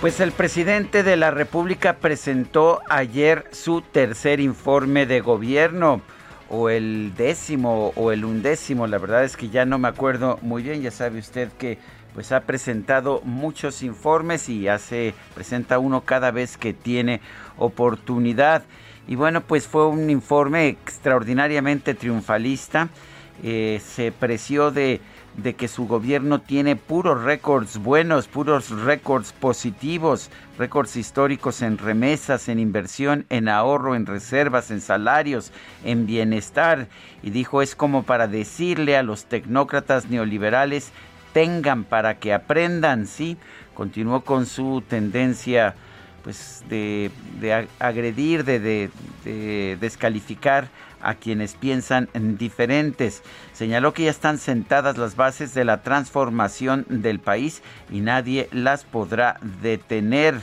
Pues el presidente de la República presentó ayer su tercer informe de gobierno, o el décimo o el undécimo, la verdad es que ya no me acuerdo muy bien, ya sabe usted que pues ha presentado muchos informes y hace presenta uno cada vez que tiene oportunidad. Y bueno, pues fue un informe extraordinariamente triunfalista. Eh, se preció de de que su gobierno tiene puros récords buenos, puros récords positivos, récords históricos en remesas, en inversión, en ahorro, en reservas, en salarios, en bienestar. Y dijo, es como para decirle a los tecnócratas neoliberales, tengan para que aprendan, ¿sí? Continuó con su tendencia pues de, agredir, de descalificar a quienes piensan diferentes. Señaló que ya están sentadas las bases de la transformación del país y nadie las podrá detener.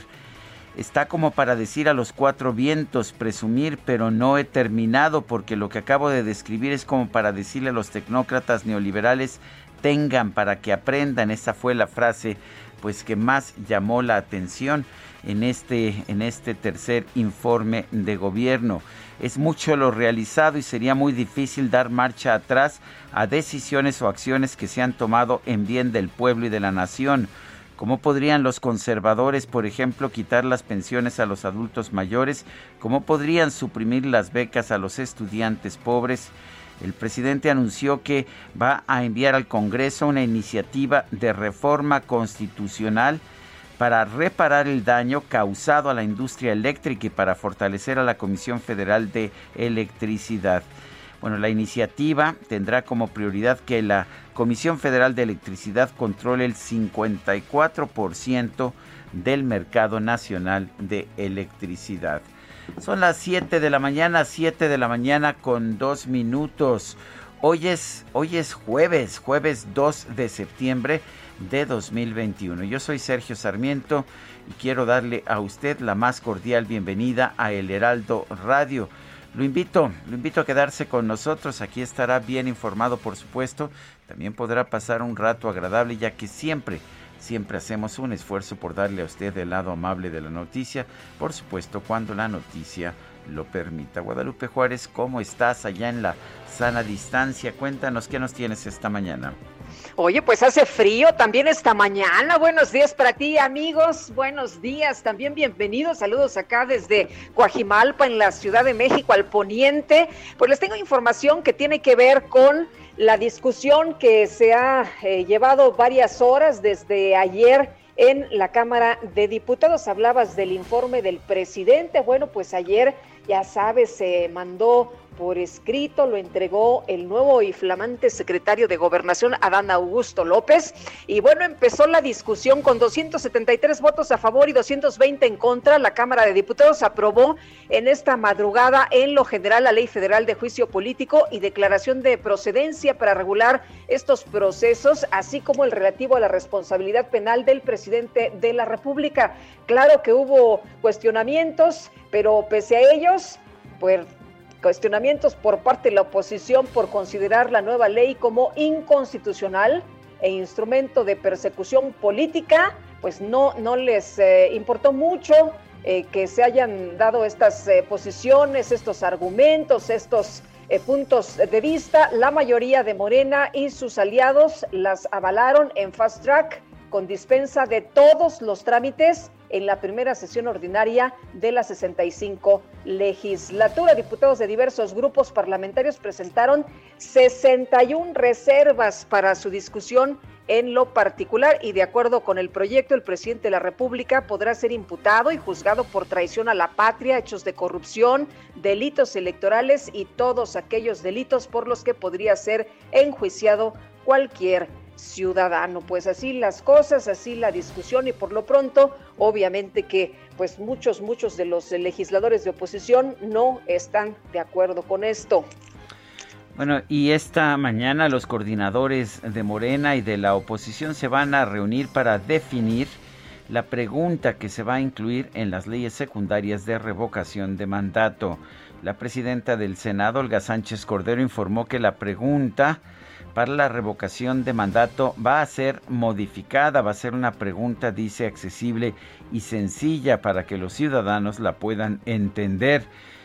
Está como para decir a los cuatro vientos, presumir, pero no he terminado, porque lo que acabo de describir es como para decirle a los tecnócratas neoliberales, tengan para que aprendan. Esa fue la frase pues que más llamó la atención en este, en este tercer informe de gobierno. Es mucho lo realizado y sería muy difícil dar marcha atrás a decisiones o acciones que se han tomado en bien del pueblo y de la nación. ¿Cómo podrían los conservadores, por ejemplo, quitar las pensiones a los adultos mayores? ¿Cómo podrían suprimir las becas a los estudiantes pobres? El presidente anunció que va a enviar al Congreso una iniciativa de reforma constitucional para reparar el daño causado a la industria eléctrica y para fortalecer a la Comisión Federal de Electricidad. Bueno, la iniciativa tendrá como prioridad que la Comisión Federal de Electricidad controle el 54% del mercado nacional de electricidad. Son las 7 de la mañana, 7 de la mañana con dos minutos. Hoy es, hoy es jueves, jueves 2 de septiembre de 2021. Yo soy Sergio Sarmiento y quiero darle a usted la más cordial bienvenida a El Heraldo Radio. Lo invito, lo invito a quedarse con nosotros, aquí estará bien informado por supuesto, también podrá pasar un rato agradable ya que siempre, siempre hacemos un esfuerzo por darle a usted el lado amable de la noticia, por supuesto cuando la noticia lo permita. Guadalupe Juárez, ¿cómo estás allá en la sana distancia? Cuéntanos qué nos tienes esta mañana. Oye, pues hace frío también esta mañana. Buenos días para ti, amigos. Buenos días. También bienvenidos. Saludos acá desde Coajimalpa, en la Ciudad de México, al poniente. Pues les tengo información que tiene que ver con la discusión que se ha eh, llevado varias horas desde ayer en la Cámara de Diputados. Hablabas del informe del presidente. Bueno, pues ayer, ya sabes, se mandó por escrito, lo entregó el nuevo y flamante secretario de Gobernación, Adán Augusto López. Y bueno, empezó la discusión con 273 votos a favor y 220 en contra. La Cámara de Diputados aprobó en esta madrugada en lo general la Ley Federal de Juicio Político y declaración de procedencia para regular estos procesos, así como el relativo a la responsabilidad penal del presidente de la República. Claro que hubo cuestionamientos, pero pese a ellos, pues cuestionamientos por parte de la oposición por considerar la nueva ley como inconstitucional e instrumento de persecución política, pues no, no les eh, importó mucho eh, que se hayan dado estas eh, posiciones, estos argumentos, estos puntos de vista. La mayoría de Morena y sus aliados las avalaron en fast track con dispensa de todos los trámites en la primera sesión ordinaria de la 65 legislatura. Diputados de diversos grupos parlamentarios presentaron 61 reservas para su discusión en lo particular y de acuerdo con el proyecto, el presidente de la República podrá ser imputado y juzgado por traición a la patria, hechos de corrupción, delitos electorales y todos aquellos delitos por los que podría ser enjuiciado cualquier ciudadano. Pues así las cosas, así la discusión y por lo pronto, obviamente que pues muchos, muchos de los legisladores de oposición no están de acuerdo con esto. Bueno, y esta mañana los coordinadores de Morena y de la oposición se van a reunir para definir la pregunta que se va a incluir en las leyes secundarias de revocación de mandato. La presidenta del Senado, Olga Sánchez Cordero, informó que la pregunta para la revocación de mandato va a ser modificada, va a ser una pregunta, dice, accesible y sencilla para que los ciudadanos la puedan entender.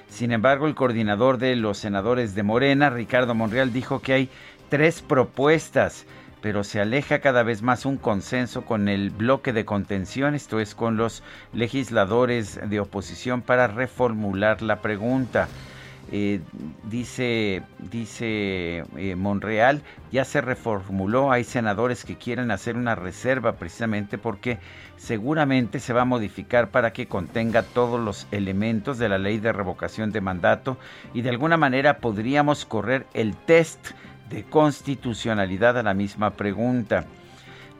Sin embargo, el coordinador de los senadores de Morena, Ricardo Monreal, dijo que hay tres propuestas, pero se aleja cada vez más un consenso con el bloque de contención, esto es con los legisladores de oposición, para reformular la pregunta. Eh, dice dice eh, Monreal, ya se reformuló, hay senadores que quieren hacer una reserva precisamente porque seguramente se va a modificar para que contenga todos los elementos de la ley de revocación de mandato y de alguna manera podríamos correr el test de constitucionalidad a la misma pregunta.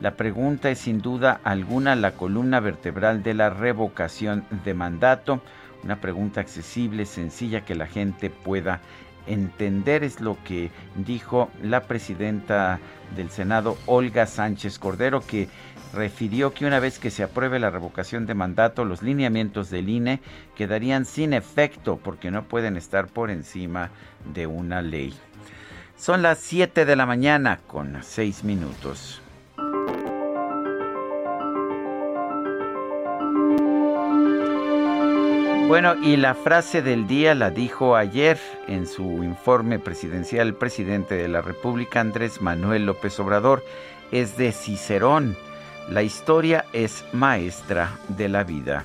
La pregunta es sin duda alguna la columna vertebral de la revocación de mandato una pregunta accesible, sencilla, que la gente pueda entender es lo que dijo la presidenta del Senado, Olga Sánchez Cordero, que refirió que una vez que se apruebe la revocación de mandato, los lineamientos del INE quedarían sin efecto porque no pueden estar por encima de una ley. Son las 7 de la mañana con 6 minutos. Bueno, y la frase del día la dijo ayer en su informe presidencial el presidente de la República, Andrés Manuel López Obrador, es de Cicerón. La historia es maestra de la vida.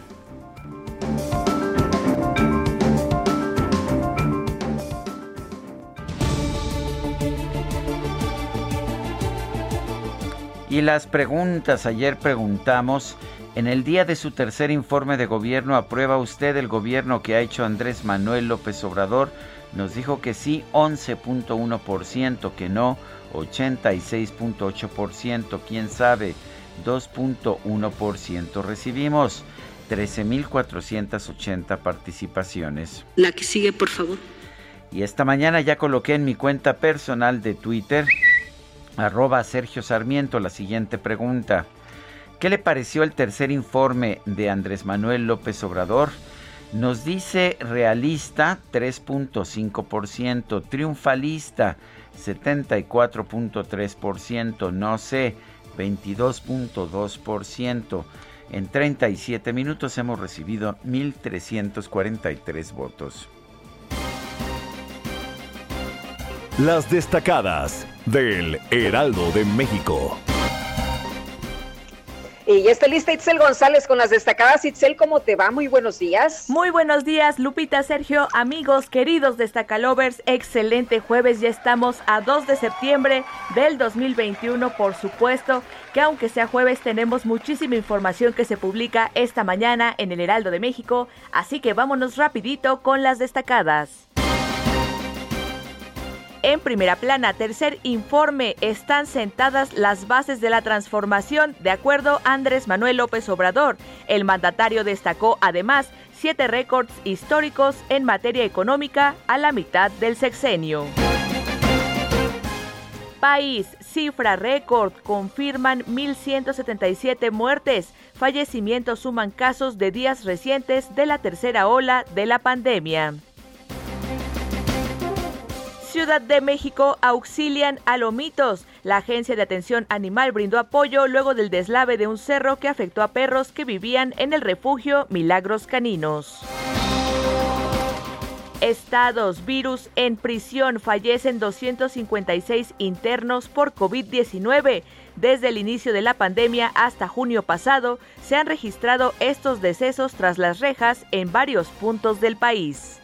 Y las preguntas, ayer preguntamos en el día de su tercer informe de gobierno, ¿aprueba usted el gobierno que ha hecho Andrés Manuel López Obrador? Nos dijo que sí, 11.1%, que no, 86.8%, quién sabe, 2.1%. Recibimos 13.480 participaciones. La que sigue, por favor. Y esta mañana ya coloqué en mi cuenta personal de Twitter, arroba Sergio Sarmiento, la siguiente pregunta. ¿Qué le pareció el tercer informe de Andrés Manuel López Obrador? Nos dice realista 3.5%, triunfalista 74.3%, no sé 22.2%. En 37 minutos hemos recibido 1.343 votos. Las destacadas del Heraldo de México. Y ya está lista Itzel González con las destacadas. Itzel, ¿cómo te va? Muy buenos días. Muy buenos días, Lupita, Sergio, amigos, queridos destacalovers. Excelente jueves, ya estamos a 2 de septiembre del 2021, por supuesto que aunque sea jueves tenemos muchísima información que se publica esta mañana en el Heraldo de México, así que vámonos rapidito con las destacadas. En primera plana, tercer informe, están sentadas las bases de la transformación, de acuerdo a Andrés Manuel López Obrador. El mandatario destacó además siete récords históricos en materia económica a la mitad del sexenio. País, cifra récord, confirman 1.177 muertes. Fallecimientos suman casos de días recientes de la tercera ola de la pandemia. Ciudad de México auxilian a Lomitos. La Agencia de Atención Animal brindó apoyo luego del deslave de un cerro que afectó a perros que vivían en el refugio Milagros Caninos. Estados, virus en prisión, fallecen 256 internos por COVID-19. Desde el inicio de la pandemia hasta junio pasado, se han registrado estos decesos tras las rejas en varios puntos del país.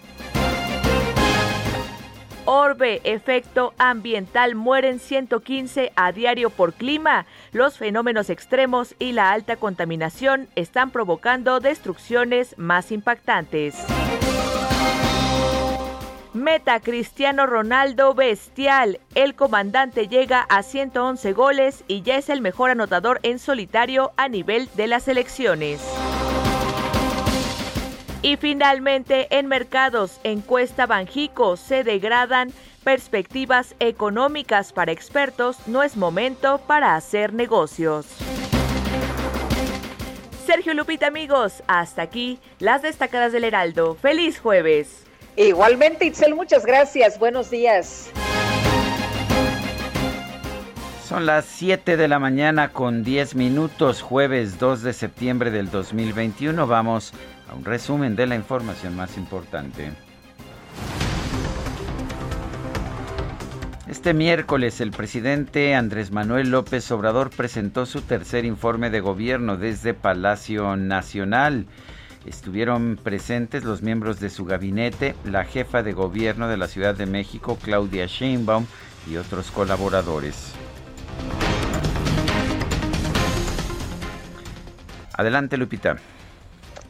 Orbe, efecto ambiental, mueren 115 a diario por clima. Los fenómenos extremos y la alta contaminación están provocando destrucciones más impactantes. Meta Cristiano Ronaldo bestial. El comandante llega a 111 goles y ya es el mejor anotador en solitario a nivel de las elecciones. Y finalmente, en mercados, encuesta Banjico, se degradan perspectivas económicas para expertos, no es momento para hacer negocios. Sergio Lupita, amigos, hasta aquí las destacadas del Heraldo. Feliz jueves. Igualmente, Itzel, muchas gracias. Buenos días. Son las 7 de la mañana con 10 minutos, jueves 2 de septiembre del 2021. Vamos a un resumen de la información más importante. Este miércoles el presidente Andrés Manuel López Obrador presentó su tercer informe de gobierno desde Palacio Nacional. Estuvieron presentes los miembros de su gabinete, la jefa de gobierno de la Ciudad de México, Claudia Sheinbaum, y otros colaboradores. Adelante, Lupita.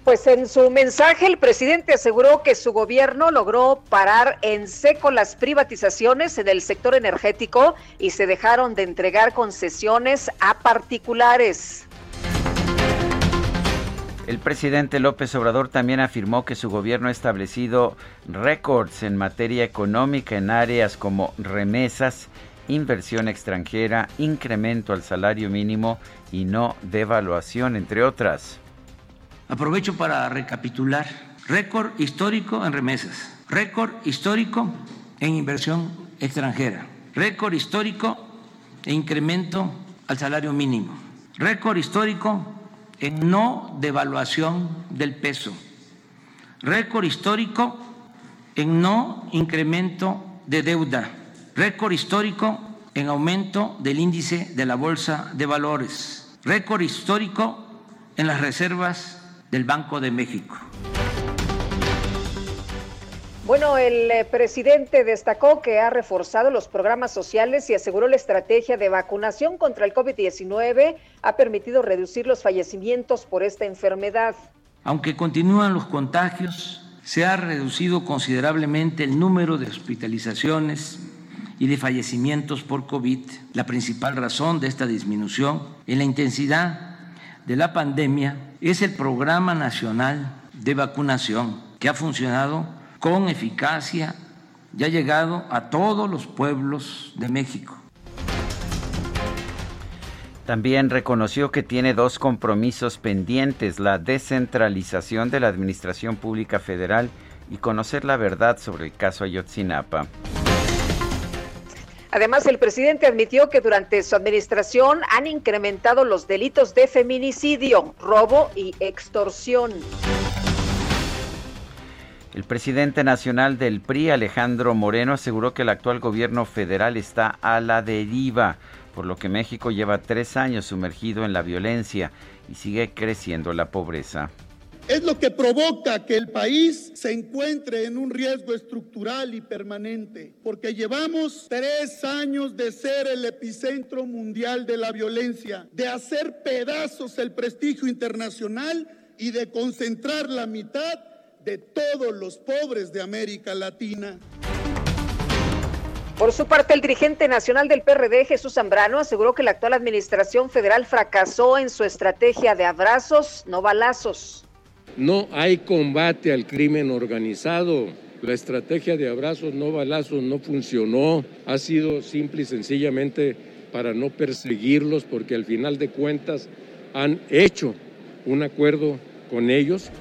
Pues en su mensaje el presidente aseguró que su gobierno logró parar en seco las privatizaciones en el sector energético y se dejaron de entregar concesiones a particulares. El presidente López Obrador también afirmó que su gobierno ha establecido récords en materia económica en áreas como remesas, inversión extranjera, incremento al salario mínimo y no devaluación, entre otras. Aprovecho para recapitular. Récord histórico en remesas, récord histórico en inversión extranjera, récord histórico en incremento al salario mínimo, récord histórico en no devaluación del peso, récord histórico en no incremento de deuda, récord histórico en aumento del índice de la bolsa de valores, récord histórico en las reservas del Banco de México. Bueno, el eh, presidente destacó que ha reforzado los programas sociales y aseguró la estrategia de vacunación contra el COVID-19 ha permitido reducir los fallecimientos por esta enfermedad. Aunque continúan los contagios, se ha reducido considerablemente el número de hospitalizaciones y de fallecimientos por COVID. La principal razón de esta disminución en la intensidad de la pandemia es el Programa Nacional de Vacunación, que ha funcionado con eficacia y ha llegado a todos los pueblos de México. También reconoció que tiene dos compromisos pendientes, la descentralización de la Administración Pública Federal y conocer la verdad sobre el caso Ayotzinapa. Además, el presidente admitió que durante su administración han incrementado los delitos de feminicidio, robo y extorsión. El presidente nacional del PRI, Alejandro Moreno, aseguró que el actual gobierno federal está a la deriva, por lo que México lleva tres años sumergido en la violencia y sigue creciendo la pobreza es lo que provoca que el país se encuentre en un riesgo estructural y permanente, porque llevamos tres años de ser el epicentro mundial de la violencia, de hacer pedazos el prestigio internacional y de concentrar la mitad de todos los pobres de América Latina. Por su parte, el dirigente nacional del PRD, Jesús Zambrano, aseguró que la actual administración federal fracasó en su estrategia de abrazos, no balazos. No hay combate al crimen organizado. La estrategia de abrazos, no balazos, no funcionó. Ha sido simple y sencillamente para no perseguirlos porque al final de cuentas han hecho un acuerdo con ellos.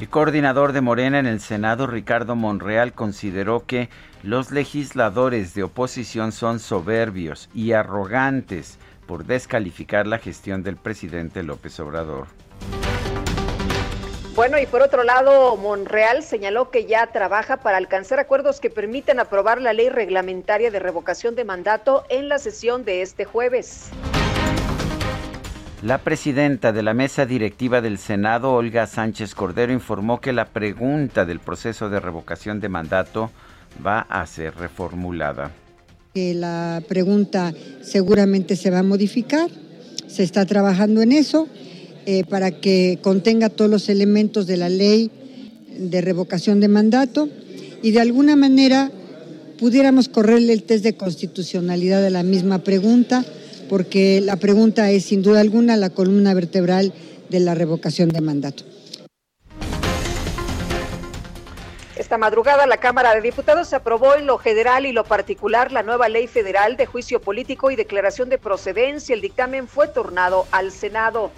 El coordinador de Morena en el Senado, Ricardo Monreal, consideró que los legisladores de oposición son soberbios y arrogantes por descalificar la gestión del presidente López Obrador. Bueno, y por otro lado, Monreal señaló que ya trabaja para alcanzar acuerdos que permitan aprobar la ley reglamentaria de revocación de mandato en la sesión de este jueves. La presidenta de la mesa directiva del Senado, Olga Sánchez Cordero, informó que la pregunta del proceso de revocación de mandato va a ser reformulada. La pregunta seguramente se va a modificar, se está trabajando en eso eh, para que contenga todos los elementos de la ley de revocación de mandato y de alguna manera pudiéramos correrle el test de constitucionalidad de la misma pregunta porque la pregunta es sin duda alguna la columna vertebral de la revocación de mandato. Esta madrugada la Cámara de Diputados aprobó en lo general y lo particular la nueva ley federal de juicio político y declaración de procedencia. El dictamen fue tornado al Senado.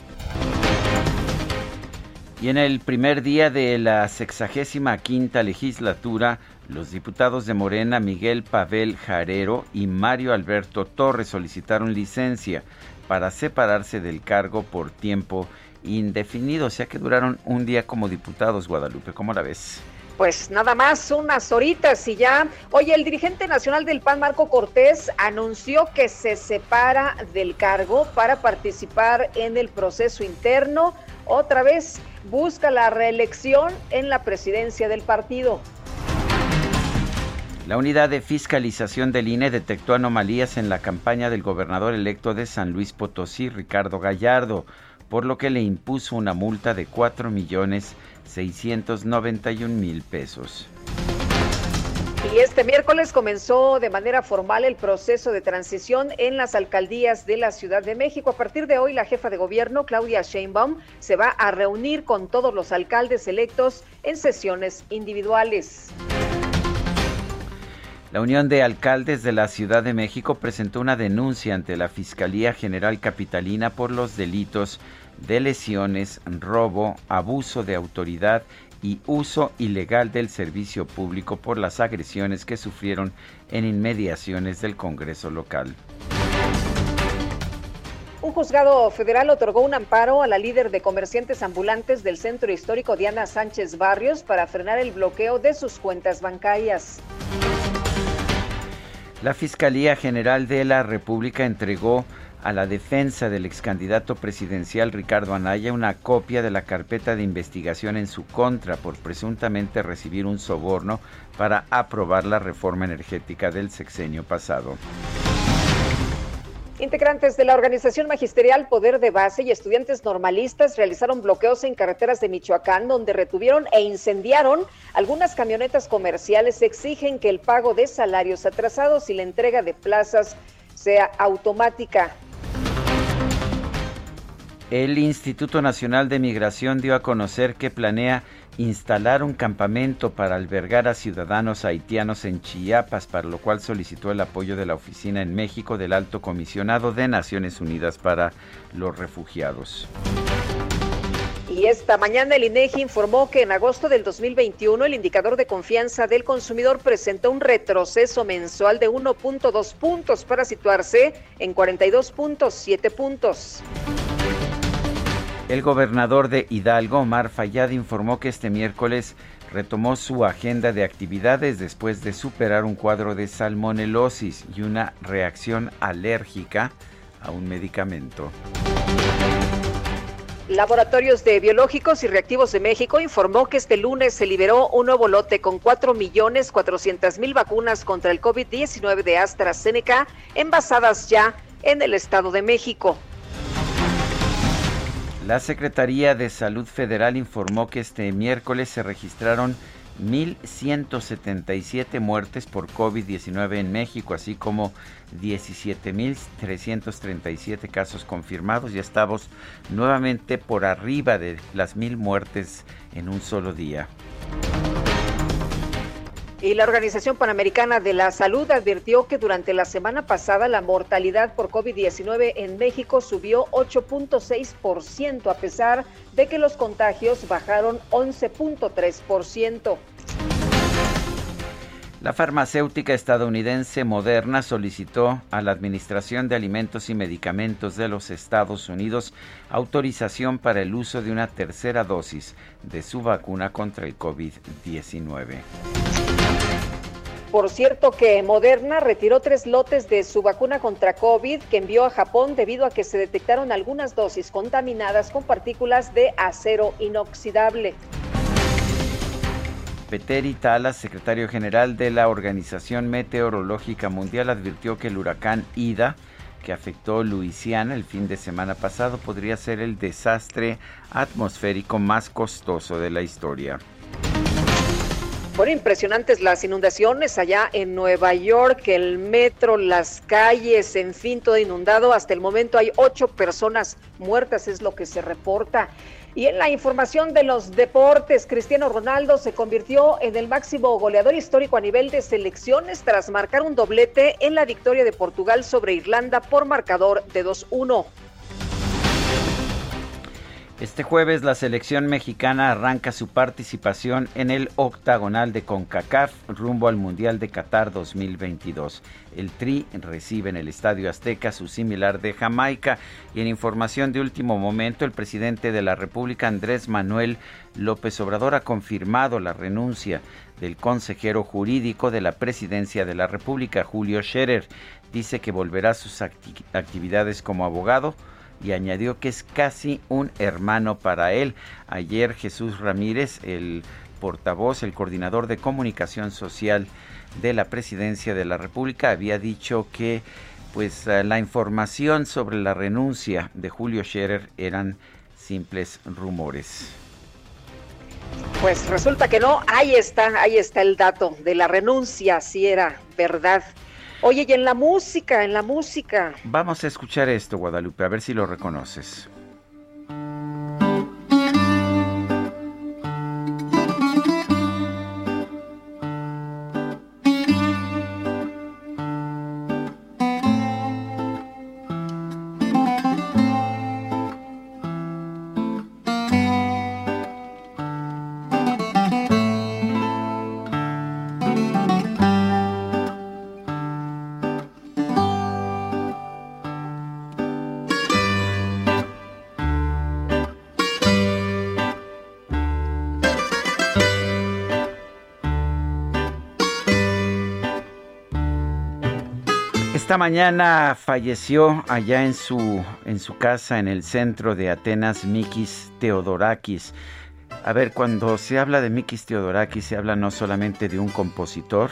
Y en el primer día de la sexagésima quinta legislatura, los diputados de Morena Miguel Pavel Jarero y Mario Alberto Torres solicitaron licencia para separarse del cargo por tiempo indefinido, o sea que duraron un día como diputados Guadalupe. ¿Cómo la ves? Pues nada más unas horitas y ya. Oye, el dirigente nacional del PAN, Marco Cortés, anunció que se separa del cargo para participar en el proceso interno. Otra vez busca la reelección en la presidencia del partido. La unidad de fiscalización del INE detectó anomalías en la campaña del gobernador electo de San Luis Potosí, Ricardo Gallardo, por lo que le impuso una multa de 4 millones 691 mil pesos. Y este miércoles comenzó de manera formal el proceso de transición en las alcaldías de la Ciudad de México. A partir de hoy, la jefa de gobierno, Claudia Sheinbaum, se va a reunir con todos los alcaldes electos en sesiones individuales. La Unión de Alcaldes de la Ciudad de México presentó una denuncia ante la Fiscalía General Capitalina por los delitos de lesiones, robo, abuso de autoridad y uso ilegal del servicio público por las agresiones que sufrieron en inmediaciones del Congreso local. Un juzgado federal otorgó un amparo a la líder de comerciantes ambulantes del centro histórico Diana Sánchez Barrios para frenar el bloqueo de sus cuentas bancarias. La Fiscalía General de la República entregó a la defensa del ex candidato presidencial Ricardo Anaya una copia de la carpeta de investigación en su contra por presuntamente recibir un soborno para aprobar la reforma energética del sexenio pasado. Integrantes de la organización magisterial Poder de Base y estudiantes normalistas realizaron bloqueos en carreteras de Michoacán donde retuvieron e incendiaron algunas camionetas comerciales. Exigen que el pago de salarios atrasados y la entrega de plazas sea automática. El Instituto Nacional de Migración dio a conocer que planea instalar un campamento para albergar a ciudadanos haitianos en Chiapas, para lo cual solicitó el apoyo de la oficina en México del Alto Comisionado de Naciones Unidas para los Refugiados. Y esta mañana el INEGI informó que en agosto del 2021 el indicador de confianza del consumidor presentó un retroceso mensual de 1.2 puntos para situarse en 42.7 puntos. El gobernador de Hidalgo, Omar Fayad, informó que este miércoles retomó su agenda de actividades después de superar un cuadro de salmonelosis y una reacción alérgica a un medicamento. Laboratorios de Biológicos y Reactivos de México informó que este lunes se liberó un nuevo lote con 4.400.000 vacunas contra el COVID-19 de AstraZeneca envasadas ya en el Estado de México. La Secretaría de Salud Federal informó que este miércoles se registraron 1.177 muertes por COVID-19 en México, así como 17.337 casos confirmados. Ya estamos nuevamente por arriba de las mil muertes en un solo día. Y la Organización Panamericana de la Salud advirtió que durante la semana pasada la mortalidad por COVID-19 en México subió 8.6% a pesar de que los contagios bajaron 11.3%. La farmacéutica estadounidense Moderna solicitó a la Administración de Alimentos y Medicamentos de los Estados Unidos autorización para el uso de una tercera dosis de su vacuna contra el COVID-19. Por cierto que Moderna retiró tres lotes de su vacuna contra COVID que envió a Japón debido a que se detectaron algunas dosis contaminadas con partículas de acero inoxidable. Peteri Tala, secretario general de la Organización Meteorológica Mundial, advirtió que el huracán Ida, que afectó Luisiana el fin de semana pasado, podría ser el desastre atmosférico más costoso de la historia. Fueron impresionantes las inundaciones allá en Nueva York, el metro, las calles, en fin, todo inundado. Hasta el momento hay ocho personas muertas, es lo que se reporta. Y en la información de los deportes, Cristiano Ronaldo se convirtió en el máximo goleador histórico a nivel de selecciones tras marcar un doblete en la victoria de Portugal sobre Irlanda por marcador de 2-1. Este jueves la selección mexicana arranca su participación en el octagonal de CONCACAF rumbo al Mundial de Qatar 2022. El Tri recibe en el Estadio Azteca su similar de Jamaica y en información de último momento el presidente de la República Andrés Manuel López Obrador ha confirmado la renuncia del consejero jurídico de la presidencia de la República Julio Scherer. Dice que volverá a sus actividades como abogado y añadió que es casi un hermano para él. Ayer Jesús Ramírez, el portavoz, el coordinador de comunicación social de la Presidencia de la República, había dicho que pues eh, la información sobre la renuncia de Julio Scherer eran simples rumores. Pues resulta que no, ahí está, ahí está el dato de la renuncia, si era verdad. Oye, y en la música, en la música. Vamos a escuchar esto, Guadalupe, a ver si lo reconoces. Mañana falleció allá en su, en su casa en el centro de Atenas Mikis Theodorakis. A ver, cuando se habla de Mikis Theodorakis se habla no solamente de un compositor,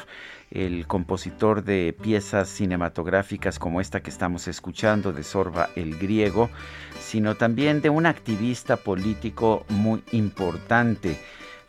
el compositor de piezas cinematográficas como esta que estamos escuchando de Sorba el Griego, sino también de un activista político muy importante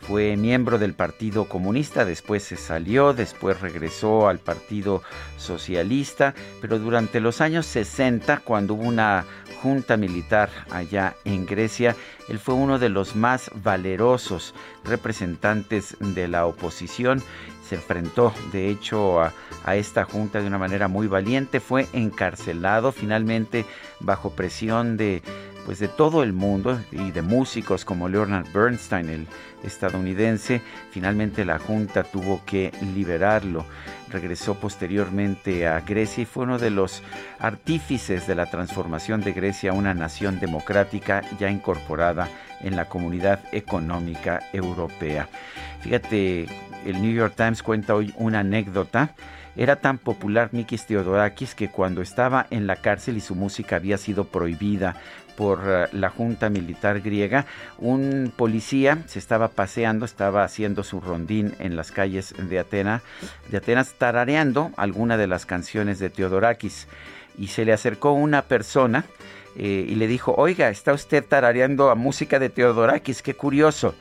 fue miembro del Partido Comunista, después se salió, después regresó al Partido Socialista, pero durante los años 60, cuando hubo una junta militar allá en Grecia, él fue uno de los más valerosos representantes de la oposición. Se enfrentó, de hecho, a, a, esta junta de una manera muy valiente. Fue encarcelado finalmente bajo presión de, pues, de todo el mundo y de músicos como Leonard Bernstein, el estadounidense. Finalmente la Junta tuvo que liberarlo. Regresó posteriormente a Grecia y fue uno de los artífices de la transformación de Grecia a una nación democrática ya incorporada en la comunidad económica europea. Fíjate, el New York Times cuenta hoy una anécdota. Era tan popular Mikis Theodorakis que cuando estaba en la cárcel y su música había sido prohibida por eh, la Junta Militar griega, un policía se estaba paseando, estaba haciendo su rondín en las calles de, Atenas, de Atenas, tarareando alguna de las canciones de Teodorakis. Y se le acercó una persona eh, y le dijo, oiga, está usted tarareando a música de Teodorakis, qué curioso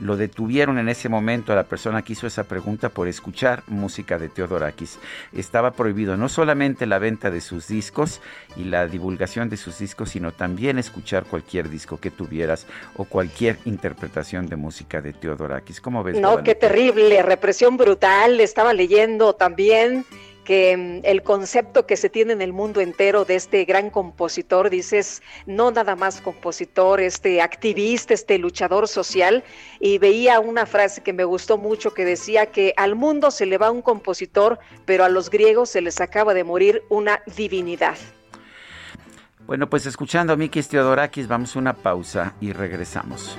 lo detuvieron en ese momento a la persona que hizo esa pregunta por escuchar música de Teodorakis. Estaba prohibido no solamente la venta de sus discos y la divulgación de sus discos, sino también escuchar cualquier disco que tuvieras o cualquier interpretación de música de Teodorakis. ¿Cómo ves? No, qué terrible, represión brutal. Estaba leyendo también que mm, el concepto que se tiene en el mundo entero de este gran compositor, dices, no nada más compositor, este activista, este luchador social, y veía una frase que me gustó mucho que decía que al mundo se le va un compositor, pero a los griegos se les acaba de morir una divinidad. Bueno, pues escuchando a Mikis Teodorakis, vamos a una pausa y regresamos.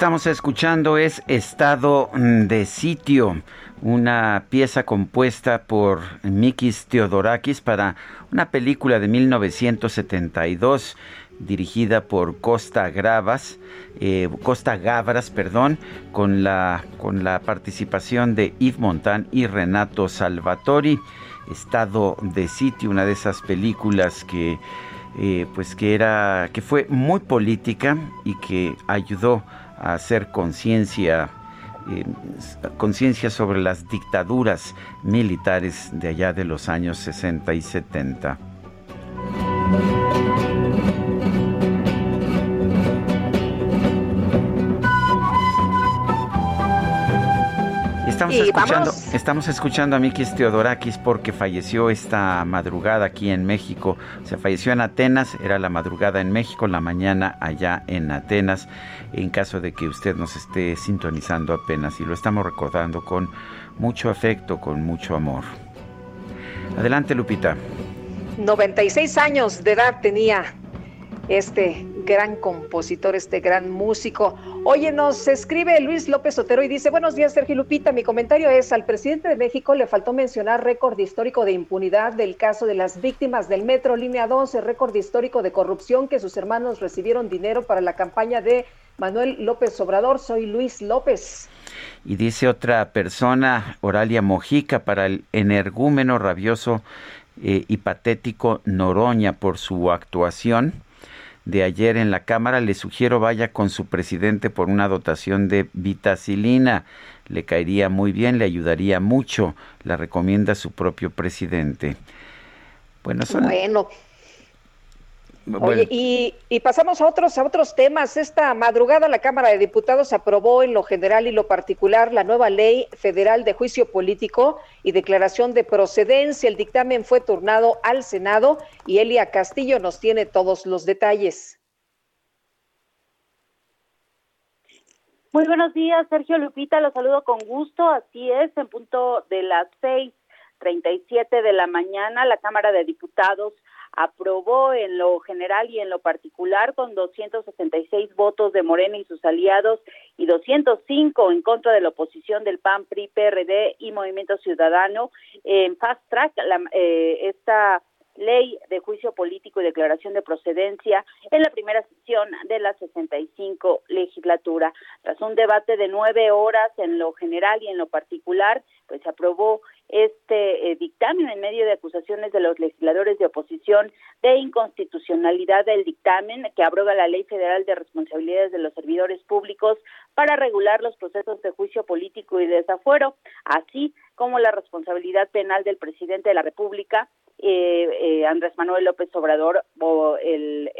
Estamos escuchando es Estado de Sitio, una pieza compuesta por Mikis Theodorakis para una película de 1972 dirigida por Costa Gravas, eh, Costa Gavras, perdón, con la, con la participación de Yves Montand y Renato Salvatori. Estado de Sitio, una de esas películas que eh, pues que era que fue muy política y que ayudó a hacer conciencia eh, conciencia sobre las dictaduras militares de allá de los años 60 y 70. Estamos escuchando, estamos escuchando a Mikis Teodorakis porque falleció esta madrugada aquí en México. Se falleció en Atenas, era la madrugada en México, la mañana allá en Atenas, en caso de que usted nos esté sintonizando apenas. Y lo estamos recordando con mucho afecto, con mucho amor. Adelante, Lupita. 96 años de edad tenía este gran compositor, este gran músico. Oye, nos escribe Luis López Otero y dice, buenos días Sergio Lupita, mi comentario es, al presidente de México le faltó mencionar récord histórico de impunidad del caso de las víctimas del Metro Línea 12, récord histórico de corrupción que sus hermanos recibieron dinero para la campaña de Manuel López Obrador. Soy Luis López. Y dice otra persona, Oralia Mojica, para el energúmeno rabioso eh, y patético Noroña por su actuación de ayer en la Cámara, le sugiero vaya con su presidente por una dotación de vitacilina. Le caería muy bien, le ayudaría mucho. La recomienda su propio presidente. Bueno, bueno. Oye, y, y, pasamos a otros, a otros temas. Esta madrugada la Cámara de Diputados aprobó en lo general y lo particular la nueva ley federal de juicio político y declaración de procedencia. El dictamen fue turnado al Senado y Elia Castillo nos tiene todos los detalles. Muy buenos días, Sergio Lupita, los saludo con gusto. Así es, en punto de las seis treinta y siete de la mañana, la Cámara de Diputados aprobó en lo general y en lo particular con 266 votos de Morena y sus aliados y 205 en contra de la oposición del PAN, PRI, PRD y Movimiento Ciudadano en fast track la, eh, esta ley de juicio político y declaración de procedencia en la primera sesión de la 65 legislatura. Tras un debate de nueve horas en lo general y en lo particular, pues se aprobó este eh, dictamen en medio de acusaciones de los legisladores de oposición de inconstitucionalidad del dictamen que abroga la Ley Federal de Responsabilidades de los Servidores Públicos para regular los procesos de juicio político y desafuero, así como la responsabilidad penal del presidente de la República, eh, eh, Andrés Manuel López Obrador, o el,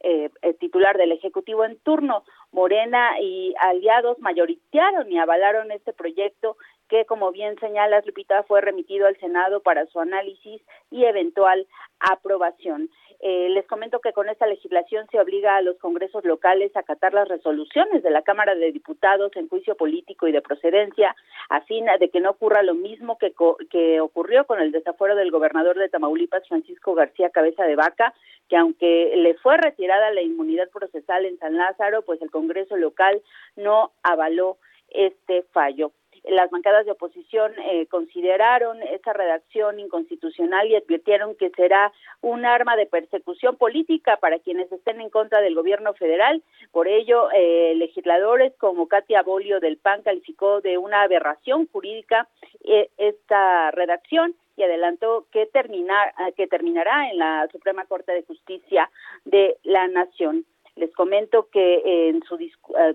eh, el titular del Ejecutivo en turno, Morena y aliados mayoritearon y avalaron este proyecto que, como bien señala Lupita, fue remitido al Senado para su análisis y eventual aprobación. Eh, les comento que con esta legislación se obliga a los congresos locales a acatar las resoluciones de la Cámara de Diputados en juicio político y de procedencia, a fin de que no ocurra lo mismo que, que ocurrió con el desafuero del gobernador de Tamaulipas, Francisco García Cabeza de Vaca, que aunque le fue retirada la inmunidad procesal en San Lázaro, pues el Congreso local no avaló este fallo las bancadas de oposición eh, consideraron esa redacción inconstitucional y advirtieron que será un arma de persecución política para quienes estén en contra del gobierno federal. Por ello, eh, legisladores como Katia Bolio del PAN calificó de una aberración jurídica eh, esta redacción y adelantó que terminar que terminará en la Suprema Corte de Justicia de la Nación. Les comento que en su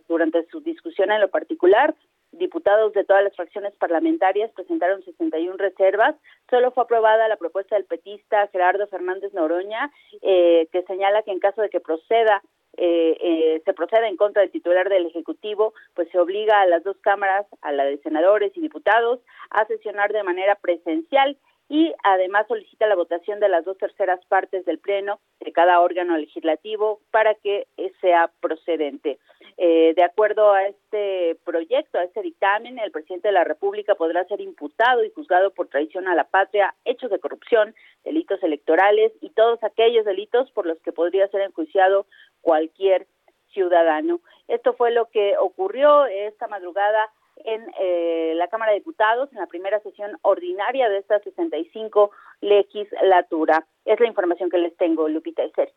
durante su discusión en lo particular, diputados de todas las fracciones parlamentarias presentaron 61 reservas. Solo fue aprobada la propuesta del petista Gerardo Fernández Noroña, eh, que señala que en caso de que proceda eh, eh, se proceda en contra del titular del Ejecutivo, pues se obliga a las dos cámaras, a la de senadores y diputados, a sesionar de manera presencial y además solicita la votación de las dos terceras partes del Pleno de cada órgano legislativo para que sea procedente. Eh, de acuerdo a este proyecto, a este dictamen, el presidente de la República podrá ser imputado y juzgado por traición a la patria, hechos de corrupción, delitos electorales y todos aquellos delitos por los que podría ser enjuiciado cualquier ciudadano. Esto fue lo que ocurrió esta madrugada en eh, la Cámara de Diputados en la primera sesión ordinaria de esta 65 legislatura. Es la información que les tengo, Lupita y Sergio.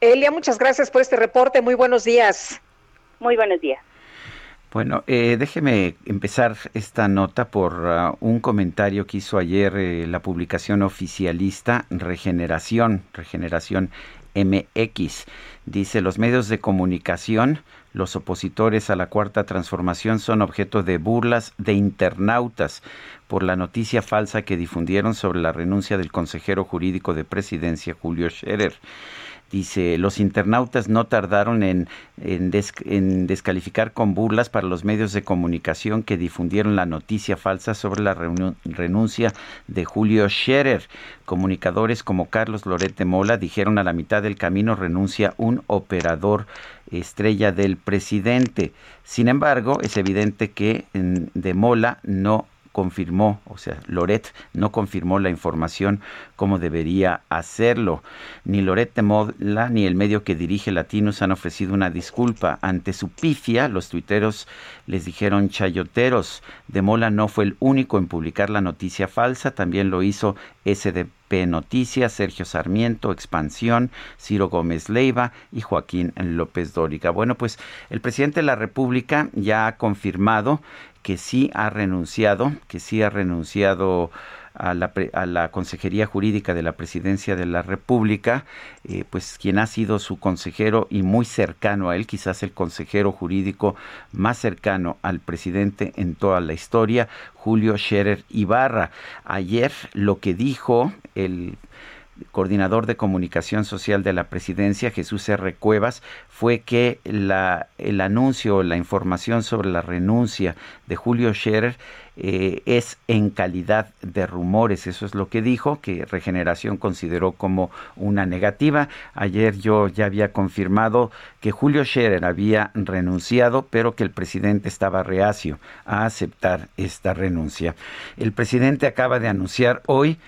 Elia, muchas gracias por este reporte. Muy buenos días. Muy buenos días. Bueno, eh, déjeme empezar esta nota por uh, un comentario que hizo ayer eh, la publicación oficialista Regeneración, Regeneración MX. Dice, los medios de comunicación, los opositores a la cuarta transformación son objeto de burlas de internautas por la noticia falsa que difundieron sobre la renuncia del consejero jurídico de presidencia Julio Scherer. Dice, los internautas no tardaron en, en, descalificar con burlas para los medios de comunicación que difundieron la noticia falsa sobre la renuncia de Julio Scherer. Comunicadores como Carlos Lorete Mola dijeron a la mitad del camino renuncia un operador estrella del presidente. Sin embargo, es evidente que de Mola no confirmó, o sea, Loret no confirmó la información como debería hacerlo. Ni Loret de Mola ni el medio que dirige Latinos han ofrecido una disculpa. Ante su pifia, los tuiteros les dijeron chayoteros. De Mola no fue el único en publicar la noticia falsa, también lo hizo SDP Noticias, Sergio Sarmiento, Expansión, Ciro Gómez Leiva y Joaquín López Dóriga. Bueno, pues el presidente de la República ya ha confirmado que sí ha renunciado, que sí ha renunciado a la, a la Consejería Jurídica de la Presidencia de la República, eh, pues quien ha sido su consejero y muy cercano a él, quizás el consejero jurídico más cercano al presidente en toda la historia, Julio Scherer Ibarra. Ayer lo que dijo el coordinador de comunicación social de la presidencia, Jesús R. Cuevas, fue que la, el anuncio, la información sobre la renuncia de Julio Scherer eh, es en calidad de rumores. Eso es lo que dijo, que Regeneración consideró como una negativa. Ayer yo ya había confirmado que Julio Scherer había renunciado, pero que el presidente estaba reacio a aceptar esta renuncia. El presidente acaba de anunciar hoy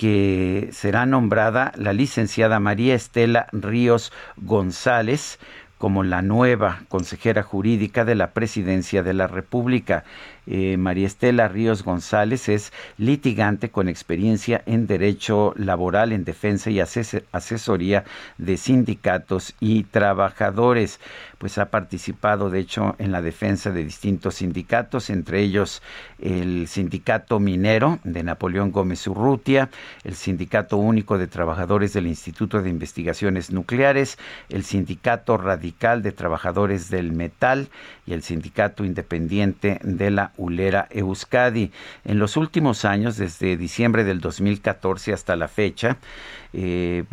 que será nombrada la licenciada María Estela Ríos González como la nueva consejera jurídica de la Presidencia de la República. Eh, María Estela Ríos González es litigante con experiencia en derecho laboral, en defensa y asesoría de sindicatos y trabajadores. Pues ha participado, de hecho, en la defensa de distintos sindicatos, entre ellos el Sindicato Minero de Napoleón Gómez Urrutia, el Sindicato Único de Trabajadores del Instituto de Investigaciones Nucleares, el Sindicato Radical de Trabajadores del Metal y el Sindicato Independiente de la Ulera Euskadi. En los últimos años, desde diciembre del 2014 hasta la fecha, eh,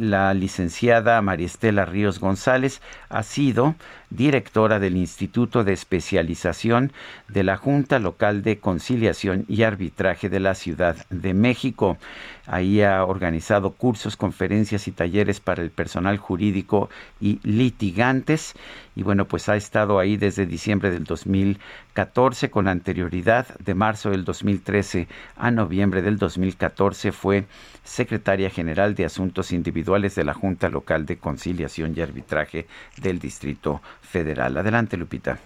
la licenciada María Estela Ríos González ha sido directora del Instituto de Especialización de la Junta Local de Conciliación y Arbitraje de la Ciudad de México. Ahí ha organizado cursos, conferencias y talleres para el personal jurídico y litigantes. Y bueno, pues ha estado ahí desde diciembre del 2014 con anterioridad. De marzo del 2013 a noviembre del 2014 fue secretaria general de Asuntos Individuales de la Junta Local de Conciliación y Arbitraje del Distrito Federal. Adelante, Lupita.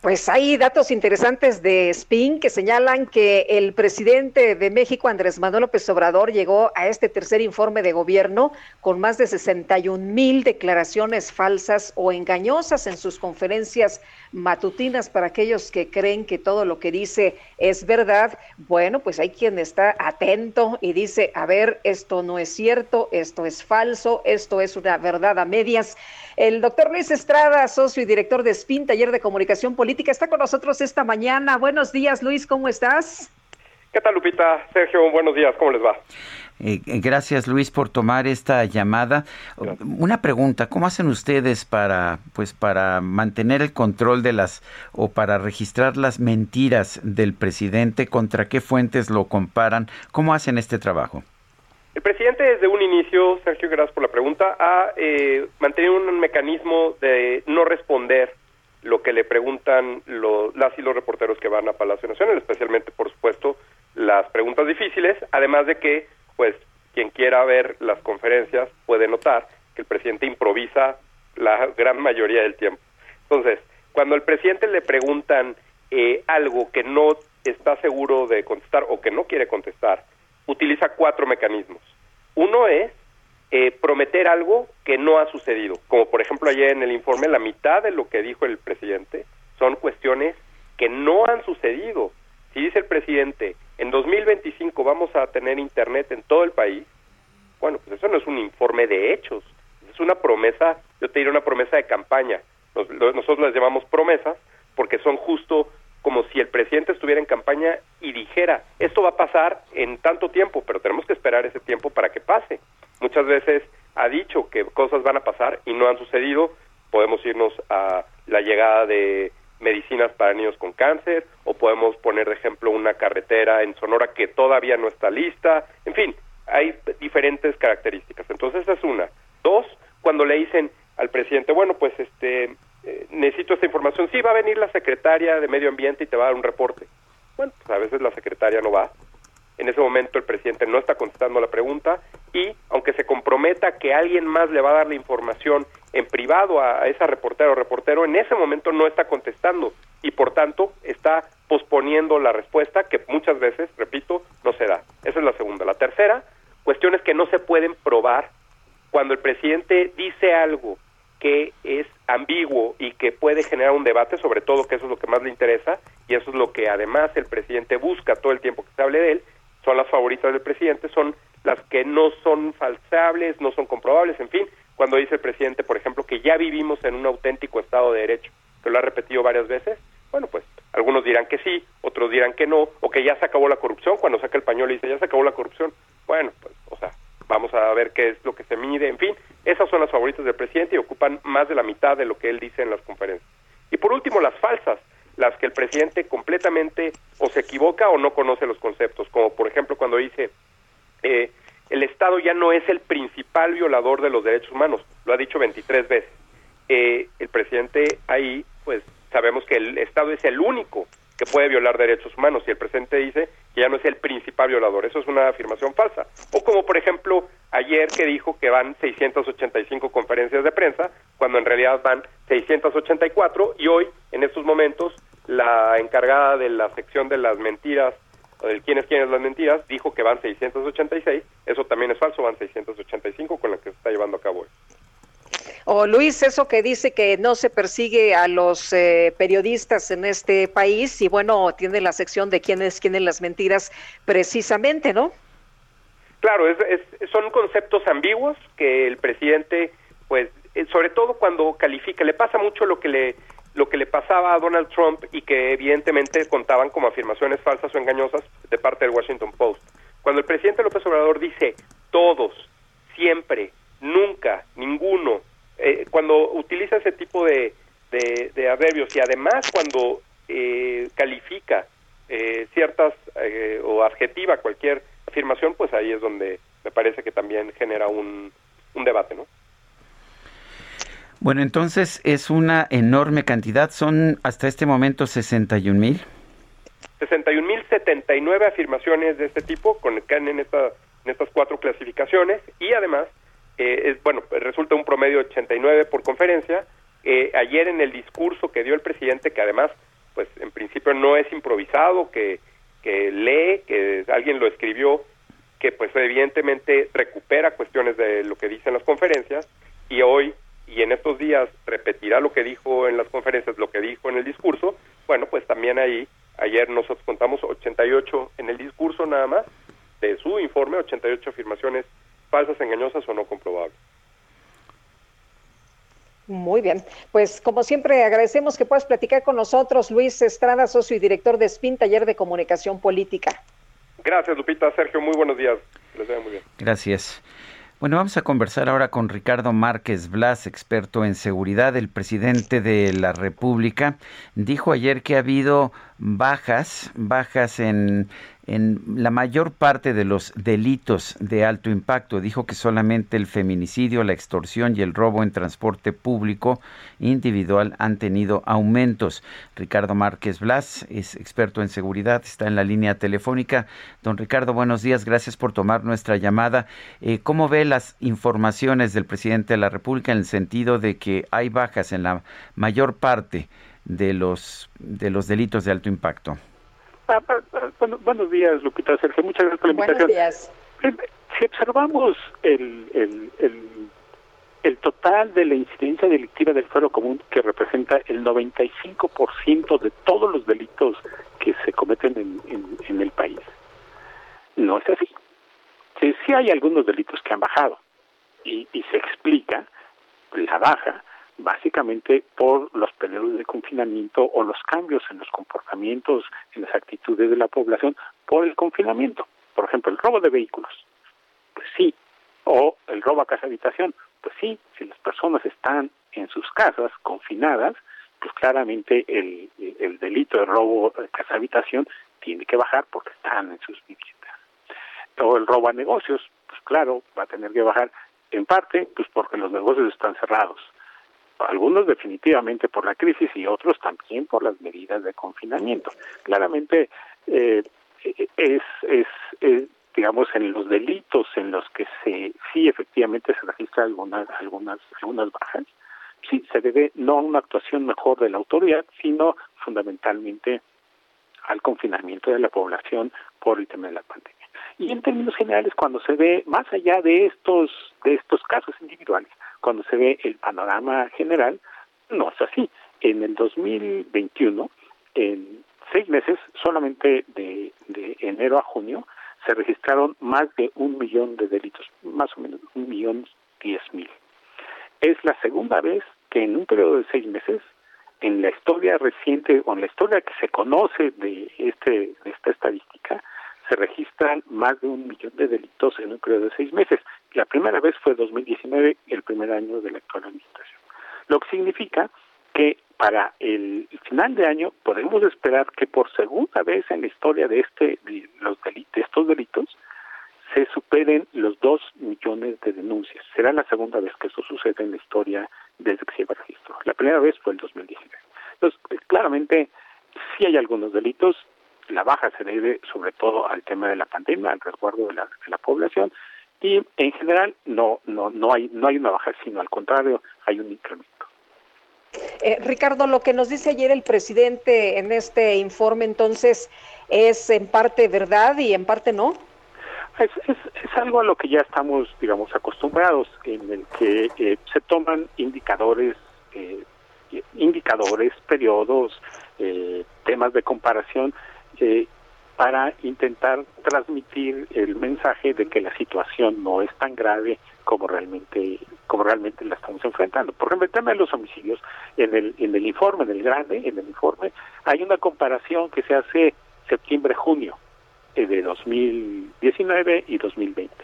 Pues hay datos interesantes de SPIN que señalan que el presidente de México, Andrés Manuel López Obrador, llegó a este tercer informe de gobierno con más de 61 mil declaraciones falsas o engañosas en sus conferencias matutinas para aquellos que creen que todo lo que dice es verdad. Bueno, pues hay quien está atento y dice, a ver, esto no es cierto, esto es falso, esto es una verdad a medias. El doctor Luis Estrada, socio y director de SPIN, Taller de Comunicación Política, está con nosotros esta mañana. Buenos días, Luis, ¿cómo estás? ¿Qué tal, Lupita? Sergio, buenos días, ¿cómo les va? Eh, gracias Luis por tomar esta llamada. Una pregunta, ¿cómo hacen ustedes para pues para mantener el control de las o para registrar las mentiras del presidente? ¿Contra qué fuentes lo comparan? ¿Cómo hacen este trabajo? El presidente desde un inicio, Sergio, gracias por la pregunta, ha eh, mantenido un mecanismo de no responder lo que le preguntan los, las y los reporteros que van a Palacio Nacional, especialmente, por supuesto, las preguntas difíciles, además de que, pues, quien quiera ver las conferencias puede notar que el presidente improvisa la gran mayoría del tiempo. Entonces, cuando al presidente le preguntan eh, algo que no está seguro de contestar o que no quiere contestar, utiliza cuatro mecanismos. Uno es eh, prometer algo que no ha sucedido, como por ejemplo ayer en el informe la mitad de lo que dijo el presidente son cuestiones que no han sucedido. Si dice el presidente, en 2025 vamos a tener internet en todo el país, bueno, pues eso no es un informe de hechos, es una promesa, yo te diré una promesa de campaña. nosotros las llamamos promesas porque son justo como si el presidente estuviera en campaña y dijera, esto va a pasar en tanto tiempo, pero tenemos que esperar ese tiempo para que pase. Muchas veces ha dicho que cosas van a pasar y no han sucedido. Podemos irnos a la llegada de medicinas para niños con cáncer o podemos poner de ejemplo una carretera en Sonora que todavía no está lista. En fin, hay diferentes características. Entonces esa es una. Dos, cuando le dicen al presidente, bueno, pues este eh, necesito esta información. Sí, va a venir la secretaria de Medio Ambiente y te va a dar un reporte. Bueno, pues a veces la secretaria no va. En ese momento el presidente no está contestando la pregunta y aunque se comprometa que alguien más le va a dar la información en privado a, esa reportera o reportero, en ese momento no está contestando y por tanto está posponiendo la respuesta que muchas veces, repito, no se da. Esa es la segunda. La tercera, cuestiones que no se pueden probar cuando el presidente dice algo que es ambiguo y que puede generar un debate, sobre todo que eso es lo que más le interesa y eso es lo que además el presidente busca todo el tiempo que se hable de él, son las favoritas del presidente, son las que no son falsables, no son comprobables, en fin, cuando dice el presidente, por ejemplo, que ya vivimos en un auténtico Estado de Derecho, que lo ha repetido varias veces, bueno, pues algunos dirán que sí, otros dirán que no, o que ya se acabó la corrupción, cuando saca el pañuelo y dice, ya se acabó la corrupción, bueno, pues, o sea, vamos a ver qué es lo que se mide, en fin, esas son las favoritas del presidente y ocupan más de la mitad de lo que él dice en las conferencias. Y por último, las falsas, las que el presidente completamente o se equivoca o no conoce los conceptos, como por ejemplo cuando dice, eh, el Estado ya no es el principal violador de los derechos humanos, lo ha dicho 23 veces. Eh, el presidente ahí, pues sabemos que el Estado es el único que puede violar derechos humanos y el presidente dice que ya no es el principal violador. Eso es una afirmación falsa. O como por ejemplo ayer que dijo que van 685 conferencias de prensa cuando en realidad van 684 y hoy en estos momentos la encargada de la sección de las mentiras o del quién es quién es las mentiras dijo que van 686. Eso también es falso, van 685 con la que se está llevando a cabo hoy. O Luis, eso que dice que no se persigue a los eh, periodistas en este país y bueno, tiene la sección de quiénes quieren las mentiras precisamente, ¿no? Claro, es, son conceptos ambiguos que el presidente, pues, eh, sobre todo cuando califica, le pasa mucho lo que le lo que le pasaba a Donald Trump y que evidentemente contaban como afirmaciones falsas o engañosas de parte del Washington Post. Cuando el presidente López Obrador dice todos, siempre, nunca, ninguno, eh, cuando utiliza ese tipo de, de, adverbios y además cuando eh, califica eh, ciertas o adjetiva cualquier afirmación, pues ahí es donde me parece que también genera un, un debate, ¿no? Bueno, entonces es una enorme cantidad, son hasta este momento 61 mil. 61 mil 79 afirmaciones de este tipo con, en, esta, en estas cuatro clasificaciones y además eh, es, bueno, resulta un promedio de 89 por conferencia. Eh, ayer en el discurso que dio el presidente, que además, pues en principio no es improvisado, que, que lee, que alguien lo escribió, que pues evidentemente recupera cuestiones de lo que dicen las conferencias y hoy y en estos días repetirá lo que dijo en las conferencias, lo que dijo en el discurso, bueno, pues también ahí, ayer nosotros contamos 88 en el discurso nada más, de su informe, 88 afirmaciones falsas, engañosas o no comprobables. Muy bien, pues como siempre agradecemos que puedas platicar con nosotros, Luis Estrada, socio y director de SPIN, Taller de Comunicación Política. Gracias, Lupita. Sergio, muy buenos días. Les veo muy bien. Gracias. Bueno, vamos a conversar ahora con Ricardo Márquez Blas, experto en seguridad. El presidente de la República dijo ayer que ha habido bajas, bajas en en la mayor parte de los delitos de alto impacto. Dijo que solamente el feminicidio, la extorsión y el robo en transporte público individual han tenido aumentos. Ricardo Márquez Blas es experto en seguridad, está en la línea telefónica. Don Ricardo, buenos días, gracias por tomar nuestra llamada. Eh, ¿Cómo ve las informaciones del presidente de la República en el sentido de que hay bajas en la mayor parte de los, de los delitos de alto impacto? Ah, buenos días, Lupita Sergio. Muchas gracias por la invitación. Buenos días. Eh, si observamos el, el, el, el total de la incidencia delictiva del fuero común, que representa el 95% de todos los delitos que se cometen en, en, el país, no es así. Sí, sí hay algunos delitos que han bajado y, y se explica la baja básicamente por los periodos de confinamiento o los cambios en los comportamientos, en las actitudes de la población por el confinamiento. Por ejemplo, el robo de vehículos, pues sí, o el robo a casa habitación, pues sí, si las personas están en sus casas confinadas, pues claramente el, el delito de robo a casa habitación tiene que bajar porque están en sus viviendas. O el robo a negocios, pues claro, va a tener que bajar en parte pues porque los negocios están cerrados algunos definitivamente por la crisis y otros también por las medidas de confinamiento. Claramente eh, es, es, digamos, en los delitos en los que se sí efectivamente se registra algunas algunas algunas bajas, sí se debe no a una actuación mejor de la autoridad, sino fundamentalmente al confinamiento de la población por el tema de la pandemia. Y en términos generales, cuando se ve más allá de estos de estos casos individuales, cuando se ve el panorama general, no es así. En el 2021, en seis meses, solamente de, enero a junio, se registraron más de un millón de delitos, más o menos un millón diez mil. Es la segunda vez que en un periodo de seis meses, en la historia reciente o en la historia que se conoce de este de esta estadística, se registran más de un millón de delitos en un periodo de seis meses. La primera vez fue 2019, el primer año de la actual administración. Lo que significa que para el final de año podemos esperar que por segunda vez en la historia de este de estos delitos se superen los dos millones de denuncias. Será la segunda vez que eso sucede en la historia desde que se lleva registro. La primera vez fue el 2019. Entonces, claramente sí hay algunos delitos, la baja se debe sobre todo al tema de la pandemia, al resguardo de la, de la población y en general no no no hay no hay una baja, sino al contrario hay un incremento. Eh, Ricardo, lo que nos dice ayer el presidente en este informe, entonces, es en parte verdad y en parte no. Es, es, es algo a lo que ya estamos, digamos, acostumbrados, en el que eh, se toman indicadores, eh, indicadores, periodos, eh, temas de comparación eh, para intentar transmitir el mensaje de que la situación no es tan grave como realmente como realmente la estamos enfrentando. Por ejemplo, el tema de los homicidios en el en el informe, en el grande, en el informe hay una comparación que se hace septiembre-junio eh, de 2019 y 2020.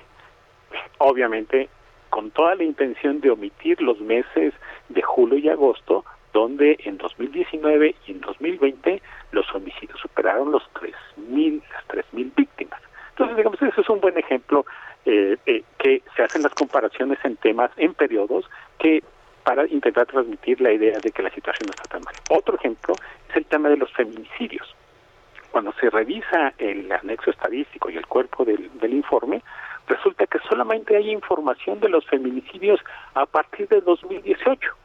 Obviamente con toda la intención de omitir los meses de julio y agosto donde en 2019 y en 2020 los homicidios superaron los 3.000, las 3.000 víctimas. Entonces, digamos, ese es un buen ejemplo eh, eh, que se hacen las comparaciones en temas, en periodos, que para intentar transmitir la idea de que la situación no está tan mal. Otro ejemplo es el tema de los feminicidios. Cuando se revisa el anexo estadístico y el cuerpo del, del informe, resulta que solamente hay información de los feminicidios a partir de 2018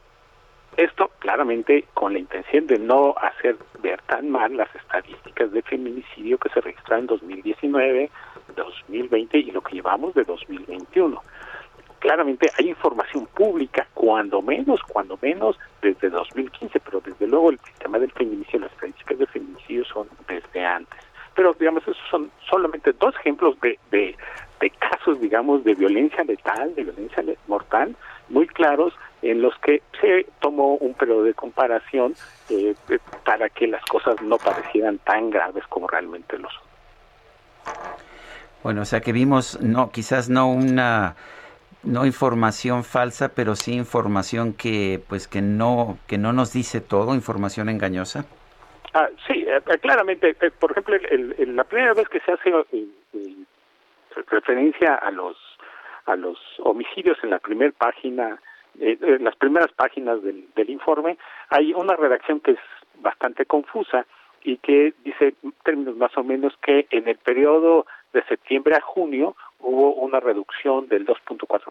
esto claramente con la intención de no hacer ver tan mal las estadísticas de feminicidio que se registraron en 2019, 2020 y lo que llevamos de 2021. Claramente hay información pública, cuando menos, cuando menos, desde 2015, pero desde luego el tema del feminicidio, las estadísticas de feminicidio son desde antes. Pero, digamos, esos son solamente dos ejemplos de, de, de casos, digamos, de violencia letal, de violencia mortal, muy claros en los que se tomó un periodo de comparación eh, para que las cosas no parecieran tan graves como realmente lo son. Bueno, o sea que vimos, no, quizás no una no información falsa, pero sí información que, pues, que no, que no nos dice todo, información engañosa. Ah, sí, eh, claramente. Eh, por ejemplo, el, el, la primera vez que se hace referencia a los a los homicidios en la primera página eh, en las primeras páginas del, del informe hay una redacción que es bastante confusa y que dice términos más o menos que en el periodo de septiembre a junio hubo una reducción del 2.4%.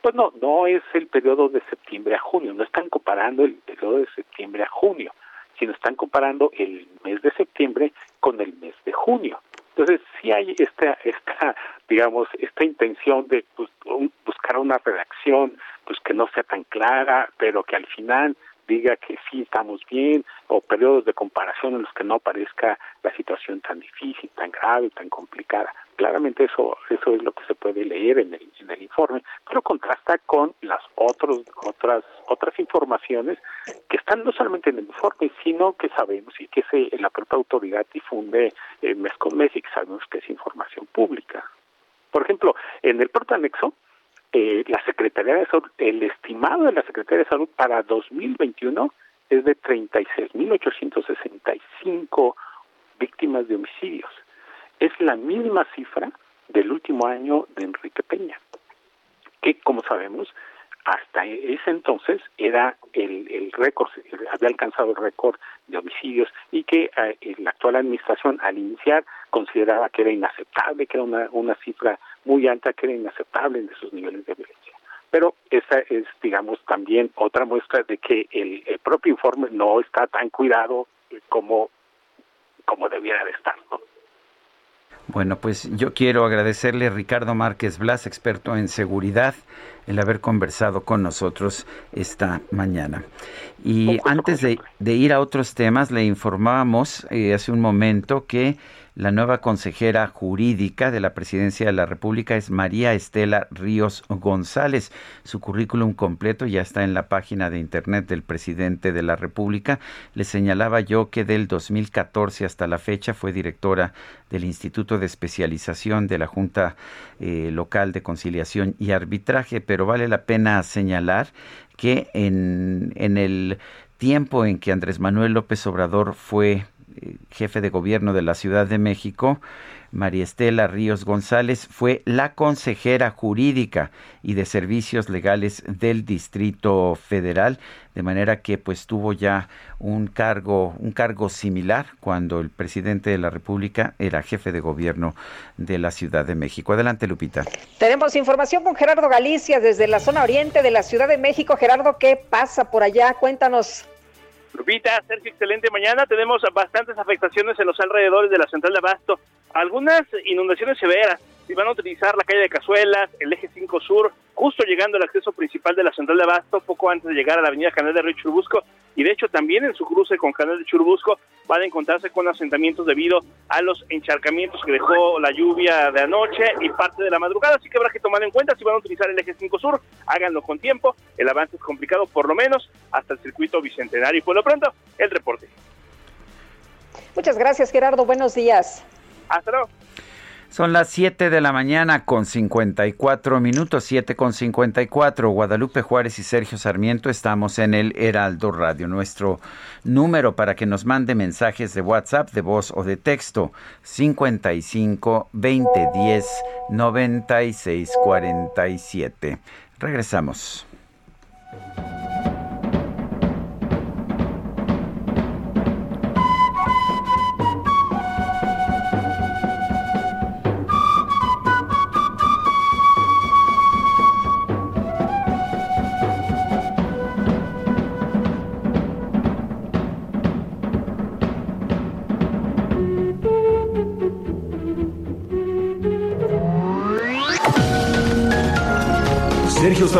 Pues no, no es el periodo de septiembre a junio, no están comparando el periodo de septiembre a junio, sino están comparando el mes de septiembre con el mes de junio. Entonces, sí hay esta, esta digamos, esta intención de pues, un, buscar una redacción pues que no sea tan clara, pero que al final diga que sí estamos bien, o periodos de comparación en los que no aparezca la situación tan difícil, tan grave, tan complicada. Claramente eso eso es lo que se puede leer en el, en el informe, pero contrasta con las otros, otras otras informaciones que están no solamente en el informe, sino que sabemos y que se, la propia autoridad difunde eh, mes con mes y que sabemos que es información pública. Por ejemplo, en el protanexo, eh, la Secretaría de Salud, el estimado de la Secretaría de Salud para 2021 es de 36.865 víctimas de homicidios. Es la misma cifra del último año de Enrique Peña, que como sabemos, hasta ese entonces era el, el récord, había alcanzado el récord de homicidios y que eh, la actual administración al iniciar consideraba que era inaceptable, que era una, una cifra muy alta, que era inaceptable en esos niveles de violencia. Pero esa es, digamos, también otra muestra de que el, el propio informe no está tan cuidado como, como debiera de estar, ¿no? Bueno, pues yo quiero agradecerle a Ricardo Márquez Blas, experto en seguridad, el haber conversado con nosotros esta mañana. Y antes de, de ir a otros temas, le informábamos eh, hace un momento que la nueva consejera jurídica de la Presidencia de la República es María Estela Ríos González. Su currículum completo ya está en la página de internet del presidente de la República. Le señalaba yo que del 2014 hasta la fecha fue directora del Instituto de Especialización de la Junta eh, Local de Conciliación y Arbitraje, pero vale la pena señalar que en, en el tiempo en que Andrés Manuel López Obrador fue jefe de gobierno de la Ciudad de México, María Estela Ríos González fue la consejera jurídica y de servicios legales del Distrito Federal, de manera que pues tuvo ya un cargo un cargo similar cuando el presidente de la República era jefe de gobierno de la Ciudad de México. Adelante, Lupita. Tenemos información con Gerardo Galicia desde la zona oriente de la Ciudad de México. Gerardo, ¿qué pasa por allá? Cuéntanos. Lupita, Sergio, excelente mañana. Tenemos bastantes afectaciones en los alrededores de la central de Abasto. Algunas inundaciones severas. Si van a utilizar la calle de Cazuelas, el eje 5 Sur, justo llegando al acceso principal de la central de Abasto, poco antes de llegar a la avenida Canal de Río Churubusco, y de hecho también en su cruce con Canal de Churubusco van a encontrarse con asentamientos debido a los encharcamientos que dejó la lluvia de anoche y parte de la madrugada, así que habrá que tomar en cuenta si van a utilizar el eje 5 Sur, háganlo con tiempo, el avance es complicado por lo menos hasta el circuito bicentenario. Y por lo pronto, el reporte. Muchas gracias Gerardo, buenos días. Hasta luego. Son las 7 de la mañana con 54 minutos, 7 con 54. Guadalupe Juárez y Sergio Sarmiento estamos en el Heraldo Radio. Nuestro número para que nos mande mensajes de WhatsApp, de voz o de texto, 55 20 10 96 47. Regresamos.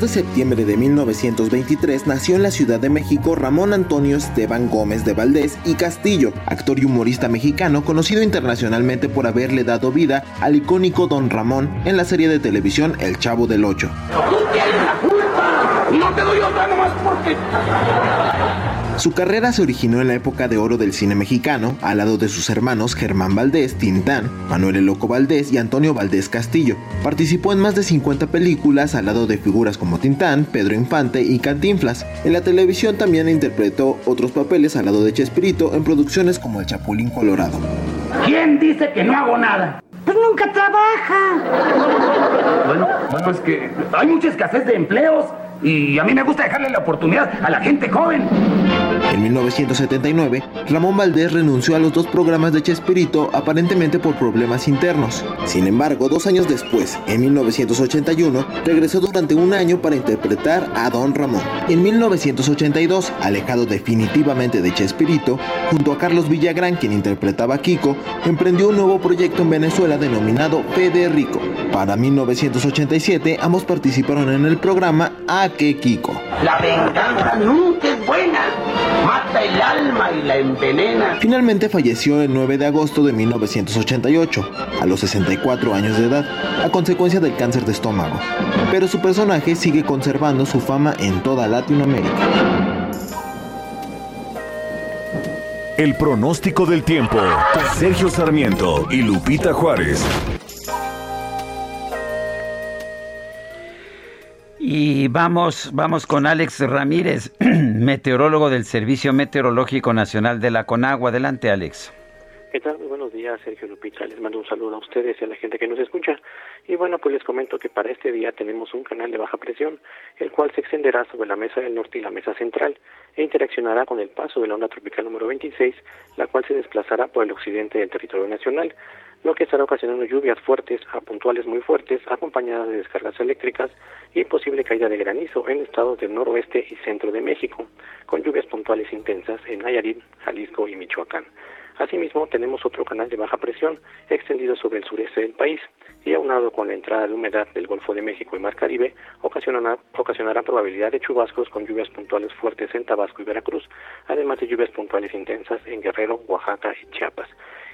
2 de septiembre de 1923 nació en la Ciudad de México Ramón Antonio Esteban Gómez de Valdés y Castillo, actor y humorista mexicano conocido internacionalmente por haberle dado vida al icónico Don Ramón en la serie de televisión El Chavo del Ocho. No te doy otra nomás porque... Su carrera se originó en la época de oro del cine mexicano, al lado de sus hermanos Germán Valdés, Tintán, Manuel El Loco Valdés y Antonio Valdés Castillo. Participó en más de 50 películas al lado de figuras como Tintán, Pedro Infante y Cantinflas. En la televisión también interpretó otros papeles al lado de Chespirito en producciones como El Chapulín Colorado. ¿Quién dice que no hago nada? Pues nunca trabaja. Bueno, bueno, es que hay mucha escasez de empleos y a mí me gusta dejarle la oportunidad a la gente joven. En 1979, Ramón Valdés renunció a los dos programas de Chespirito aparentemente por problemas internos. Sin embargo, dos años después, en 1981, regresó durante un año para interpretar a Don Ramón. En 1982, alejado definitivamente de Chespirito, junto a Carlos Villagrán, quien interpretaba a Kiko, emprendió un nuevo proyecto en Venezuela denominado Fede Rico. Para 1987, ambos participaron en el programa A que Kiko. La venganza nunca es buena. Mata el alma y la envenena. Finalmente falleció el 9 de agosto de 1988, a los 64 años de edad, a consecuencia del cáncer de estómago. Pero su personaje sigue conservando su fama en toda Latinoamérica. El pronóstico del tiempo. Sergio Sarmiento y Lupita Juárez. Y vamos, vamos con Alex Ramírez, meteorólogo del Servicio Meteorológico Nacional de la Conagua. Adelante, Alex. Buenos días, Sergio Lupita. Les mando un saludo a ustedes y a la gente que nos escucha. Y bueno, pues les comento que para este día tenemos un canal de baja presión, el cual se extenderá sobre la mesa del norte y la mesa central e interaccionará con el paso de la onda tropical número 26, la cual se desplazará por el occidente del territorio nacional, lo que estará ocasionando lluvias fuertes a puntuales muy fuertes, acompañadas de descargas eléctricas y posible caída de granizo en estados del noroeste y centro de México, con lluvias puntuales intensas en Nayarit, Jalisco y Michoacán. Asimismo, tenemos otro canal de baja presión extendido sobre el sureste del país, y aunado con la entrada de humedad del Golfo de México y Mar Caribe, ocasionará, ocasionará probabilidad de chubascos con lluvias puntuales fuertes en Tabasco y Veracruz, además de lluvias puntuales intensas en Guerrero, Oaxaca y Chiapas.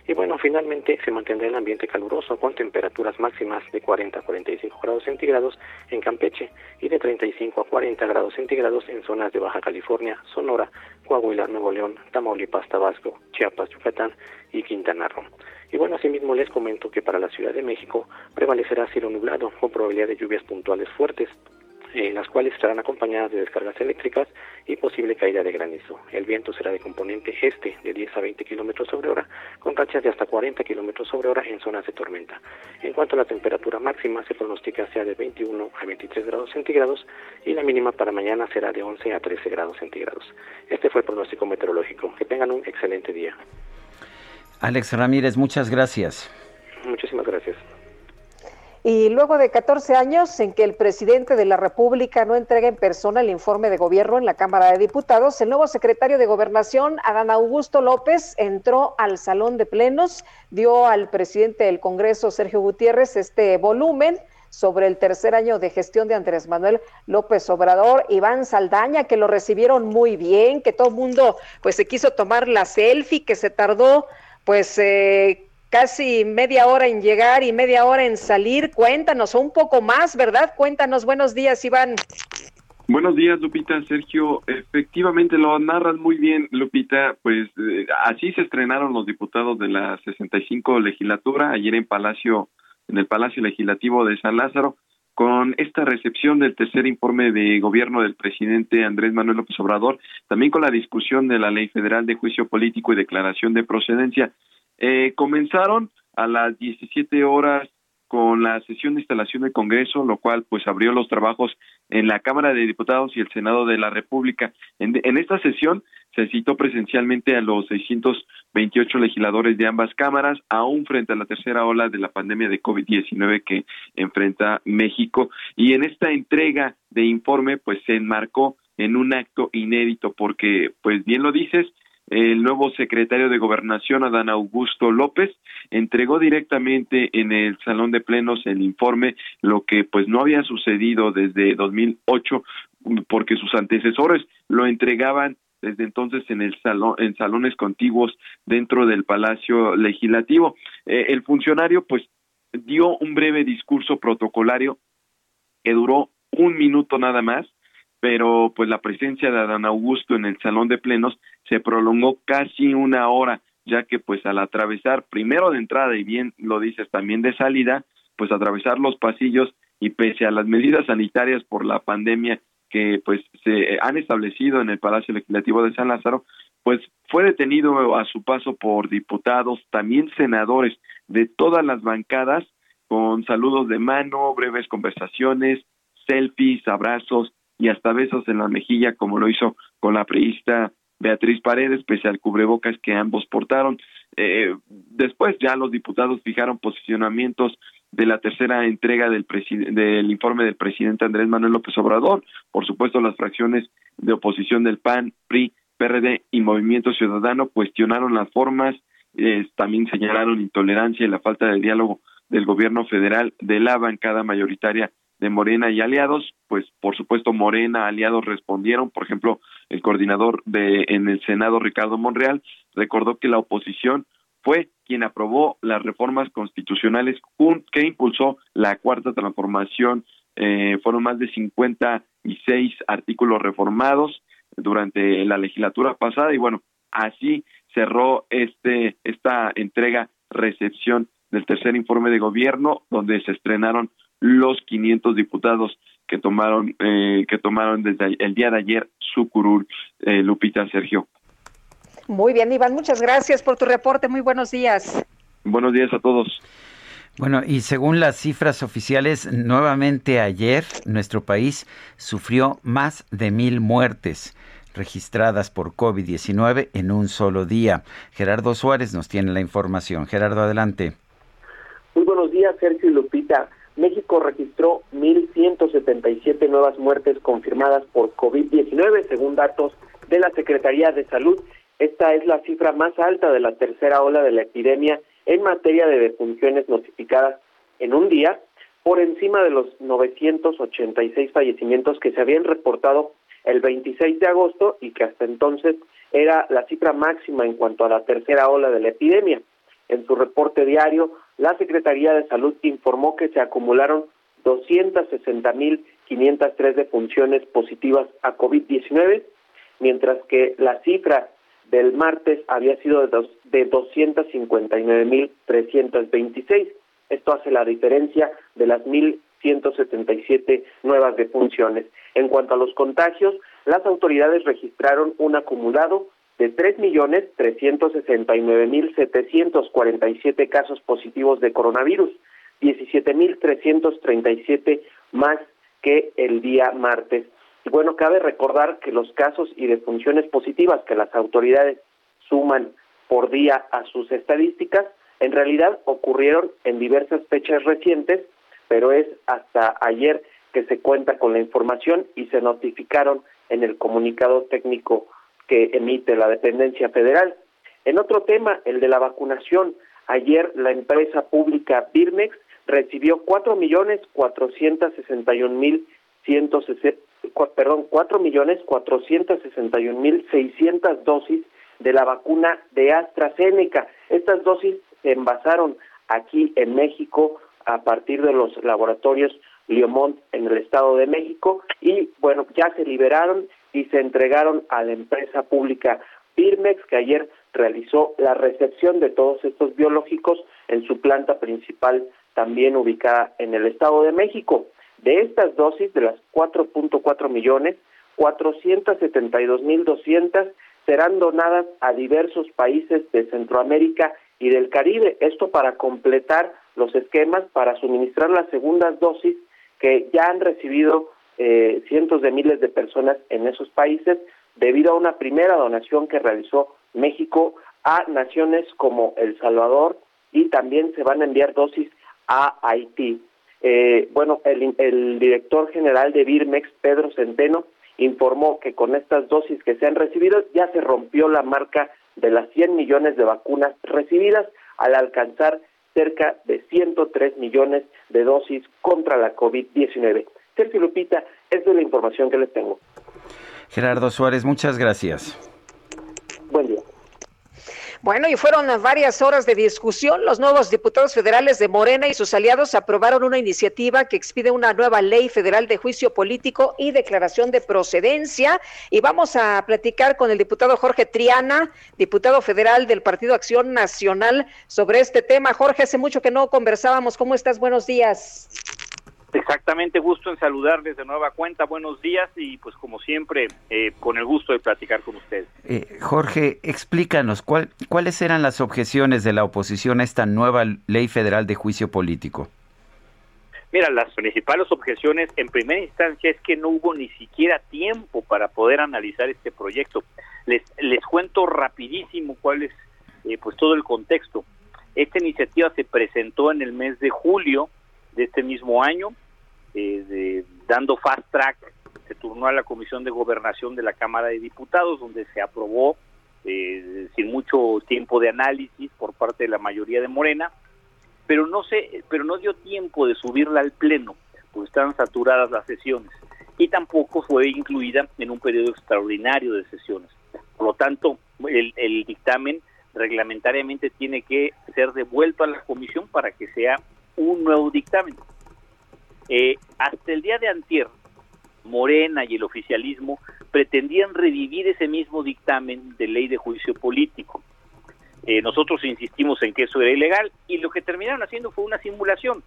Y bueno, finalmente se mantendrá el ambiente caluroso con temperaturas máximas de 40 a 45 grados centígrados en Campeche y de 35 a 40 grados centígrados en zonas de Baja California, Sonora, Coahuila, Nuevo León, Tamaulipas, Tabasco, Chiapas, Yucatán y Quintana Roo. Y bueno, asimismo les comento que para la Ciudad de México prevalecerá cielo nublado con probabilidad de lluvias puntuales fuertes eh, las cuales estarán acompañadas de descargas eléctricas y posible caída de granizo. El viento será de componente este de 10 a 20 kilómetros sobre hora, con rachas de hasta 40 kilómetros sobre hora en zonas de tormenta. En cuanto a la temperatura máxima, se pronostica sea de 21 a 23 grados centígrados y la mínima para mañana será de 11 a 13 grados centígrados. Este fue el pronóstico meteorológico. Que tengan un excelente día. Alex Ramírez, muchas gracias. Muchísimas gracias. Y luego de 14 años en que el presidente de la República no entrega en persona el informe de gobierno en la Cámara de Diputados, el nuevo secretario de Gobernación, Adán Augusto López, entró al salón de plenos, dio al presidente del Congreso, Sergio Gutiérrez, este volumen sobre el tercer año de gestión de Andrés Manuel López Obrador, Iván Saldaña, que lo recibieron muy bien, que todo el mundo pues se quiso tomar la selfie, que se tardó pues eh, casi media hora en llegar y media hora en salir. Cuéntanos, un poco más, ¿verdad? Cuéntanos, buenos días, Iván. Buenos días, Lupita, Sergio. Efectivamente, lo narras muy bien, Lupita. Pues eh, así se estrenaron los diputados de la 65 legislatura ayer en Palacio, en el Palacio Legislativo de San Lázaro, con esta recepción del tercer informe de gobierno del presidente Andrés Manuel López Obrador, también con la discusión de la Ley Federal de Juicio Político y Declaración de Procedencia. Eh, comenzaron a las 17 horas con la sesión de instalación del Congreso, lo cual pues abrió los trabajos en la Cámara de Diputados y el Senado de la República. En, en esta sesión se citó presencialmente a los 628 legisladores de ambas cámaras, aún frente a la tercera ola de la pandemia de COVID-19 que enfrenta México. Y en esta entrega de informe pues se enmarcó en un acto inédito porque, pues bien lo dices, el nuevo secretario de Gobernación, Adán Augusto López, entregó directamente en el Salón de Plenos el informe, lo que pues no había sucedido desde 2008, porque sus antecesores lo entregaban desde entonces en el salón en salones contiguos dentro del Palacio Legislativo. Eh, el funcionario pues dio un breve discurso protocolario que duró un minuto nada más pero pues la presencia de Adán Augusto en el salón de plenos se prolongó casi una hora, ya que pues al atravesar primero de entrada y bien lo dices también de salida, pues atravesar los pasillos y pese a las medidas sanitarias por la pandemia que pues se han establecido en el Palacio Legislativo de San Lázaro, pues fue detenido a su paso por diputados, también senadores de todas las bancadas, con saludos de mano, breves conversaciones, selfies, abrazos, y hasta besos en la mejilla, como lo hizo con la priista Beatriz Paredes, pese al cubrebocas que ambos portaron. Eh, después ya los diputados fijaron posicionamientos de la tercera entrega del, del informe del presidente Andrés Manuel López Obrador. Por supuesto, las fracciones de oposición del PAN, PRI, PRD y Movimiento Ciudadano cuestionaron las formas, eh, también señalaron intolerancia y la falta de diálogo del gobierno federal de la bancada mayoritaria de Morena y aliados, pues por supuesto Morena, aliados respondieron, por ejemplo, el coordinador de en el Senado Ricardo Monreal recordó que la oposición fue quien aprobó las reformas constitucionales que impulsó la cuarta transformación, eh, fueron más de 56 artículos reformados durante la legislatura pasada y bueno, así cerró este esta entrega recepción del tercer informe de gobierno donde se estrenaron los 500 diputados que tomaron eh, que tomaron desde el día de ayer su curul, eh, Lupita Sergio. Muy bien, Iván, muchas gracias por tu reporte. Muy buenos días. Buenos días a todos. Bueno, y según las cifras oficiales, nuevamente ayer nuestro país sufrió más de mil muertes registradas por COVID-19 en un solo día. Gerardo Suárez nos tiene la información. Gerardo, adelante. Muy buenos días, Sergio y Lupita. México registró 1.177 nuevas muertes confirmadas por COVID-19, según datos de la Secretaría de Salud. Esta es la cifra más alta de la tercera ola de la epidemia en materia de defunciones notificadas en un día por encima de los 986 fallecimientos que se habían reportado el 26 de agosto y que hasta entonces era la cifra máxima en cuanto a la tercera ola de la epidemia. En su reporte diario, la Secretaría de Salud informó que se acumularon 260.503 defunciones positivas a COVID-19, mientras que la cifra del martes había sido de, dos, de 259.326. Esto hace la diferencia de las 1.177 nuevas defunciones. En cuanto a los contagios, las autoridades registraron un acumulado de 3.369.747 casos positivos de coronavirus, 17.337 más que el día martes. Y bueno, cabe recordar que los casos y defunciones positivas que las autoridades suman por día a sus estadísticas, en realidad ocurrieron en diversas fechas recientes, pero es hasta ayer que se cuenta con la información y se notificaron en el comunicado técnico que emite la dependencia federal. En otro tema, el de la vacunación, ayer la empresa pública Birmex recibió cuatro millones cuatrocientos sesenta y un mil ciento perdón cuatro millones cuatrocientos sesenta y un mil seiscientas dosis de la vacuna de AstraZeneca. Estas dosis se envasaron aquí en México a partir de los laboratorios Liomont en el Estado de México y bueno, ya se liberaron y se entregaron a la empresa pública Birmex que ayer realizó la recepción de todos estos biológicos en su planta principal también ubicada en el Estado de México. De estas dosis, de las 4.4 millones, 472.200 serán donadas a diversos países de Centroamérica y del Caribe. Esto para completar los esquemas para suministrar las segundas dosis que ya han recibido eh, cientos de miles de personas en esos países debido a una primera donación que realizó México a naciones como El Salvador y también se van a enviar dosis a Haití. Eh, bueno, el, el director general de Birmex, Pedro Centeno, informó que con estas dosis que se han recibido ya se rompió la marca de las 100 millones de vacunas recibidas al alcanzar cerca de 103 millones de dosis contra la COVID-19. Sergio Lupita, esa es la información que les tengo. Gerardo Suárez, muchas gracias. Buen día. Bueno, y fueron varias horas de discusión. Los nuevos diputados federales de Morena y sus aliados aprobaron una iniciativa que expide una nueva ley federal de juicio político y declaración de procedencia. Y vamos a platicar con el diputado Jorge Triana, diputado federal del Partido Acción Nacional, sobre este tema. Jorge, hace mucho que no conversábamos. ¿Cómo estás? Buenos días. Exactamente, gusto en saludarles de nueva cuenta. Buenos días y pues como siempre, eh, con el gusto de platicar con ustedes. Eh, Jorge, explícanos, ¿cuál, ¿cuáles eran las objeciones de la oposición a esta nueva ley federal de juicio político? Mira, las principales objeciones en primera instancia es que no hubo ni siquiera tiempo para poder analizar este proyecto. Les, les cuento rapidísimo cuál es eh, pues todo el contexto. Esta iniciativa se presentó en el mes de julio de este mismo año eh, dando fast track, se turnó a la Comisión de Gobernación de la Cámara de Diputados, donde se aprobó eh, sin mucho tiempo de análisis por parte de la mayoría de Morena, pero no se, pero no dio tiempo de subirla al pleno, porque estaban saturadas las sesiones, y tampoco fue incluida en un periodo extraordinario de sesiones. Por lo tanto, el, el dictamen reglamentariamente tiene que ser devuelto a la comisión para que sea un nuevo dictamen. Eh, hasta el día de antier, Morena y el oficialismo pretendían revivir ese mismo dictamen de ley de juicio político. Eh, nosotros insistimos en que eso era ilegal y lo que terminaron haciendo fue una simulación.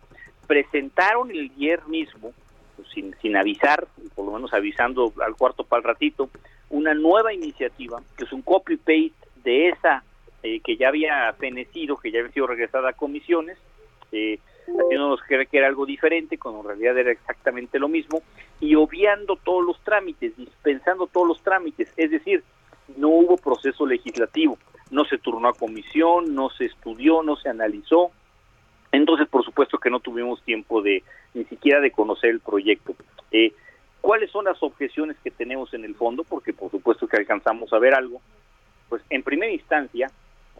Presentaron el día mismo, pues, sin, sin avisar, por lo menos avisando al cuarto para el ratito, una nueva iniciativa que es un copy-paste de esa eh, que ya había fenecido, que ya había sido regresada a comisiones, eh, haciéndonos creer que era algo diferente, cuando en realidad era exactamente lo mismo, y obviando todos los trámites, dispensando todos los trámites, es decir, no hubo proceso legislativo, no se turnó a comisión, no se estudió, no se analizó, entonces por supuesto que no tuvimos tiempo de ni siquiera de conocer el proyecto. Eh, ¿Cuáles son las objeciones que tenemos en el fondo? Porque por supuesto que alcanzamos a ver algo. Pues en primera instancia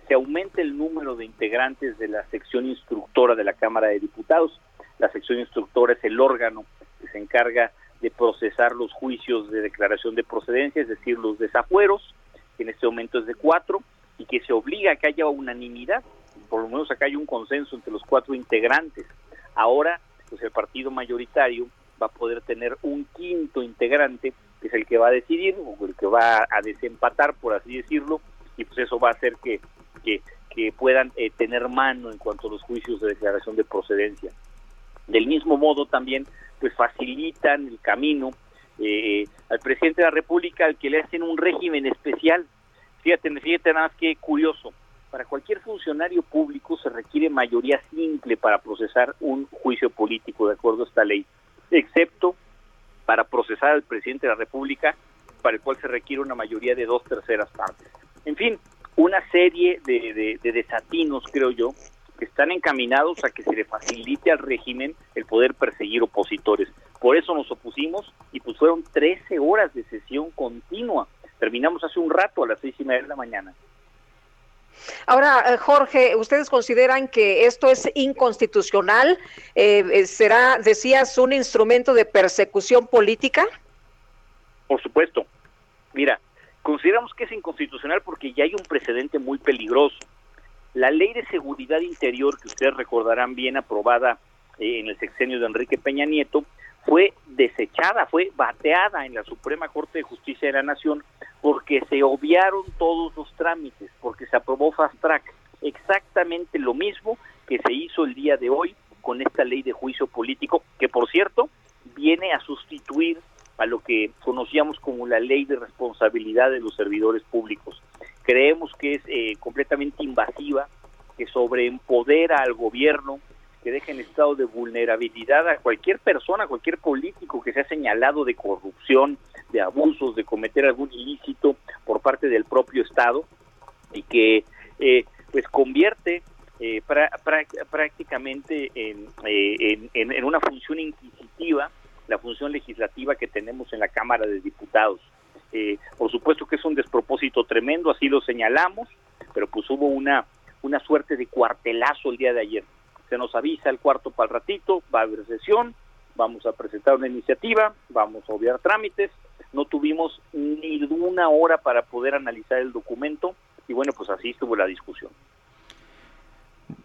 se aumente el número de integrantes de la sección instructora de la Cámara de Diputados. La sección instructora es el órgano que se encarga de procesar los juicios de declaración de procedencia, es decir, los desafueros, que en este momento es de cuatro, y que se obliga a que haya unanimidad, por lo menos acá hay un consenso entre los cuatro integrantes. Ahora, pues el partido mayoritario va a poder tener un quinto integrante, que es el que va a decidir, o el que va a desempatar, por así decirlo, y pues eso va a hacer que, que, puedan eh, tener mano en cuanto a los juicios de declaración de procedencia. Del mismo modo también, pues facilitan el camino eh, al presidente de la República al que le hacen un régimen especial. Fíjate, fíjate nada más que curioso. Para cualquier funcionario público se requiere mayoría simple para procesar un juicio político, de acuerdo a esta ley, excepto para procesar al presidente de la República, para el cual se requiere una mayoría de dos terceras partes. En fin, una serie de, desatinos, creo yo, que están encaminados a que se le facilite al régimen el poder perseguir opositores. Por eso nos opusimos y pues fueron 13 horas de sesión continua. Terminamos hace un rato a las seis y media de la mañana. Ahora, eh, Jorge, ¿ustedes consideran que esto es inconstitucional? Eh, eh, ¿Será, decías, un instrumento de persecución política? Por supuesto. Mira, Consideramos que es inconstitucional porque ya hay un precedente muy peligroso. La ley de seguridad interior, que ustedes recordarán bien aprobada eh, en el sexenio de Enrique Peña Nieto, fue desechada, fue bateada en la Suprema Corte de Justicia de la Nación porque se obviaron todos los trámites, porque se aprobó fast track. Exactamente lo mismo que se hizo el día de hoy con esta ley de juicio político, que por cierto viene a sustituir a lo que conocíamos como la ley de responsabilidad de los servidores públicos. Creemos que es eh, completamente invasiva, que sobreempodera al gobierno, que deja en estado de vulnerabilidad a cualquier persona, a cualquier político que sea señalado de corrupción, de abusos, de cometer algún ilícito por parte del propio Estado y que eh, pues convierte eh, prácticamente en, en, una función inquisitiva la función legislativa que tenemos en la Cámara de Diputados. Eh, por supuesto que es un despropósito tremendo, así lo señalamos, pero pues hubo una, una suerte de cuartelazo el día de ayer. Se nos avisa el cuarto para el ratito, va a haber sesión, vamos a presentar una iniciativa, vamos a obviar trámites, no tuvimos ni una hora para poder analizar el documento y bueno, pues así estuvo la discusión.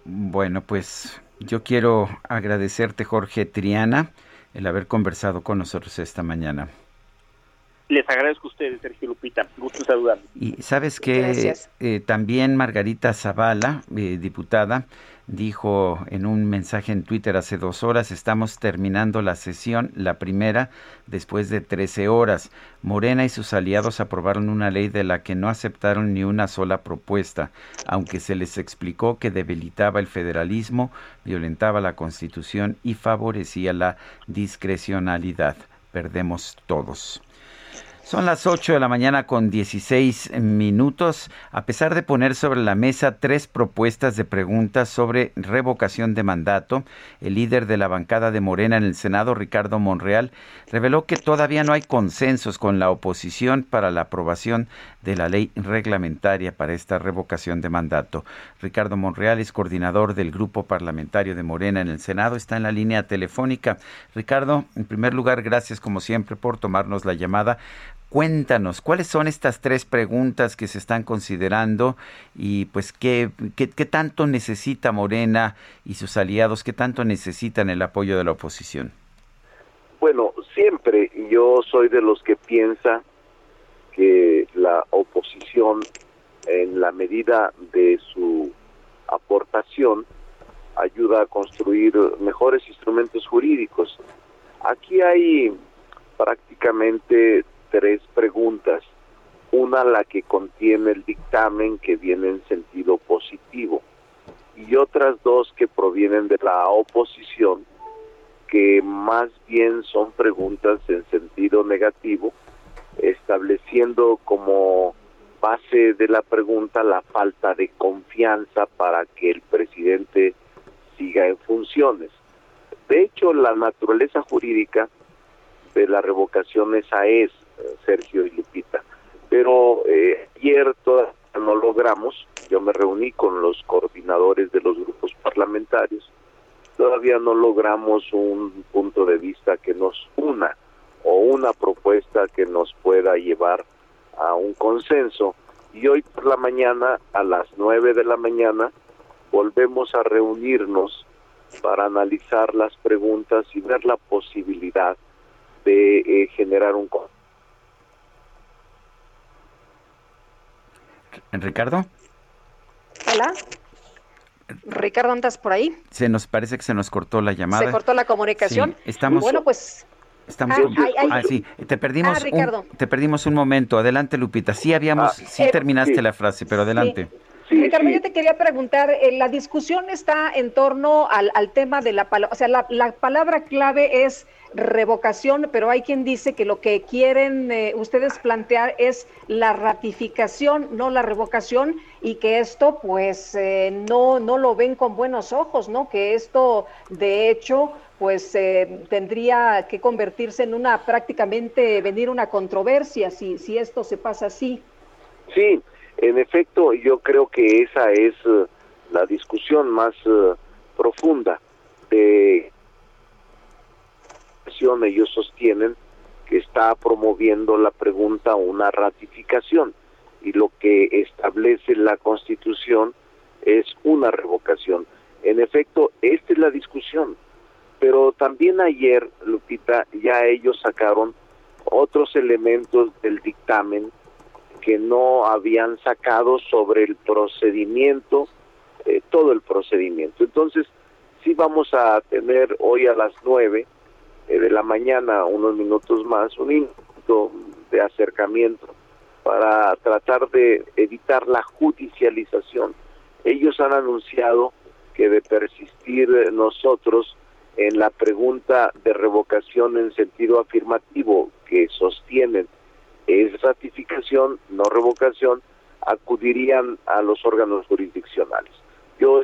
Bueno, pues yo quiero agradecerte, Jorge Triana el haber conversado con nosotros esta mañana. Les agradezco a ustedes, Sergio Lupita. Gusto saludar. Y sabes que eh, también Margarita Zavala, eh, diputada, dijo en un mensaje en Twitter hace dos horas, estamos terminando la sesión, la primera, después de 13 horas. Morena y sus aliados aprobaron una ley de la que no aceptaron ni una sola propuesta, aunque se les explicó que debilitaba el federalismo, violentaba la Constitución y favorecía la discrecionalidad. Perdemos todos. Son las 8 de la mañana con 16 minutos. A pesar de poner sobre la mesa tres propuestas de preguntas sobre revocación de mandato, el líder de la bancada de Morena en el Senado, Ricardo Monreal, reveló que todavía no hay consensos con la oposición para la aprobación de la ley reglamentaria para esta revocación de mandato. Ricardo Monreal es coordinador del grupo parlamentario de Morena en el Senado, está en la línea telefónica. Ricardo, en primer lugar, gracias como siempre por tomarnos la llamada. Cuéntanos, ¿cuáles son estas tres preguntas que se están considerando y pues qué, qué, tanto necesita Morena y sus aliados, qué tanto necesitan el apoyo de la oposición? Bueno, siempre yo soy de los que piensa que la oposición, en la medida de su aportación, ayuda a construir mejores instrumentos jurídicos. Aquí hay prácticamente tres preguntas. Una la que contiene el dictamen que viene en sentido positivo y otras dos que provienen de la oposición que más bien son preguntas en sentido negativo, estableciendo como base de la pregunta la falta de confianza para que el presidente siga en funciones. De hecho, la naturaleza jurídica de la revocación esa es Sergio y Lupita. Pero eh, ayer todavía no logramos yo me reuní con los coordinadores de los grupos parlamentarios, todavía no logramos un punto de vista que nos una o una propuesta que nos pueda llevar a un consenso. Y hoy por la mañana, a las nueve de la mañana, volvemos a reunirnos para analizar las preguntas y ver la posibilidad de eh, generar un consenso. Ricardo. Hola. Ricardo, ¿andas por ahí? Se nos parece que se nos cortó la llamada. Se cortó la comunicación. estamos. Bueno, pues. Estamos. Ah, ah sí. Te perdimos. Ah, un, te perdimos un momento. Adelante, Lupita. Sí habíamos. Ah, sí eh, terminaste la frase, pero adelante. Ricardo, yo te quería preguntar, eh, la discusión está en torno al, tema de la palabra, o sea, la, palabra clave es revocación, pero hay quien dice que lo que quieren eh, ustedes plantear es la ratificación, no la revocación, y que esto pues eh, no, no lo ven con buenos ojos, ¿no? Que esto de hecho pues tendría que convertirse en una prácticamente venir una controversia si, si esto se pasa así. Sí, en efecto, yo creo que esa es eh, la discusión más eh, profunda de ellos sostienen que está promoviendo la pregunta una ratificación y lo que establece la Constitución es una revocación. En efecto, esta es la discusión. Pero también ayer, Lupita, ya ellos sacaron otros elementos del dictamen que no habían sacado sobre el procedimiento, eh, todo el procedimiento. Entonces, sí vamos a tener hoy a las nueve eh, de la mañana, unos minutos más, un minuto de acercamiento para tratar de evitar la judicialización. Ellos han anunciado que de persistir nosotros en la pregunta de revocación en sentido afirmativo que sostienen es ratificación, no revocación, acudirían a los órganos jurisdiccionales. Yo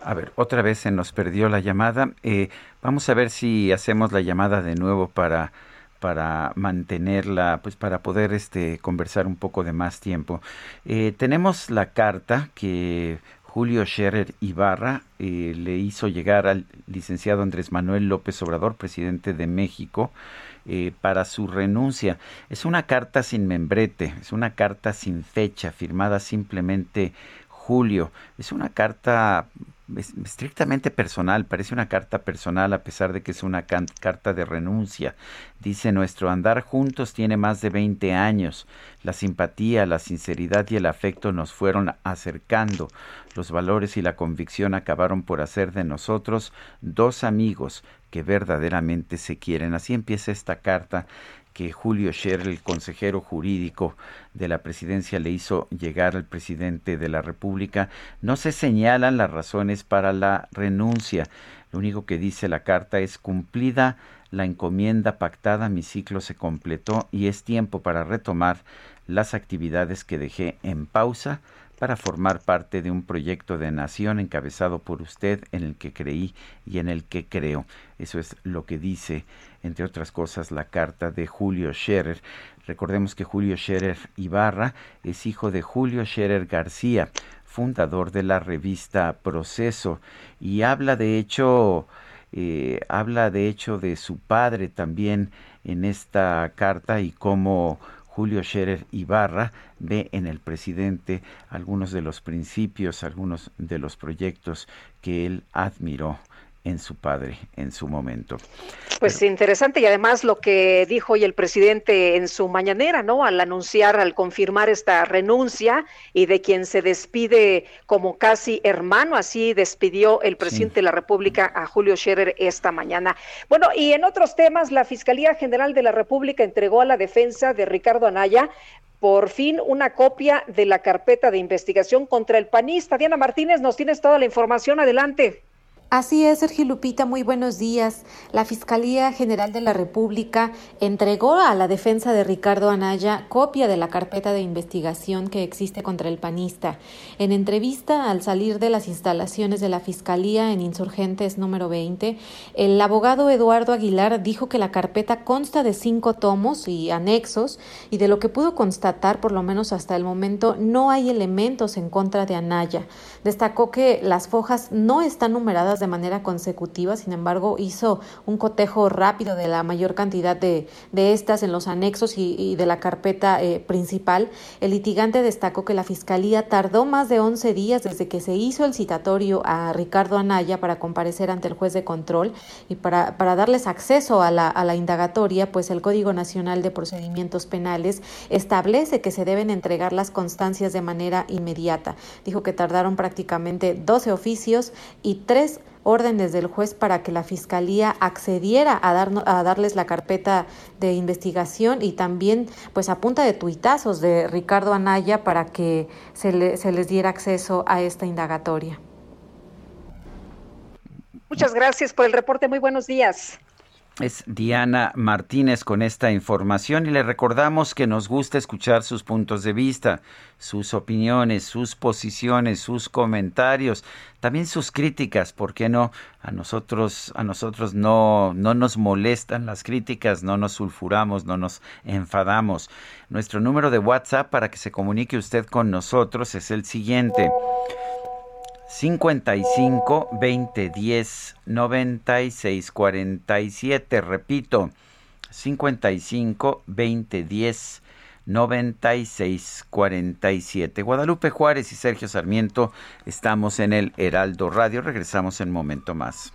a ver, otra vez se nos perdió la llamada. Eh, vamos a ver si hacemos la llamada de nuevo para para mantenerla, pues para poder este conversar un poco de más tiempo. Eh, tenemos la carta que Julio Scherer Ibarra eh, le hizo llegar al licenciado Andrés Manuel López Obrador, presidente de México, eh, para su renuncia. Es una carta sin membrete, es una carta sin fecha, firmada simplemente Julio. Es una carta estrictamente personal, parece una carta personal a pesar de que es una carta de renuncia. Dice, nuestro andar juntos tiene más de 20 años. La simpatía, la sinceridad y el afecto nos fueron acercando. Los valores y la convicción acabaron por hacer de nosotros dos amigos que verdaderamente se quieren. Así empieza esta carta que Julio Scherer, el consejero jurídico de la presidencia, le hizo llegar al presidente de la República. No se señalan las razones para la renuncia. Lo único que dice la carta es cumplida la encomienda pactada, mi ciclo se completó y es tiempo para retomar las actividades que dejé en pausa para formar parte de un proyecto de nación encabezado por usted en el que creí y en el que creo. Eso es lo que dice, entre otras cosas, la carta de Julio Scherer. Recordemos que Julio Scherer Ibarra es hijo de Julio Scherer García, fundador de la revista Proceso, y habla de hecho, eh, habla de hecho de su padre también en esta carta y cómo Julio Scherer Ibarra ve en el presidente algunos de los principios, algunos de los proyectos que él admiró en su padre en su momento. Pues interesante y además lo que dijo hoy el presidente en su mañanera, ¿no? Al anunciar, al confirmar esta renuncia y de quien se despide como casi hermano, así despidió el presidente de la República a Julio Scherer esta mañana. Bueno, y en otros temas, la Fiscalía General de la República entregó a la defensa de Ricardo Anaya por fin una copia de la carpeta de investigación contra el panista. Diana Martínez, nos tienes toda la información. Adelante. Así es, Sergio Lupita, muy buenos días. La Fiscalía General de la República entregó a la defensa de Ricardo Anaya copia de la carpeta de investigación que existe contra el panista. En entrevista al salir de las instalaciones de la Fiscalía en Insurgentes número 20, el abogado Eduardo Aguilar dijo que la carpeta consta de cinco tomos y anexos y de lo que pudo constatar, por lo menos hasta el momento, no hay elementos en contra de Anaya. Destacó que las fojas no están numeradas de manera consecutiva, sin embargo, hizo un cotejo rápido de la mayor cantidad de, de estas en los anexos y, de la carpeta eh, principal. El litigante destacó que la Fiscalía tardó más de 11 días desde que se hizo el citatorio a Ricardo Anaya para comparecer ante el juez de control y para, para darles acceso a la, a la indagatoria, pues el Código Nacional de Procedimientos Penales establece que se deben entregar las constancias de manera inmediata. Dijo que tardaron prácticamente 12 oficios y tres órdenes del juez para que la fiscalía accediera a, dar, a darles la carpeta de investigación y también pues a punta de tuitazos de Ricardo Anaya para que se, le, se les diera acceso a esta indagatoria. Muchas gracias por el reporte. Muy buenos días. Es Diana Martínez con esta información y le recordamos que nos gusta escuchar sus puntos de vista, sus opiniones, sus posiciones, sus comentarios, también sus críticas, ¿por qué no? A nosotros a nosotros no no nos molestan las críticas, no nos sulfuramos, no nos enfadamos. Nuestro número de WhatsApp para que se comunique usted con nosotros es el siguiente: 55 20 10 96 47. Repito, 55 20 10 96 47. Guadalupe Juárez y Sergio Sarmiento estamos en el Heraldo Radio. Regresamos en un momento más.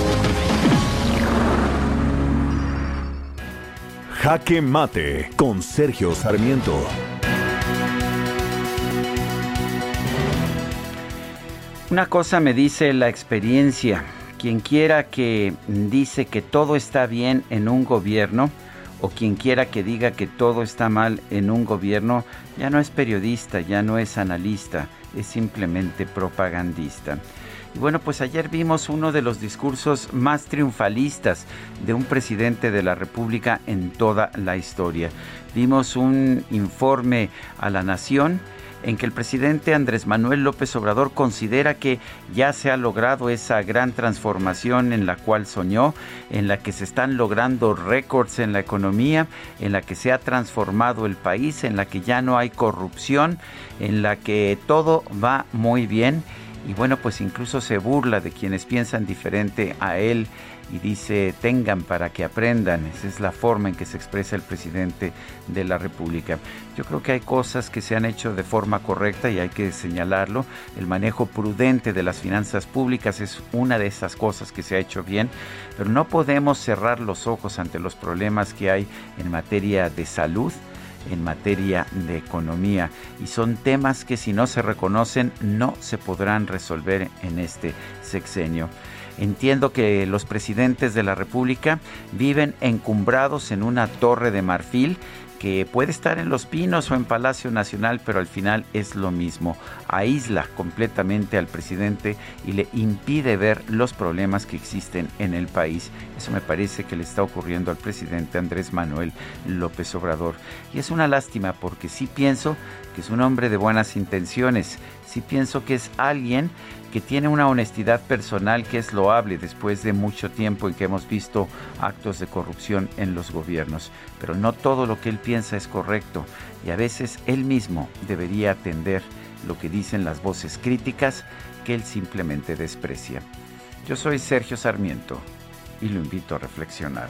Jaque Mate con Sergio Sarmiento. Una cosa me dice la experiencia. Quien quiera que dice que todo está bien en un gobierno, o quien quiera que diga que todo está mal en un gobierno, ya no es periodista, ya no es analista, es simplemente propagandista. Y bueno, pues ayer vimos uno de los discursos más triunfalistas de un presidente de la República en toda la historia. Vimos un informe a la nación en que el presidente Andrés Manuel López Obrador considera que ya se ha logrado esa gran transformación en la cual soñó, en la que se están logrando récords en la economía, en la que se ha transformado el país, en la que ya no hay corrupción, en la que todo va muy bien y bueno, pues incluso se burla de quienes piensan diferente a él y dice tengan para que aprendan. Esa es la forma en que se expresa el presidente de la República. Yo creo que hay cosas que se han hecho de forma correcta y hay que señalarlo. El manejo prudente de las finanzas públicas es una de esas cosas que se ha hecho bien, pero no podemos cerrar los ojos ante los problemas que hay en materia de salud en materia de economía y son temas que si no se reconocen no se podrán resolver en este sexenio. Entiendo que los presidentes de la República viven encumbrados en una torre de marfil que puede estar en Los Pinos o en Palacio Nacional, pero al final es lo mismo. Aísla completamente al presidente y le impide ver los problemas que existen en el país. Eso me parece que le está ocurriendo al presidente Andrés Manuel López Obrador. Y es una lástima porque sí pienso que es un hombre de buenas intenciones, sí pienso que es alguien que tiene una honestidad personal que es loable después de mucho tiempo en que hemos visto actos de corrupción en los gobiernos. Pero no todo lo que él piensa es correcto y a veces él mismo debería atender lo que dicen las voces críticas que él simplemente desprecia. Yo soy Sergio Sarmiento y lo invito a reflexionar.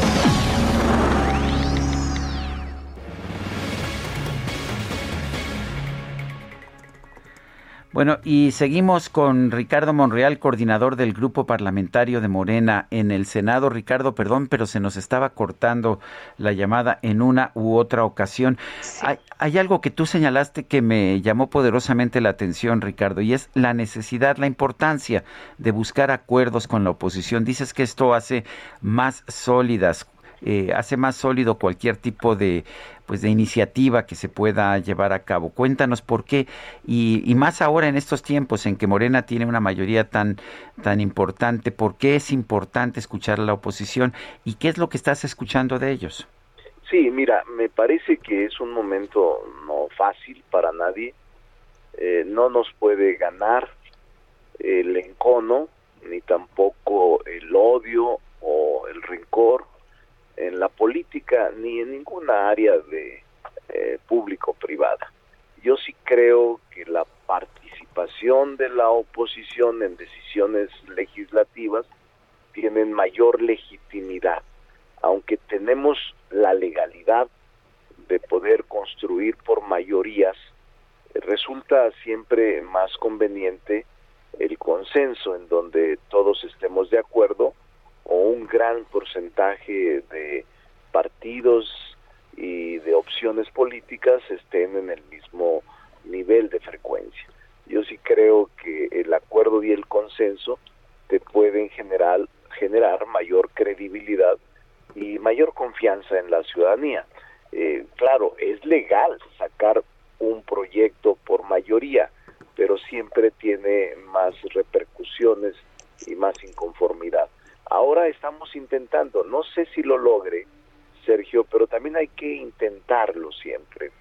Bueno, y seguimos con Ricardo Monreal, coordinador del grupo parlamentario de Morena en el Senado. Ricardo, perdón, pero se nos estaba cortando la llamada en una u otra ocasión. Hay, hay, algo que tú señalaste que me llamó poderosamente la atención, Ricardo, y es la necesidad, la importancia de buscar acuerdos con la oposición. Dices que esto hace más sólidas eh, hace más sólido cualquier tipo de pues de iniciativa que se pueda llevar a cabo. Cuéntanos por qué y, más ahora en estos tiempos en que Morena tiene una mayoría tan tan importante, por qué es importante escuchar a la oposición y qué es lo que estás escuchando de ellos. Sí, mira, me parece que es un momento no fácil para nadie. Eh, no nos puede ganar el encono ni tampoco el odio o el rencor en la política ni en ninguna área de eh, público-privada. Yo sí creo que la participación de la oposición en decisiones legislativas tienen mayor legitimidad, aunque tenemos la legalidad de poder construir por mayorías, resulta siempre más conveniente el consenso en donde todos estemos de acuerdo o un gran porcentaje de partidos y de opciones políticas estén en el mismo nivel de frecuencia. Yo sí creo que el acuerdo y el consenso te pueden generar, generar mayor credibilidad y mayor confianza en la ciudadanía. Eh, claro, es legal sacar un proyecto por mayoría, pero siempre tiene más repercusiones y más inconformidad. Ahora estamos intentando, no sé si lo logre, Sergio, pero también hay que intentarlo siempre.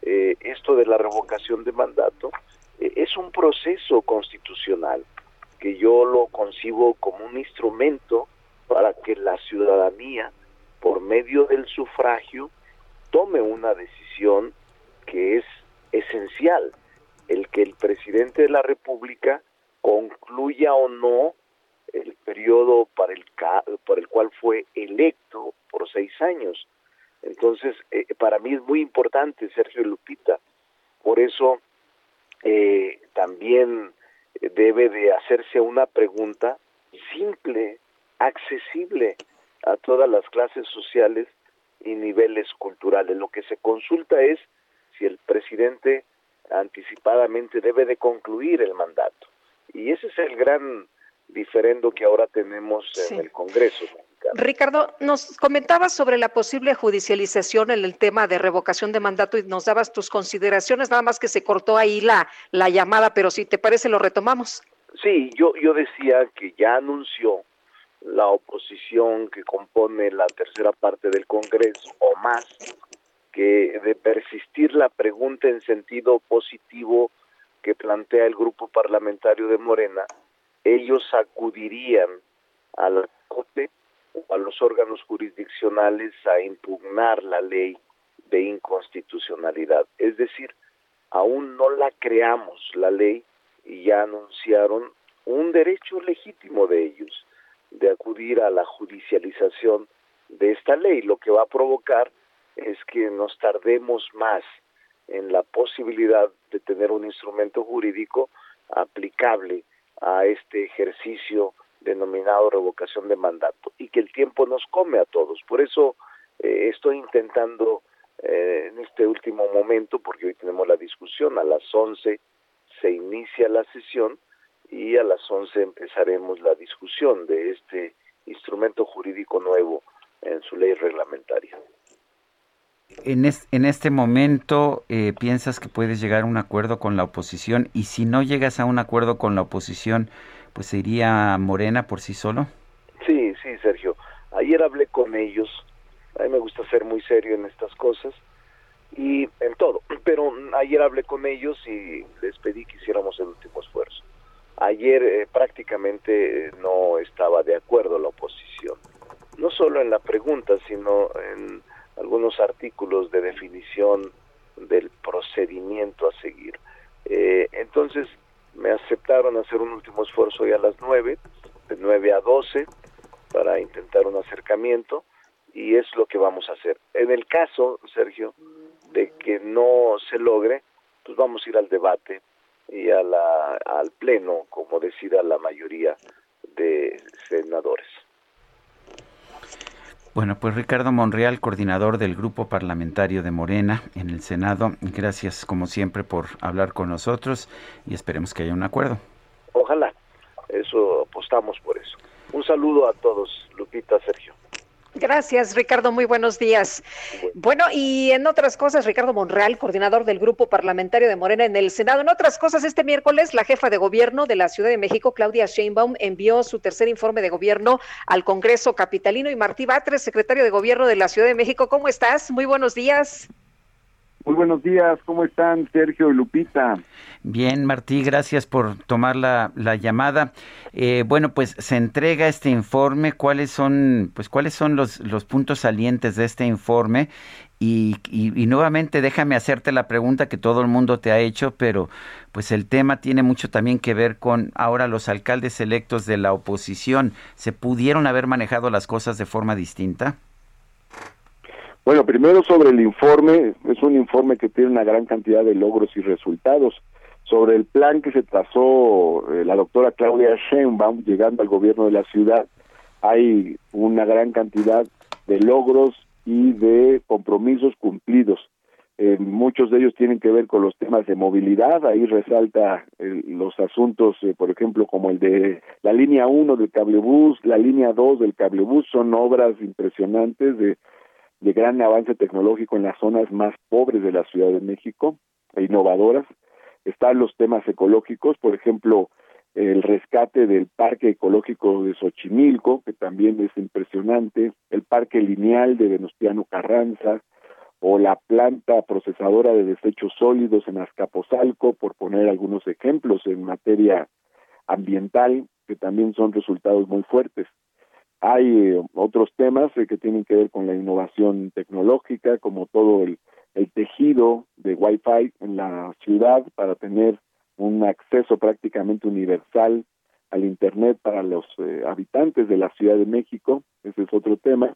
Eh, esto de la revocación de mandato eh, es un proceso constitucional que yo lo concibo como un instrumento para que la ciudadanía, por medio del sufragio, tome una decisión que es esencial, el que el presidente de la República concluya o no el periodo para el, por el cual fue electo por seis años. Entonces, eh, para mí es muy importante, Sergio Lupita. Por eso eh, también debe de hacerse una pregunta simple, accesible a todas las clases sociales y niveles culturales. Lo que se consulta es si el presidente anticipadamente debe de concluir el mandato. Y ese es el gran diferendo que ahora tenemos en el Congreso. Ricardo, nos comentabas sobre la posible judicialización en el tema de revocación de mandato y nos dabas tus consideraciones, nada más que se cortó ahí la, la llamada, pero si te parece lo retomamos. Sí, yo, yo decía que ya anunció la oposición que compone la tercera parte del Congreso o más, que de persistir la pregunta en sentido positivo que plantea el grupo parlamentario de Morena, ellos acudirían a la Corte o a los órganos jurisdiccionales a impugnar la ley de inconstitucionalidad. Es decir, aún no la creamos la ley y ya anunciaron un derecho legítimo de ellos de acudir a la judicialización de esta ley, lo que va a provocar es que nos tardemos más en la posibilidad de tener un instrumento jurídico aplicable a este ejercicio denominado revocación de mandato y que el tiempo nos come a todos. Por eso Eh, estoy intentando eh, en este último momento, porque hoy tenemos la discusión, a las 11 se inicia la sesión y a las 11 empezaremos la discusión de este instrumento jurídico nuevo en su ley reglamentaria. En, en este momento, eh, ¿piensas que puedes llegar a un acuerdo con la oposición? Y si no llegas a un acuerdo con la oposición, pues se iría Morena por sí solo? Sí, sí, Sergio. Ayer hablé con ellos. A mí me gusta ser muy serio en estas cosas y en todo. Pero ayer hablé con ellos y les pedí que hiciéramos el último esfuerzo. Ayer eh, prácticamente eh, no estaba de acuerdo la oposición, no solo en la pregunta, sino en algunos artículos de definición del procedimiento a seguir. Eh, entonces me aceptaron hacer un último esfuerzo hoy a las 9, de 9 a 12, para intentar un acercamiento y es lo que vamos a hacer. En el caso, Sergio, de que no se logre, pues vamos a ir al debate y a la, al pleno, como decida la mayoría de senadores. Bueno, pues Ricardo Monreal, coordinador del Grupo Parlamentario de Morena en el Senado, gracias como siempre por hablar con nosotros y esperemos que haya un acuerdo. Ojalá, eso apostamos por eso. Un saludo a todos, Lupita, Sergio. Gracias, Ricardo. Muy buenos días. Bueno, y en otras cosas, Ricardo Monreal, coordinador del Grupo Parlamentario de Morena en el Senado. En otras cosas, este miércoles, la jefa de gobierno de la Ciudad de México, Claudia Sheinbaum, envió su tercer informe de gobierno al Congreso Capitalino. Y Martí Batres, secretario de Gobierno de la Ciudad de México, ¿cómo estás? Muy buenos días. Muy buenos días, ¿cómo están Sergio y Lupita? Bien, Martí, gracias por tomar la, llamada. Eh, bueno, pues se entrega este informe. ¿Cuáles son, pues, cuáles son los, los puntos salientes de este informe? Y, y, nuevamente déjame hacerte la pregunta que todo el mundo te ha hecho, pero pues el tema tiene mucho también que ver con ahora los alcaldes electos de la oposición. ¿Se pudieron haber manejado las cosas de forma distinta? Bueno, primero sobre el informe, es un informe que tiene una gran cantidad de logros y resultados. Sobre el plan que se trazó eh, la doctora Claudia Sheinbaum llegando al gobierno de la ciudad, hay una gran cantidad de logros y de compromisos cumplidos. Eh, muchos de ellos tienen que ver con los temas de movilidad, ahí resalta eh, los asuntos, por ejemplo, como el de la línea 1 del cablebús, la línea 2 del cablebús, son obras impresionantes de de gran avance tecnológico en las zonas más pobres de la Ciudad de México e innovadoras. Están los temas ecológicos, por ejemplo, el rescate del Parque Ecológico de Xochimilco, que también es impresionante, el Parque Lineal de Venustiano Carranza, o la planta procesadora de desechos sólidos en Azcapotzalco, por poner algunos ejemplos en materia ambiental, que también son resultados muy fuertes. Hay eh, otros temas eh, que tienen que ver con la innovación tecnológica, como todo el, tejido de Wi-Fi en la ciudad para tener un acceso prácticamente universal al Internet para los eh, habitantes de la Ciudad de México. Ese es otro tema.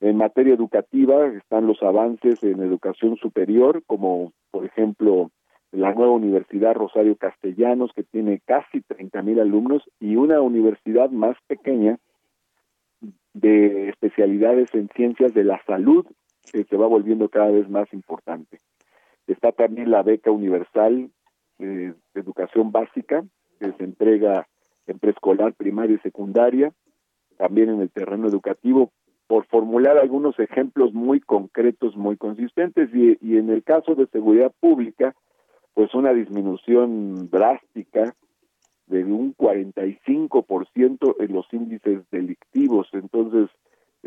En materia educativa están los avances en educación superior, como por ejemplo la nueva Universidad Rosario Castellanos, que tiene casi 30 mil alumnos, y una universidad más pequeña de especialidades en ciencias de la salud que se va volviendo cada vez más importante. Está también la beca universal de educación básica que se entrega en preescolar, primaria y secundaria, también en el terreno educativo, por formular algunos ejemplos muy concretos, muy consistentes, y, y en el caso de seguridad pública, pues una disminución drástica de un 45% en los índices delictivos. Entonces,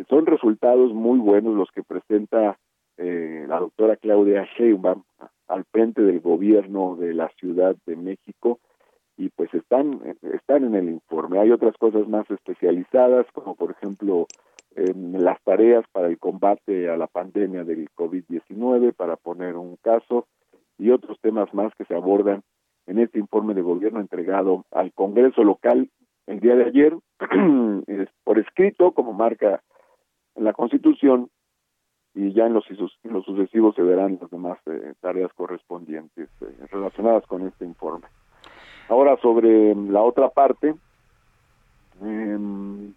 son resultados muy buenos los que presenta eh, la doctora Claudia Sheinbaum al frente del gobierno de la Ciudad de México y pues están están en el informe. Hay otras cosas más especializadas como por ejemplo las tareas para el combate a la pandemia del COVID-19 para poner un caso y otros temas más que se abordan en este informe de gobierno entregado al Congreso local el día de ayer por escrito como marca la Constitución y ya en los, sucesivos se verán las demás eh, tareas correspondientes eh, relacionadas con este informe. Ahora sobre la otra parte, em,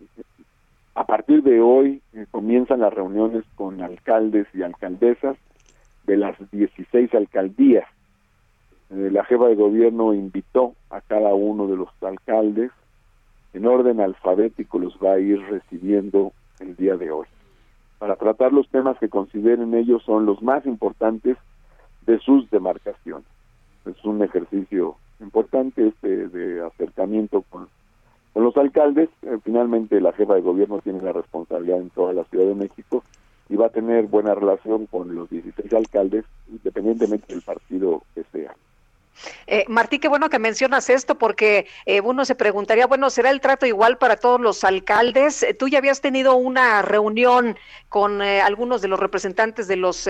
a partir de hoy eh, comienzan las reuniones con alcaldes y alcaldesas de las 16 alcaldías. Eh, la jefa de gobierno invitó a cada uno de los alcaldes en orden alfabético los va a ir recibiendo el día de hoy para tratar los temas que consideren ellos son los más importantes de sus demarcaciones. Es un ejercicio importante este de acercamiento con, los alcaldes. Eh, finalmente la jefa de gobierno tiene la responsabilidad en toda la Ciudad de México y va a tener buena relación con los 16 alcaldes, independientemente del partido que sea. Eh, Martí, qué bueno que mencionas esto porque eh, uno se preguntaría, bueno, ¿será el trato igual para todos los alcaldes? Eh, tú ya habías tenido una reunión con eh, algunos de los representantes de los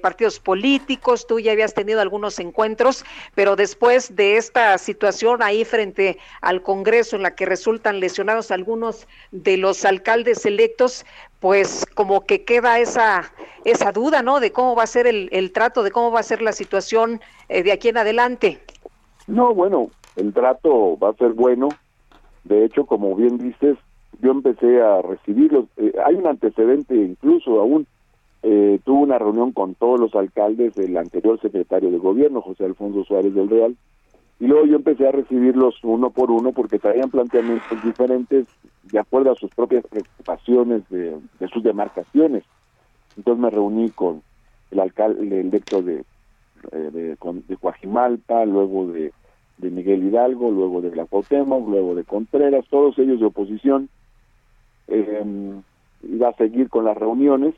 partidos políticos, tú ya habías tenido algunos encuentros, pero después de esta situación ahí frente al Congreso en la que resultan lesionados algunos de los alcaldes electos, pues como que queda esa, esa duda, ¿no? De cómo va a ser el, el trato, de cómo va a ser la situación eh, de aquí en adelante. No, bueno, el trato va a ser bueno. De hecho, como bien dices, yo empecé a recibirlos. Eh, hay un antecedente incluso aún. Eh, tuve una reunión con todos los alcaldes del anterior secretario de gobierno, José Alfonso Suárez del Real, y luego yo empecé a recibirlos uno por uno porque traían planteamientos diferentes de acuerdo a sus propias preocupaciones de, sus demarcaciones. Entonces me reuní con el alcalde electo de, eh, de, de luego de, Miguel Hidalgo, luego de la luego de Contreras, todos ellos de oposición. Eh, iba a seguir con las reuniones,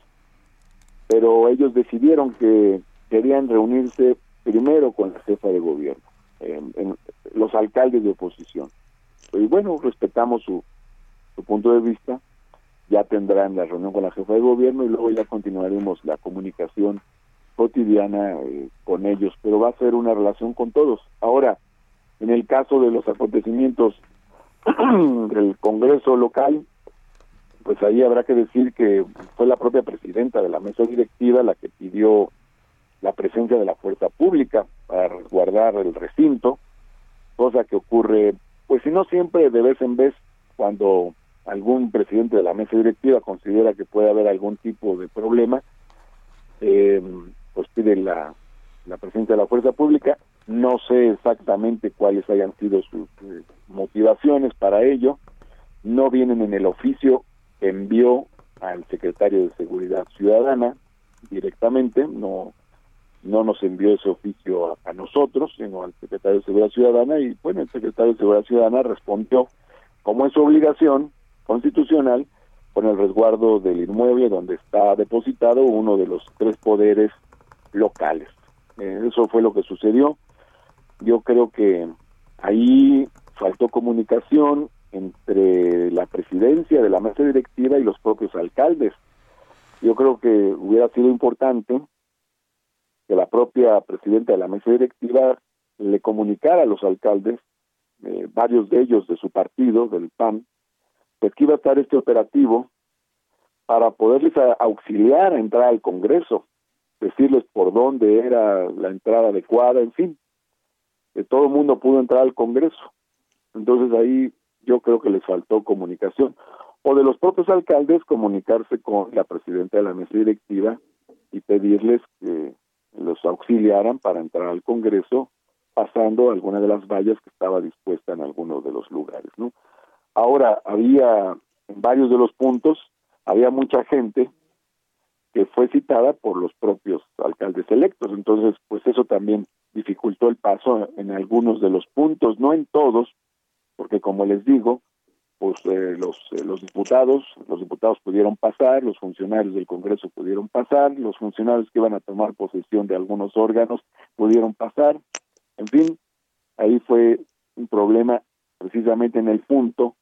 pero ellos decidieron que querían reunirse primero con la jefa de gobierno en, los alcaldes de oposición. Y bueno, respetamos su, su punto de vista, ya tendrán la reunión con la jefa de gobierno y luego ya continuaremos la comunicación cotidiana eh, con ellos, pero va a ser una relación con todos. Ahora, en el caso de los acontecimientos del Congreso local, pues ahí habrá que decir que fue la propia presidenta de la mesa directiva la que pidió la presencia de la fuerza pública para el recinto, cosa que ocurre, pues si no siempre, de vez en vez, cuando algún presidente de la mesa directiva considera que puede haber algún tipo de problema, eh, pues pide la, la presencia de la fuerza pública. No sé exactamente cuáles hayan sido sus eh, motivaciones para ello. No vienen en el oficio envió al secretario de Seguridad Ciudadana directamente, no no nos envió ese oficio a, nosotros, sino al secretario de Seguridad Ciudadana y bueno, el secretario de Seguridad Ciudadana respondió como es su obligación constitucional con el resguardo del inmueble donde está depositado uno de los tres poderes locales. Eh, eso fue lo que sucedió. Yo creo que ahí faltó comunicación entre la presidencia de la mesa directiva y los propios alcaldes. Yo creo que hubiera sido importante que la propia presidenta de la mesa directiva le comunicara a los alcaldes, eh, varios de ellos de su partido, del PAN, pues que iba a estar este operativo para poderles auxiliar a entrar al Congreso, decirles por dónde era la entrada adecuada, en fin, que todo el mundo pudo entrar al Congreso. Entonces ahí yo creo que les faltó comunicación, o de los propios alcaldes comunicarse con la presidenta de la mesa directiva y pedirles que los auxiliaran para entrar al Congreso pasando alguna de las vallas que estaba dispuesta en algunos de los lugares, ¿no? Ahora había en varios de los puntos había mucha gente que fue citada por los propios alcaldes electos, entonces pues eso también dificultó el paso en algunos de los puntos, no en todos, porque como les digo, pues eh, los, eh, los diputados, los diputados pudieron pasar, los funcionarios del Congreso pudieron pasar, los funcionarios que iban a tomar posesión de algunos órganos pudieron pasar, en fin, ahí fue un problema precisamente en el punto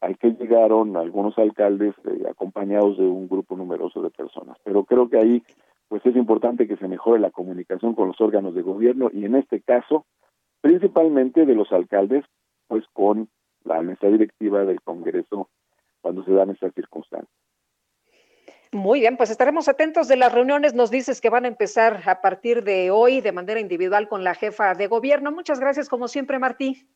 al que llegaron algunos alcaldes eh, acompañados de un grupo numeroso de personas. Pero creo que ahí pues es importante que se mejore la comunicación con los órganos de gobierno y en este caso principalmente de los alcaldes pues con la mesa directiva del Congreso cuando se dan estas circunstancias. Muy bien, pues estaremos atentos de las reuniones. Nos dices que van a empezar a partir de hoy de manera individual con la jefa de gobierno. Muchas gracias, como siempre, Martí.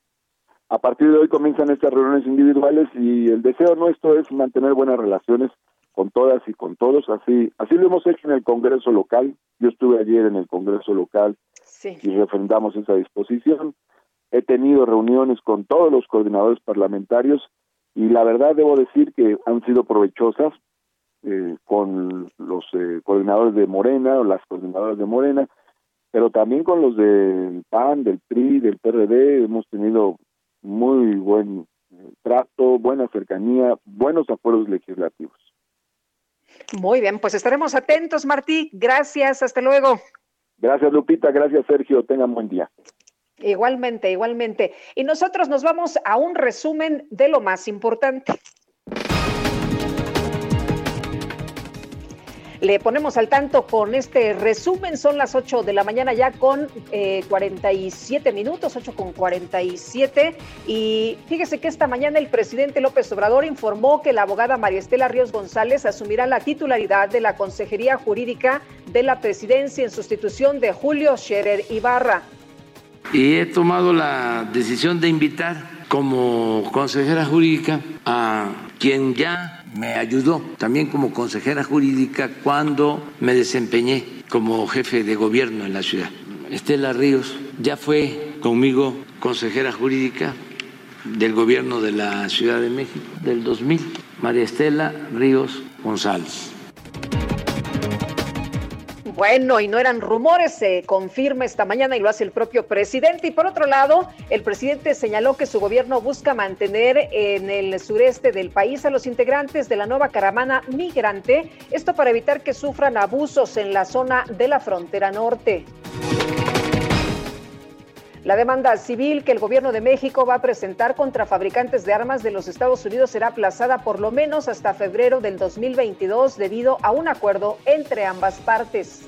a partir de hoy comienzan estas reuniones individuales y el deseo nuestro es mantener buenas relaciones con todas y con todos, así así lo hemos hecho en el Congreso local. Yo estuve ayer en el Congreso local y refrendamos esa disposición. He tenido reuniones con todos los coordinadores parlamentarios y la verdad debo decir que han sido provechosas eh, con los eh, coordinadores de Morena o las coordinadoras de Morena, pero también con los del PAN, del PRI, del PRD, hemos tenido muy buen eh, trato, buena cercanía, buenos acuerdos legislativos. Muy bien, pues estaremos atentos, Martí. Gracias, hasta luego. Gracias, Lupita. Gracias, Sergio. Tengan buen día. Igualmente, igualmente. Y nosotros nos vamos a un resumen de lo más importante. Le ponemos al tanto con este resumen. Son las 8 de la mañana ya con eh, 47 minutos, 8 con 47. Y fíjese que esta mañana el presidente López Obrador informó que la abogada María Estela Ríos González asumirá la titularidad de la Consejería Jurídica de la Presidencia en sustitución de Julio Scherer Ibarra. Y he tomado la decisión de invitar como consejera jurídica a quien ya me ayudó también como consejera jurídica cuando me desempeñé como jefe de gobierno en la ciudad. Estela Ríos ya fue conmigo consejera jurídica del gobierno de la Ciudad de México del 2000, María Estela Ríos González. Bueno, y no eran rumores, se confirma esta mañana y lo hace el propio presidente. Y por otro lado, el presidente señaló que su gobierno busca mantener en el sureste del país a los integrantes de la nueva caravana migrante, esto para evitar que sufran abusos en la zona de la frontera norte. La demanda civil que el gobierno de México va a presentar contra fabricantes de armas de los Estados Unidos será aplazada por lo menos hasta febrero del 2022 debido a un acuerdo entre ambas partes.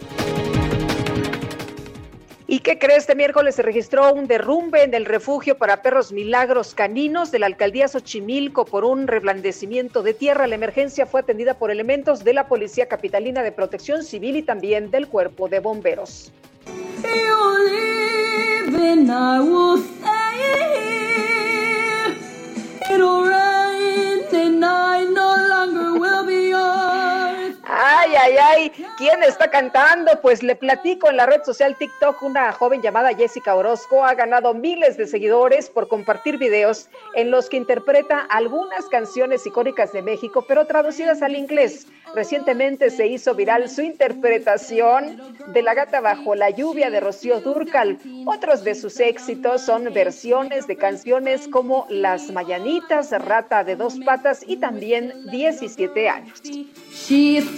¿Y qué crees? Este miércoles se registró un derrumbe en el refugio para perros milagros caninos de la alcaldía Xochimilco por un reblandecimiento de tierra. La emergencia fue atendida por elementos de la Policía Capitalina de Protección Civil y también del Cuerpo de Bomberos. heaven I will stay here. It'll rain and I no longer will be yours. Ay, ay, ay, ¿quién está cantando? Pues le platico en la red social TikTok, una joven llamada Jessica Orozco ha ganado miles de seguidores por compartir videos en los que interpreta algunas canciones icónicas de México, pero traducidas al inglés. Recientemente se hizo viral su interpretación de La gata bajo la lluvia de Rocío Durcal. Otros de sus éxitos son versiones de canciones como Las Mañanitas, Rata de dos patas y también 17 años.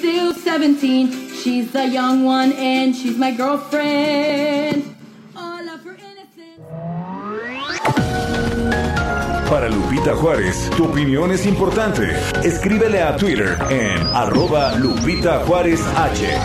Is still 17, she's the young one and she's my girlfriend. Para Lupita Juárez, tu opinión es importante. Escríbele a Twitter en arroba Lupita Juárez H.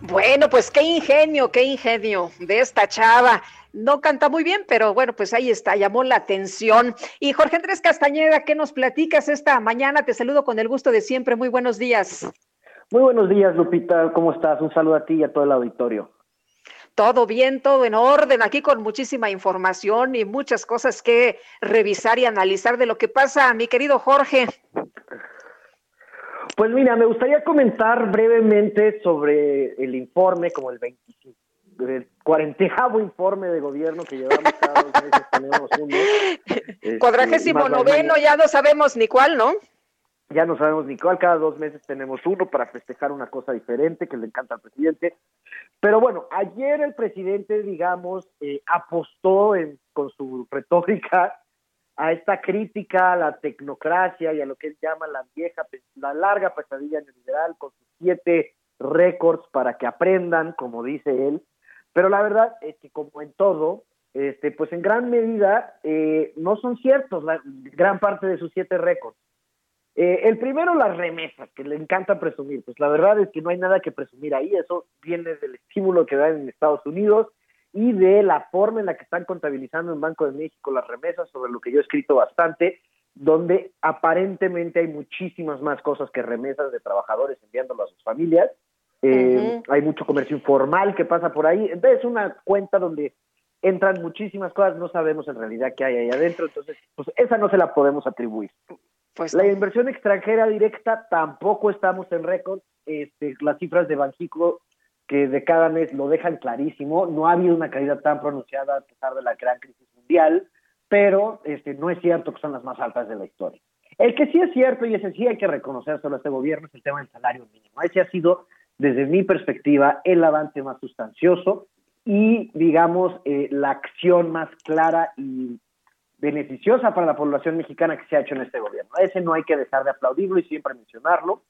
Bueno, pues qué ingenio, qué ingenio de esta chava. No canta muy bien, pero bueno, pues ahí está, llamó la atención. Y Jorge Andrés Castañeda, ¿qué nos platicas esta mañana? Te saludo con el gusto de siempre. Muy buenos días. Muy buenos días, Lupita. ¿Cómo estás? Un saludo a ti y a todo el auditorio. Todo bien, todo en orden, aquí con muchísima información y muchas cosas que revisar y analizar de lo que pasa, mi querido Jorge. Pues mira, me gustaría comentar brevemente sobre el informe, como el 25, el cuarentejavo informe de gobierno que llevamos cada dos meses, tenemos uno. Este, Cuadragésimo las noveno, ya no sabemos ni cuál, ¿no? Ya no sabemos ni cuál, cada dos meses tenemos uno para festejar una cosa diferente que le encanta al presidente. Pero bueno, ayer el presidente, digamos, eh, apostó en, con su retórica a esta crítica a la tecnocracia y a lo que él llama la vieja, la larga pesadilla neoliberal con sus siete récords para que aprendan, como dice él. Pero la verdad es que como en todo, este, pues en gran medida eh, no son ciertos gran parte de sus siete récords. Eh, el primero, las remesas, que le encanta presumir. Pues la verdad es que no hay nada que presumir ahí. Eso viene del estímulo que dan en Estados Unidos y de la forma en la que están contabilizando en Banco de México las remesas, sobre lo que yo he escrito bastante, donde aparentemente hay muchísimas más cosas que remesas de trabajadores enviándolo a sus familias. Eh, hay mucho comercio informal que pasa por ahí. Es una cuenta donde entran muchísimas cosas, no sabemos en realidad qué hay ahí adentro, entonces, pues esa no se la podemos atribuir. Pues la inversión extranjera directa tampoco estamos en récord. Este, las cifras de Banjico que de cada mes lo dejan clarísimo. No ha habido una caída tan pronunciada a pesar de la gran crisis mundial, pero este, no es cierto que son las más altas de la historia. El que sí es cierto, y ese sí hay que reconocerlo a este gobierno, es el tema del salario mínimo. Ese ha sido, desde mi perspectiva, el avance más sustancioso y, digamos, eh, la acción más clara y beneficiosa para la población mexicana que se ha hecho en este gobierno. Ese no hay que dejar de aplaudirlo y siempre mencionarlo.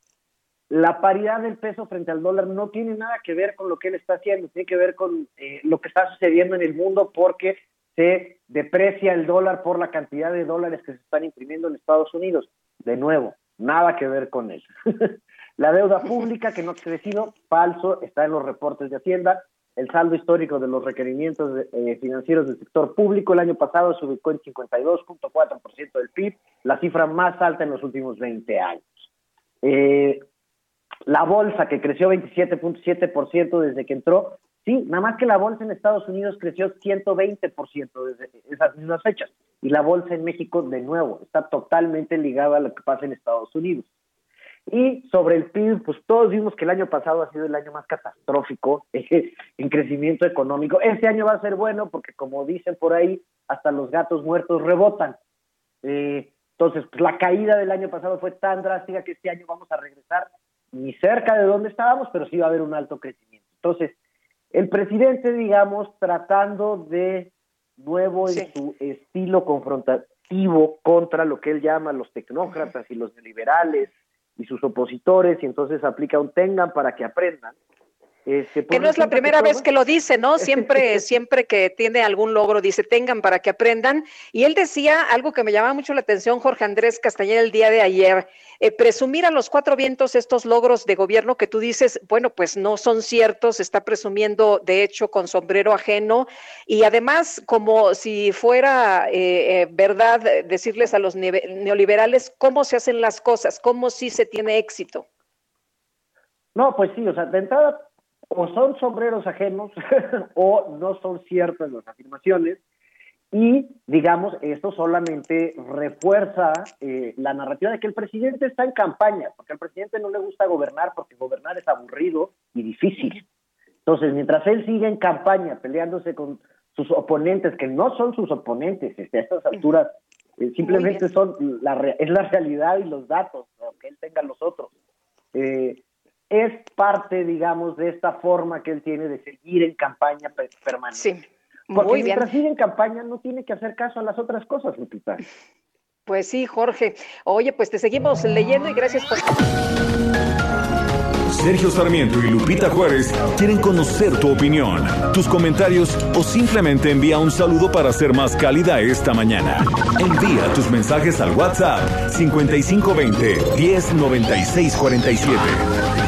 La paridad del peso frente al dólar no tiene nada que ver con lo que él está haciendo, tiene que ver con eh, lo que está sucediendo en el mundo porque se deprecia el dólar por la cantidad de dólares que se están imprimiendo en Estados Unidos. De nuevo, nada que ver con él. la deuda pública que no ha crecido, falso, está en los reportes de Hacienda, el saldo histórico de los requerimientos eh, financieros del sector público el año pasado se ubicó en 52.4% del PIB, la cifra más alta en los últimos 20 años. Eh, la bolsa que creció 27.7% desde que entró, sí, nada más que la bolsa en Estados Unidos creció 120% desde esas mismas fechas. Y la bolsa en México, de nuevo, está totalmente ligada a lo que pasa en Estados Unidos. Y sobre el PIB, pues todos vimos que el año pasado ha sido el año más catastrófico en crecimiento económico. Este año va a ser bueno porque, como dicen por ahí, hasta los gatos muertos rebotan. Eh, entonces, pues, la caída del año pasado fue tan drástica que este año vamos a regresar ni cerca de donde estábamos, pero sí va a haber un alto crecimiento. Entonces, el presidente, digamos, tratando de nuevo en su estilo confrontativo contra lo que él llama los tecnócratas y los liberales, y sus opositores y entonces aplica un tengan para que aprendan. Este, que no es la primera vez que lo dice, ¿no? Siempre, siempre que tiene algún logro dice tengan para que aprendan. Y él decía algo que me llamaba mucho la atención, Jorge Andrés Castañeda, el día de ayer, eh, presumir a los cuatro vientos estos logros de gobierno que tú dices, bueno, pues no son ciertos, está presumiendo de hecho con sombrero ajeno y además como si fuera eh, eh, verdad decirles a los neoliberales cómo se hacen las cosas, cómo sí se tiene éxito. No, pues sí, o sea, de entrada o son sombreros ajenos o no son ciertas las afirmaciones y digamos, esto solamente refuerza eh, la narrativa de que el presidente está en campaña, porque al presidente no le gusta gobernar, porque gobernar es aburrido y difícil. Entonces, mientras él sigue en campaña peleándose con sus oponentes, que no son sus oponentes, este, a estas alturas eh, simplemente son la, es la realidad y los datos, aunque él tenga los otros. Eh, es parte, digamos, de esta forma que él tiene de seguir en campaña permanente. Sí, Porque mientras sigue en campaña no tiene que hacer caso a las otras cosas, Lupita. Pues sí, Jorge. Oye, pues te seguimos leyendo y gracias por... Sergio Sarmiento y Lupita Juárez quieren conocer tu opinión, tus comentarios o simplemente envía un saludo para ser más cálida esta mañana. Envía tus mensajes al WhatsApp 5520 109647.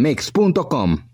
banamex.com.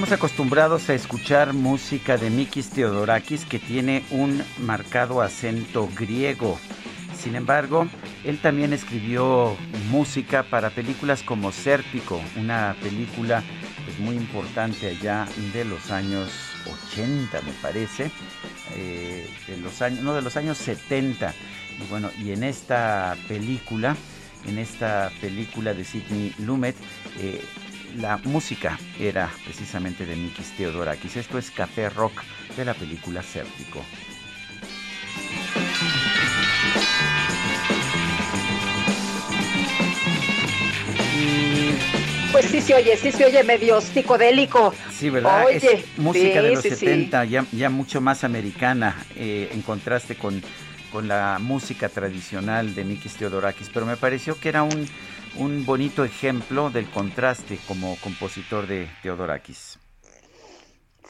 mex.com. acostumbrados a escuchar música de Mikis Theodorakis que tiene un marcado acento griego. Sin embargo, él también escribió música para películas como Sérpico, una película pues, muy importante allá de los años 80, me parece, eh, de los años, no, de los años 70. Y bueno, y en esta película, en esta película de Sidney Lumet, eh, la música era precisamente de Mikis Theodorakis. Esto es Café Rock de la película Cértico. Pues sí se oye, sí se oye medio psicodélico. Sí, ¿verdad? Oye, es música sí, de los sí, 70, Ya, ya mucho más americana, eh, en contraste con, con la música tradicional de Mikis Theodorakis. Pero me pareció que era un, un bonito ejemplo del contraste como compositor de Theodorakis.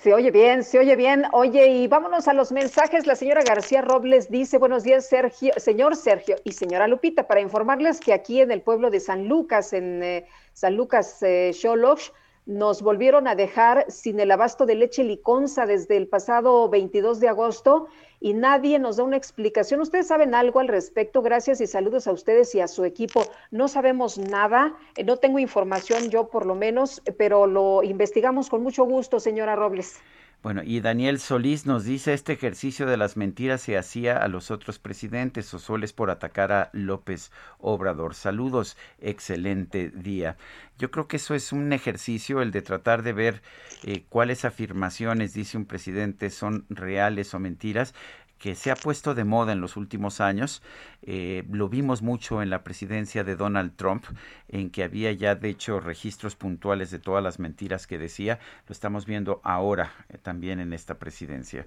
Se oye bien, se oye bien. Oye, y vámonos a los mensajes. La señora García Robles dice, buenos días, Sergio, señor Sergio y señora Lupita, para informarles que aquí en el pueblo de San Lucas, en eh, San Lucas eh, Xolox, nos volvieron a dejar sin el abasto de leche liconza desde el pasado 22 de agosto y nadie nos da una explicación. ¿Ustedes saben algo al respecto? Gracias y saludos a ustedes y a su equipo. No sabemos nada, eh, no tengo información yo por lo menos, pero lo investigamos con mucho gusto, señora Robles. Bueno, y Daniel Solís nos dice, este ejercicio de las mentiras se hacía a los otros presidentes, o sueles por atacar a López Obrador. Saludos, excelente día. Yo creo que eso es un ejercicio, el de tratar de ver eh, cuáles afirmaciones, dice un presidente, son reales o mentiras que se ha puesto de moda en los últimos años. Eh, lo vimos mucho en la presidencia de Donald Trump, en que había ya de hecho registros puntuales de todas las mentiras que decía. Lo estamos viendo ahora eh, también en esta presidencia.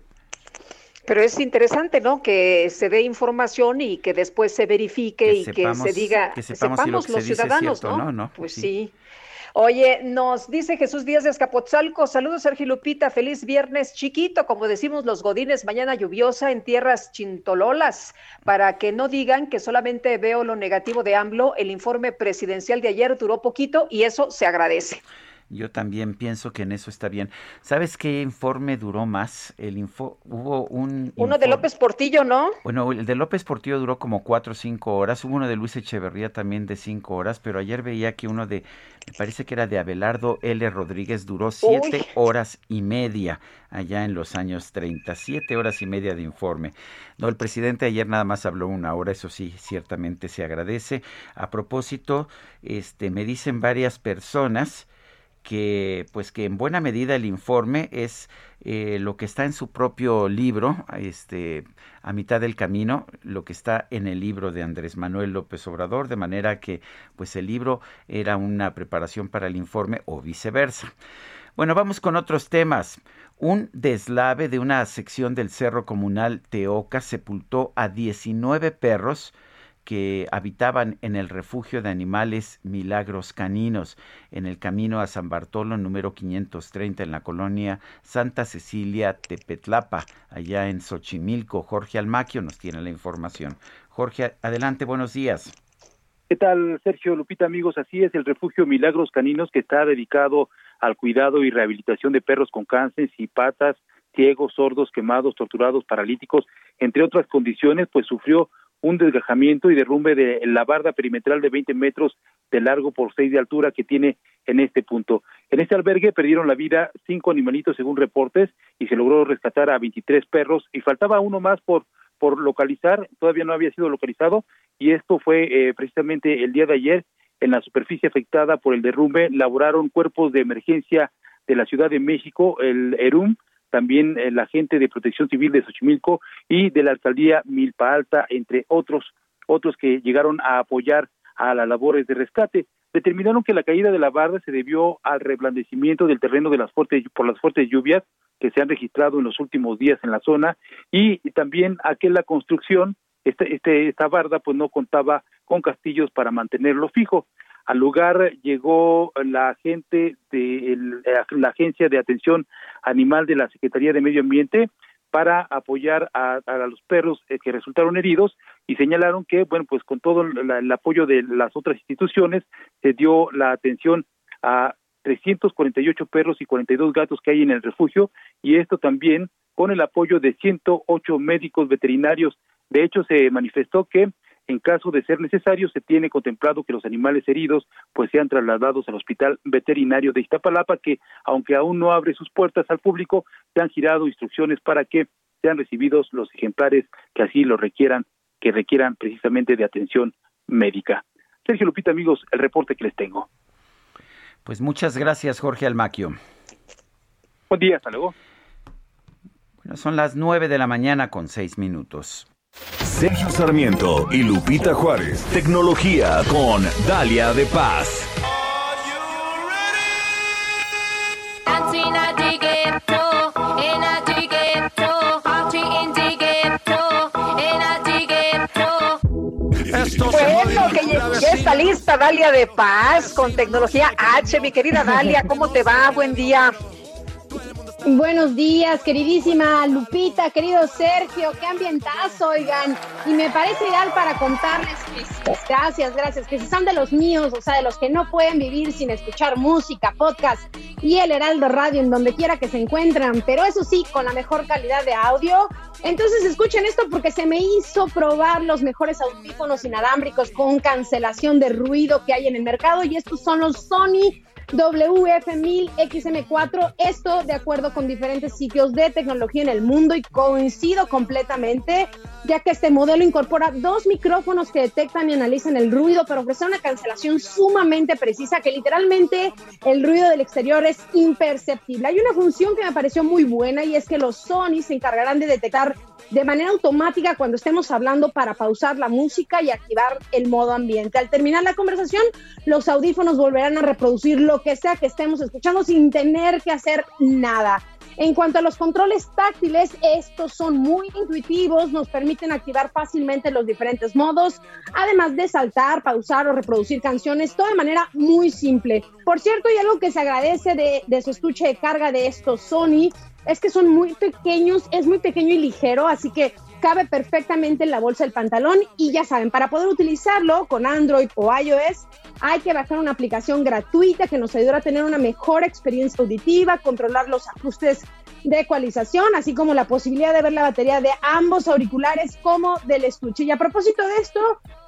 Pero es interesante, ¿no? Que se dé información y que después se verifique Que y sepamos- que se diga, que sepamos si lo que se los dice ciudadanos, cierto ¿no? no, ¿no? Pues Sí. sí. Oye, nos dice Jesús Díaz de Escapotzalco, saludos Sergio Lupita, feliz viernes chiquito, como decimos los godines, mañana lluviosa en tierras chintololas, para que no digan que solamente veo lo negativo de AMLO, el informe presidencial de ayer duró poquito y eso se agradece. Yo también pienso que en eso está bien. ¿Sabes qué informe duró más? El info, hubo un Uno de López Portillo, ¿no? Bueno, el de López Portillo duró como cuatro o cinco horas. Hubo uno de Luis Echeverría también de cinco horas, pero ayer veía que uno de, me parece que era de Abelardo L. Rodríguez, duró siete Uy. horas y media allá en los años 30. Siete horas y media de informe. No, el presidente ayer nada más habló una hora, eso sí, ciertamente se agradece. A propósito, este, me dicen varias personas que pues que en buena medida el informe es eh, lo que está en su propio libro, este, a mitad del camino, lo que está en el libro de Andrés Manuel López Obrador, de manera que pues el libro era una preparación para el informe o viceversa. Bueno, vamos con otros temas. Un deslave de una sección del Cerro Comunal Teoca sepultó a 19 perros que habitaban en el refugio de animales Milagros Caninos, en el camino a San Bartolo número 530 en la colonia Santa Cecilia Tepetlapa, allá en Xochimilco. Jorge Almaquio nos tiene la información. Jorge, adelante, buenos días. ¿Qué tal, Sergio Lupita, amigos? Así es, el refugio Milagros Caninos, que está dedicado al cuidado y rehabilitación de perros con cáncer y patas, ciegos, sordos, quemados, torturados, paralíticos, entre otras condiciones, pues sufrió un desgajamiento y derrumbe de la barda perimetral de 20 metros de largo por 6 de altura que tiene en este punto. En este albergue perdieron la vida cinco animalitos según reportes y se logró rescatar a 23 perros y faltaba uno más por por localizar, todavía no había sido localizado y esto fue eh, precisamente el día de ayer en la superficie afectada por el derrumbe laboraron cuerpos de emergencia de la Ciudad de México, el ERUM, también el agente de Protección Civil de Xochimilco y de la alcaldía Milpa Alta, entre otros otros que llegaron a apoyar a las labores de rescate. Determinaron que la caída de la barda se debió al reblandecimiento del terreno de las fuertes por las fuertes lluvias que se han registrado en los últimos días en la zona y también a que la construcción este, este, esta barda pues no contaba con castillos para mantenerlo fijo. Al lugar llegó la gente de el- eh, la Agencia de Atención Animal de la Secretaría de Medio Ambiente para apoyar a, los perros eh, que resultaron heridos y señalaron que, bueno, pues con todo la- el apoyo de las otras instituciones se dio la atención a 348 perros y 42 gatos que hay en el refugio y esto también con el apoyo de 108 médicos veterinarios. De hecho, se manifestó que En caso de ser necesario, se tiene contemplado que los animales heridos pues sean trasladados al Hospital Veterinario de Iztapalapa, que aunque aún no abre sus puertas al público, se han girado instrucciones para que sean recibidos los ejemplares que así lo requieran, que requieran precisamente de atención médica. Sergio Lupita, amigos, el reporte que les tengo. Pues muchas gracias, Jorge Almaquio. Buen día, hasta luego. Bueno, son las nueve de la mañana con seis minutos. Sergio Sarmiento y Lupita Juárez. Tecnología con Dalia de Paz. Bueno, que ya está lista Dalia de Paz con tecnología H. Mi querida Dalia, ¿cómo te va? Buen día. Buenos días, queridísima Lupita, querido Sergio, qué ambientazo, oigan. Y me parece ideal para contarles gracias, gracias, que si son de los míos, o sea, de los que no pueden vivir sin escuchar música, podcast y el Heraldo Radio en donde quiera que se encuentran, pero eso sí, con la mejor calidad de audio. Entonces escuchen esto porque se me hizo probar los mejores audífonos inalámbricos con cancelación de ruido que hay en el mercado y estos son los Sony WF1000XM4, esto de acuerdo con diferentes sitios de tecnología en el mundo y coincido completamente, ya que este modelo incorpora dos micrófonos que detectan y analizan el ruido, pero ofrece una cancelación sumamente precisa que literalmente el ruido del exterior es imperceptible. Hay una función que me pareció muy buena y es que los Sony se encargarán de detectar de manera automática cuando estemos hablando para pausar la música y activar el modo ambiente. Al terminar la conversación, los audífonos volverán a reproducir lo que sea que estemos escuchando sin tener que hacer nada. En cuanto a los controles táctiles, estos son muy intuitivos, nos permiten activar fácilmente los diferentes modos, además de saltar, pausar o reproducir canciones, todo de manera muy simple. Por cierto, y algo que se agradece de, su estuche de carga de estos Sony es que son muy pequeños, es muy pequeño y ligero, así que cabe perfectamente en la bolsa del pantalón y ya saben, para poder utilizarlo con Android o iOS hay que bajar una aplicación gratuita que nos ayudará a tener una mejor experiencia auditiva, controlar los ajustes de ecualización, así como la posibilidad de ver la batería de ambos auriculares como del estuche. Y a propósito de esto,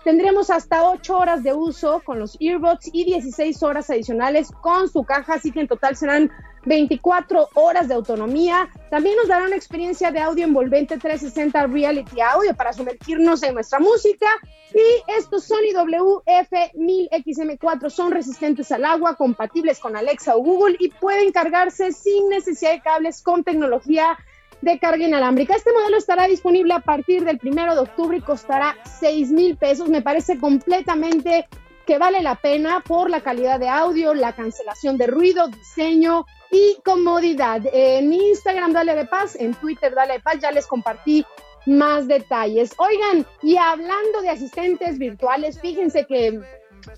tendremos hasta 8 horas de uso con los earbuds y 16 horas adicionales con su caja, así que en total serán 24 horas de autonomía. También nos dará una experiencia de audio envolvente 360 Reality Audio para sumergirnos en nuestra música. Y estos Sony WF-1000XM4 son resistentes al agua, compatibles con Alexa o Google y pueden cargarse sin necesidad de cables con tecnología de carga inalámbrica. Este modelo estará disponible a partir del primero de octubre y costará 6 mil pesos. Me parece completamente que vale la pena por la calidad de audio, la cancelación de ruido, diseño y comodidad. En Instagram Dale de Paz, en Twitter Dale de Paz, ya les compartí más detalles. Oigan, y hablando de asistentes virtuales, fíjense que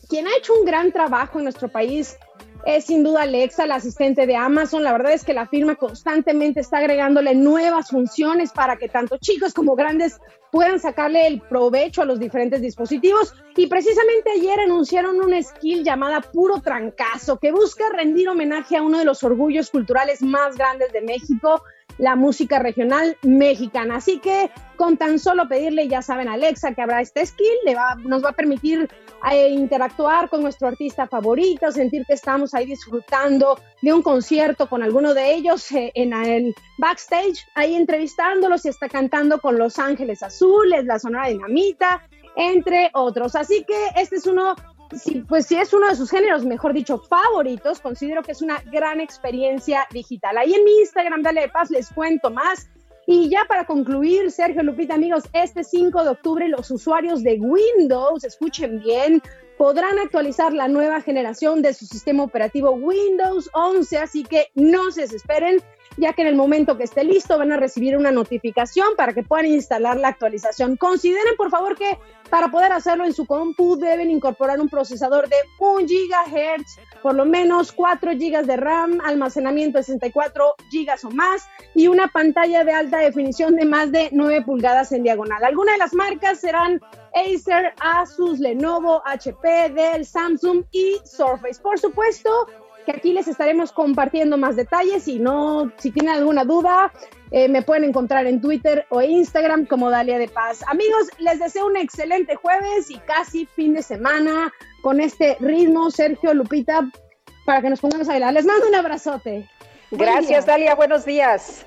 quien ha hecho un gran trabajo en nuestro país es sin duda Alexa, la asistente de Amazon. La verdad es que la firma constantemente está agregándole nuevas funciones para que tanto chicos como grandes puedan sacarle el provecho a los diferentes dispositivos. Y precisamente ayer anunciaron una skill llamada Puro Trancazo, que busca rendir homenaje a uno de los orgullos culturales más grandes de México, la música regional mexicana. Así que con tan solo pedirle, ya saben, Alexa, que habrá este skill, nos va a permitir eh, interactuar con nuestro artista favorito, sentir que estamos ahí disfrutando de un concierto con alguno de ellos eh, en el backstage, ahí entrevistándolos y está cantando con Los Ángeles Azules, la Sonora Dinamita, entre otros. Así que este es uno pues sí es uno de sus géneros, mejor dicho, favoritos, considero que es una gran experiencia digital. Ahí en mi Instagram, dale de paz, les cuento más. Y ya para concluir, Sergio Lupita, amigos, este 5 de octubre los usuarios de Windows, escuchen bien, podrán actualizar la nueva generación de su sistema operativo Windows 11, así que no se desesperen ya que en el momento que esté listo van a recibir una notificación para que puedan instalar la actualización. Consideren por favor que para poder hacerlo en su compu deben incorporar un procesador de 1 GHz, por lo menos 4 GB de RAM, almacenamiento de 64 GB o más y una pantalla de alta definición de más de 9 pulgadas en diagonal. Algunas de las marcas serán Acer, Asus, Lenovo, HP, Dell, Samsung y Surface. Por supuesto, que aquí les estaremos compartiendo más detalles y no, si tienen alguna duda, Eh, me pueden encontrar en Twitter o Instagram como Dalia de Paz. Amigos, les deseo un excelente jueves y casi fin de semana con este ritmo, Sergio, Lupita, para que nos pongamos a bailar. Les mando un abrazote. Gracias, Dalia. Buenos días.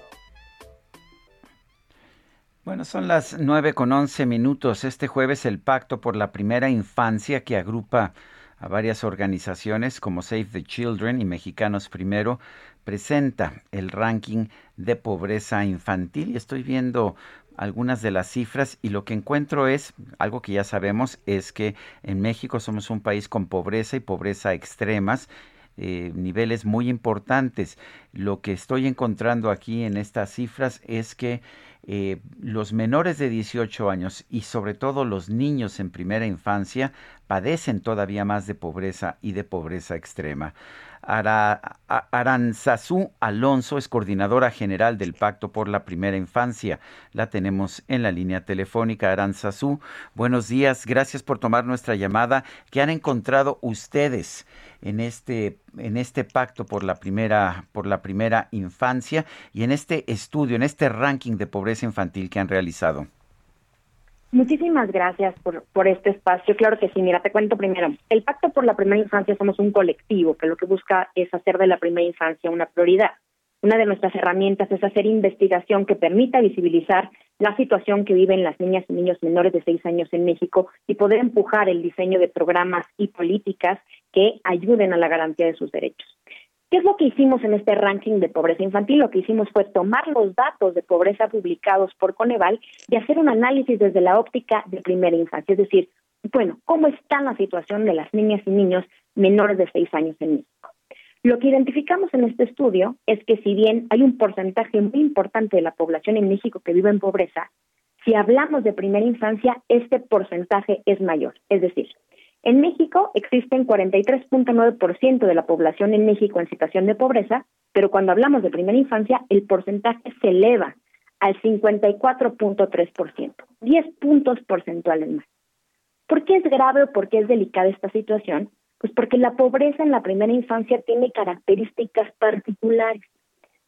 Bueno, son las nueve con once minutos. Este jueves el Pacto por la Primera Infancia, que agrupa a varias organizaciones como Save the Children y Mexicanos Primero, presenta el ranking de pobreza infantil. Y estoy viendo algunas de las cifras y lo que encuentro es algo que ya sabemos es que en México somos un país con pobreza y pobreza extremas eh, niveles muy importantes. Lo que estoy encontrando aquí en estas cifras es que eh, los menores de 18 años y sobre todo los niños en primera infancia padecen todavía más de pobreza y de pobreza extrema. Aranzazú Alonso es coordinadora general del Pacto por la Primera Infancia. La tenemos en la línea telefónica. Aranzazú, buenos días. Gracias por tomar nuestra llamada. ¿Qué han encontrado ustedes en este, en este pacto por la primera, por la primera infancia y en este estudio, en este ranking de pobreza infantil que han realizado? Muchísimas gracias por, por este espacio. Claro que sí, mira, te cuento primero. El Pacto por la Primera Infancia somos un colectivo que lo que busca es hacer de la primera infancia una prioridad. Una de nuestras herramientas es hacer investigación que permita visibilizar la situación que viven las niñas y niños menores de seis años en México y poder empujar el diseño de programas y políticas que ayuden a la garantía de sus derechos. ¿Qué es lo que hicimos en este ranking de pobreza infantil? Lo que hicimos fue tomar los datos de pobreza publicados por Coneval y hacer un análisis desde la óptica de primera infancia, es decir, bueno, ¿cómo está la situación de las niñas y niños menores de seis años en México? Lo que identificamos en este estudio es que si bien hay un porcentaje muy importante de la población en México que vive en pobreza, si hablamos de primera infancia, este porcentaje es mayor. Es decir, en México existen 43.9% de la población en México en situación de pobreza, pero cuando hablamos de primera infancia, el porcentaje se eleva al 54.3%, 10 puntos porcentuales más. ¿Por qué es grave o por qué es delicada esta situación? Pues porque la pobreza en la primera infancia tiene características particulares.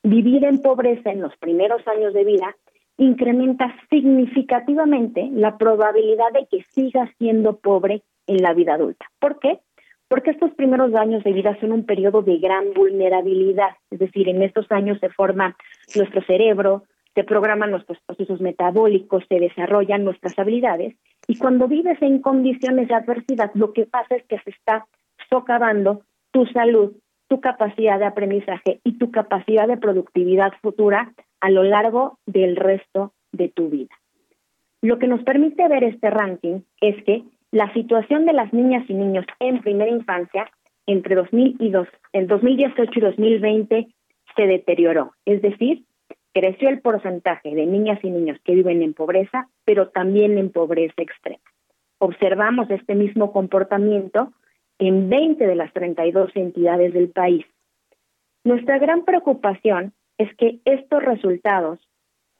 Vivir en pobreza en los primeros años de vida incrementa significativamente la probabilidad de que siga siendo pobre en la vida adulta. ¿Por qué? Porque estos primeros años de vida son un periodo de gran vulnerabilidad, es decir, en estos años se forma nuestro cerebro, se programan nuestros procesos metabólicos, se desarrollan nuestras habilidades y cuando vives en condiciones de adversidad, lo que pasa es que se está socavando tu salud, tu capacidad de aprendizaje y tu capacidad de productividad futura a lo largo del resto de tu vida. Lo que nos permite ver este ranking es que la situación de las niñas y niños en primera infancia entre 2002, en 2018 y 2020 se deterioró. Es decir, creció el porcentaje de niñas y niños que viven en pobreza, pero también en pobreza extrema. Observamos este mismo comportamiento en 20 de las 32 entidades del país. Nuestra gran preocupación es que estos resultados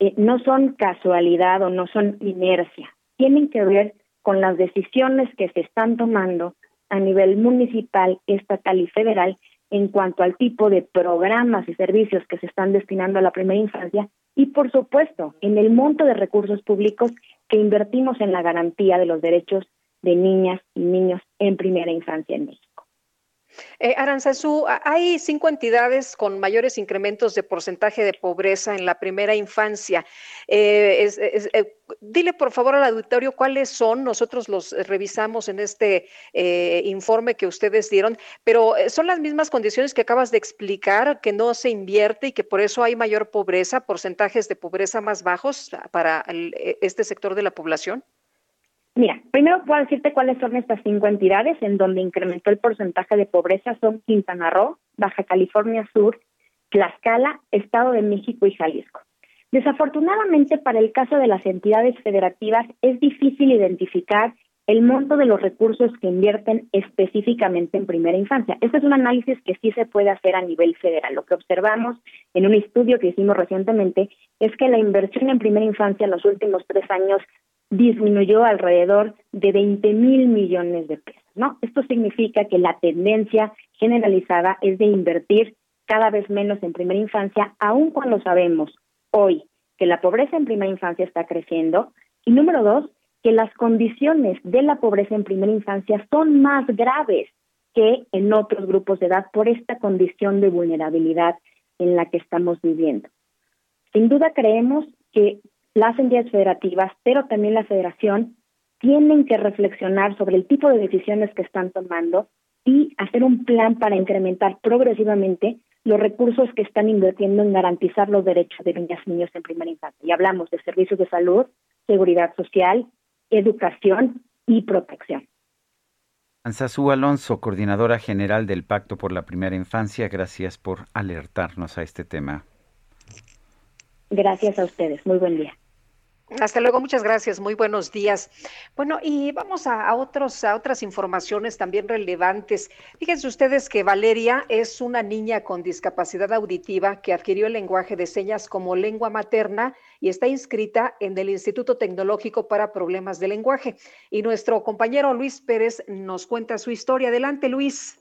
eh, no son casualidad o no son inercia, tienen que ver con las decisiones que se están tomando a nivel municipal, estatal y federal en cuanto al tipo de programas y servicios que se están destinando a la primera infancia y, por supuesto, en el monto de recursos públicos que invertimos en la garantía de los derechos de niñas y niños en primera infancia en México. Eh, Aranzazú, hay cinco entidades con mayores incrementos de porcentaje de pobreza en la primera infancia. Eh, eh, dile por favor al auditorio cuáles son, nosotros los revisamos en este eh, informe que ustedes dieron, pero son las mismas condiciones que acabas de explicar, que no se invierte y que por eso hay mayor pobreza, porcentajes de pobreza más bajos para este sector de la población. Mira, primero puedo decirte cuáles son estas cinco entidades en donde incrementó el porcentaje de pobreza. Son Quintana Roo, Baja California Sur, Tlaxcala, Estado de México y Jalisco. Desafortunadamente, para el caso de las entidades federativas, es difícil identificar el monto de los recursos que invierten específicamente en primera infancia. Este es un análisis que sí se puede hacer a nivel federal. Lo que observamos en un estudio que hicimos recientemente es que la inversión en primera infancia en los últimos tres años disminuyó alrededor de 20 mil millones de pesos. ¿no? Esto significa que la tendencia generalizada es de invertir cada vez menos en primera infancia, aun cuando sabemos hoy que la pobreza en primera infancia está creciendo y número dos, que las condiciones de la pobreza en primera infancia son más graves que en otros grupos de edad por esta condición de vulnerabilidad en la que estamos viviendo. Sin duda creemos que las entidades federativas, pero también la federación, tienen que reflexionar sobre el tipo de decisiones que están tomando y hacer un plan para incrementar progresivamente los recursos que están invirtiendo en garantizar los derechos de niñas y niños en primera infancia. Y hablamos de servicios de salud, seguridad social, educación y protección. Ansazú Alonso, coordinadora general del Pacto por la Primera Infancia, gracias por alertarnos a este tema. Gracias a ustedes. Muy buen día. Hasta luego, muchas gracias, muy buenos días. Bueno, y vamos a, otros, a otras informaciones también relevantes. Fíjense ustedes que Valeria es una niña con discapacidad auditiva que adquirió el lenguaje de señas como lengua materna y está inscrita en el Instituto Tecnológico para Problemas de Lenguaje. Y nuestro compañero Luis Pérez nos cuenta su historia. Adelante, Luis.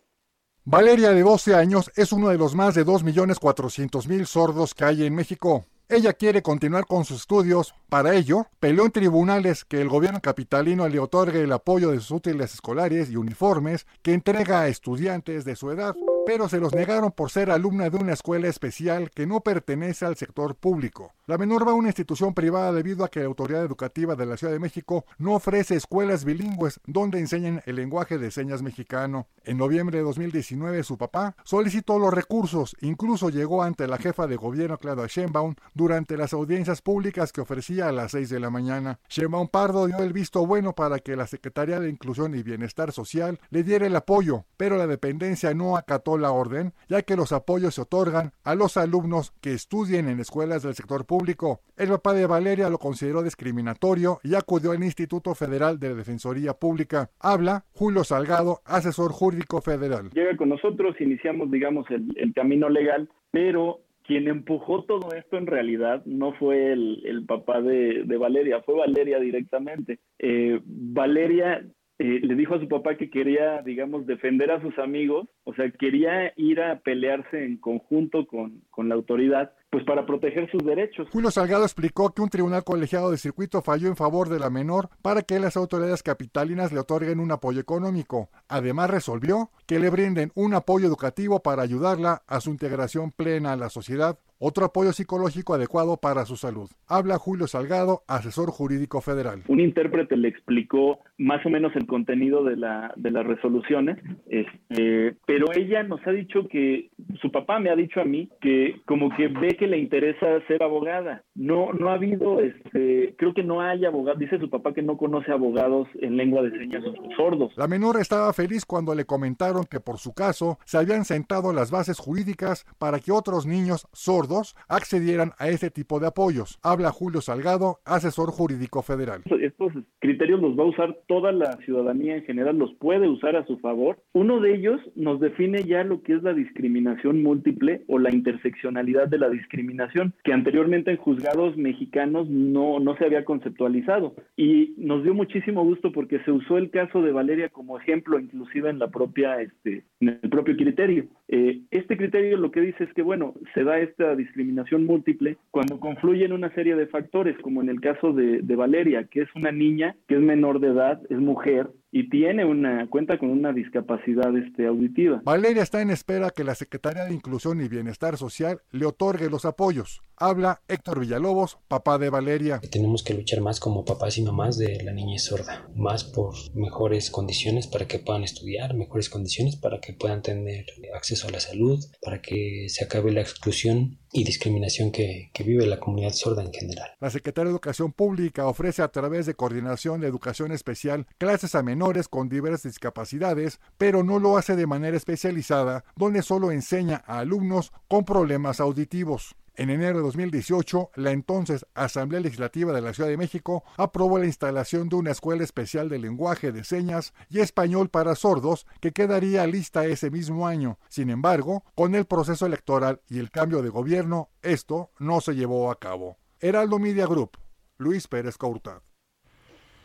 Valeria, de 12 años, es uno de los más de 2.400.000 sordos que hay en México. Ella quiere continuar con sus estudios. Para ello, peleó en tribunales que el gobierno capitalino le otorgue el apoyo de sus útiles escolares y uniformes que entrega a estudiantes de su edad pero se los negaron por ser alumna de una escuela especial que no pertenece al sector público. La menor va a una institución privada debido a que la Autoridad Educativa de la Ciudad de México no ofrece escuelas bilingües donde enseñen el lenguaje de señas mexicano. En noviembre de 2019 su papá solicitó los recursos, incluso llegó ante la jefa de gobierno Claudia Sheinbaum durante las audiencias públicas que ofrecía a las 6 de la mañana. Sheinbaum Pardo dio el visto bueno para que la Secretaría de Inclusión y Bienestar Social le diera el apoyo, pero la dependencia no acató la orden, ya que los apoyos se otorgan a los alumnos que estudien en escuelas del sector público. El papá de Valeria lo consideró discriminatorio y acudió al Instituto Federal de Defensoría Pública. Habla Julio Salgado, asesor jurídico federal. Llega con nosotros, iniciamos, digamos, el, camino legal, pero quien empujó todo esto en realidad no fue el, papá de, Valeria, fue Valeria directamente. Eh, Valeria eh, le dijo a su papá que quería, digamos, defender a sus amigos, o sea, quería ir a pelearse en conjunto con, con la autoridad pues para proteger sus derechos. Julio Salgado explicó que un tribunal colegiado de circuito falló en favor de la menor para que las autoridades capitalinas le otorguen un apoyo económico. Además resolvió que le brinden un apoyo educativo para ayudarla a su integración plena a la sociedad, otro apoyo psicológico adecuado para su salud. Habla Julio Salgado, asesor jurídico federal. Un intérprete le explicó más o menos el contenido de, la, de las resoluciones, este, pero ella nos ha dicho que, su papá me ha dicho a mí que como que ve que le interesa ser abogada. No, no ha habido, este, creo que no hay abogados, dice su papá que no conoce abogados en lengua de señas sordos. La menor estaba feliz cuando le comentaron que por su caso se habían sentado las bases jurídicas para que otros niños sordos accedieran a este tipo de apoyos. Habla Julio Salgado, asesor jurídico federal. Estos criterios los va a usar toda la ciudadanía en general, los puede usar a su favor. Uno de ellos nos define ya lo que es la discriminación múltiple o la interseccionalidad de la discriminación que anteriormente en juzgados mexicanos no, no se había conceptualizado. Y nos dio muchísimo gusto porque se usó el caso de Valeria como ejemplo, inclusive en la propia, este, en el propio criterio. Eh, este criterio lo que dice es que, bueno, se da esta discriminación múltiple cuando confluyen una serie de factores, como en el caso de, de Valeria, que es una niña que es menor de edad, es mujer, y tiene una cuenta con una discapacidad este, auditiva. Valeria está en espera que la Secretaría de Inclusión y Bienestar Social le otorgue los apoyos. Habla Héctor Villalobos, papá de Valeria. Tenemos que luchar más como papás y mamás de la niña sorda, más por mejores condiciones para que puedan estudiar, mejores condiciones para que puedan tener acceso a la salud, para que se acabe la exclusión y discriminación que, que, vive la comunidad sorda en general. La Secretaría de Educación Pública ofrece a través de Coordinación de Educación Especial clases a menores con diversas discapacidades, pero no lo hace de manera especializada, donde solo enseña a alumnos con problemas auditivos. En enero de 2018, la entonces Asamblea Legislativa de la Ciudad de México aprobó la instalación de una escuela especial de lenguaje de señas y español para sordos que quedaría lista ese mismo año. Sin embargo, con el proceso electoral y el cambio de gobierno, esto no se llevó a cabo. Heraldo Media Group, Luis Pérez Courtad.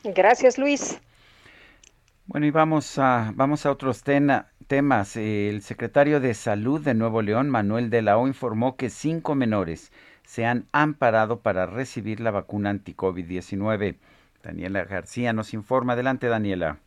Gracias, Luis. Bueno, y vamos a, vamos a otros temas. El secretario de Salud de Nuevo León, Manuel de la O, informó que cinco menores se han amparado para recibir la vacuna anti-COVID-19. Daniela García nos informa. Adelante, Daniela.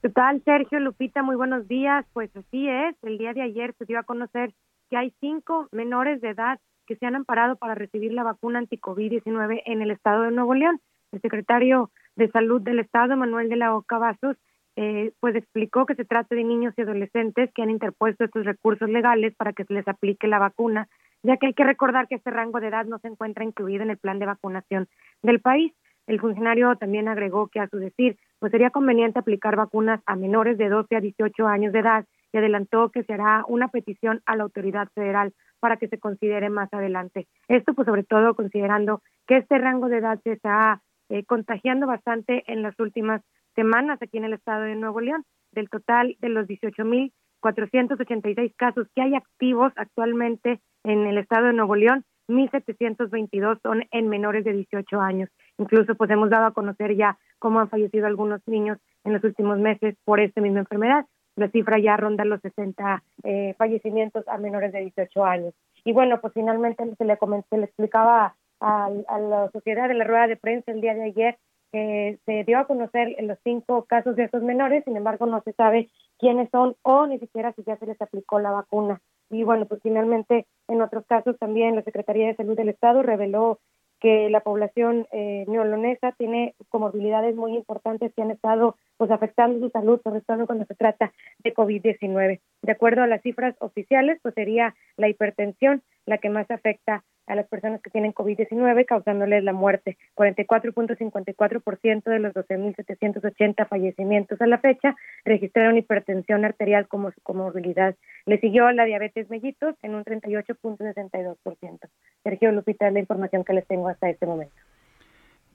¿Qué tal, Sergio Lupita? Muy buenos días. Pues así es, el día de ayer se dio a conocer que hay cinco menores de edad que se han amparado para recibir la vacuna anti-COVID-19 en el estado de Nuevo León. El secretario de Salud del Estado, Manuel de la Oca Vasos, eh, pues explicó que se trata de niños y adolescentes que han interpuesto estos recursos legales para que se les aplique la vacuna, ya que hay que recordar que este rango de edad no se encuentra incluido en el plan de vacunación del país. El funcionario también agregó que a su decir, pues sería conveniente aplicar vacunas a menores de 12 a 18 años de edad y adelantó que se hará una petición a la autoridad federal para que se considere más adelante. Esto pues sobre todo considerando que este rango de edad se está eh, contagiando bastante en las últimas semanas aquí en el estado de Nuevo León. Del total de los 18.486 casos que hay activos actualmente en el estado de Nuevo León, 1.722 son en menores de 18 años. Incluso pues hemos dado a conocer ya cómo han fallecido algunos niños en los últimos meses por esta misma enfermedad la cifra ya ronda los 60 eh, fallecimientos a menores de 18 años. Y bueno, pues finalmente se le, comenté, le explicaba a, la sociedad de la rueda de prensa el día de ayer que se dio a conocer los cinco casos de estos menores, sin embargo no se sabe quiénes son o ni siquiera si ya se les aplicó la vacuna. Y bueno, pues finalmente en otros casos también la Secretaría de Salud del Estado reveló que la población eh, neolonesa tiene comorbilidades muy importantes que han estado pues afectando su salud, sobre todo cuando se trata de COVID-19. De acuerdo a las cifras oficiales, pues sería la hipertensión la que más afecta a las personas que tienen COVID-19, causándoles la muerte. 44.54% de los 12.780 fallecimientos a la fecha registraron hipertensión arterial como su comorbilidad. Le siguió la diabetes mellitus en un 38.62%. Sergio Lupita, la información que les tengo hasta este momento.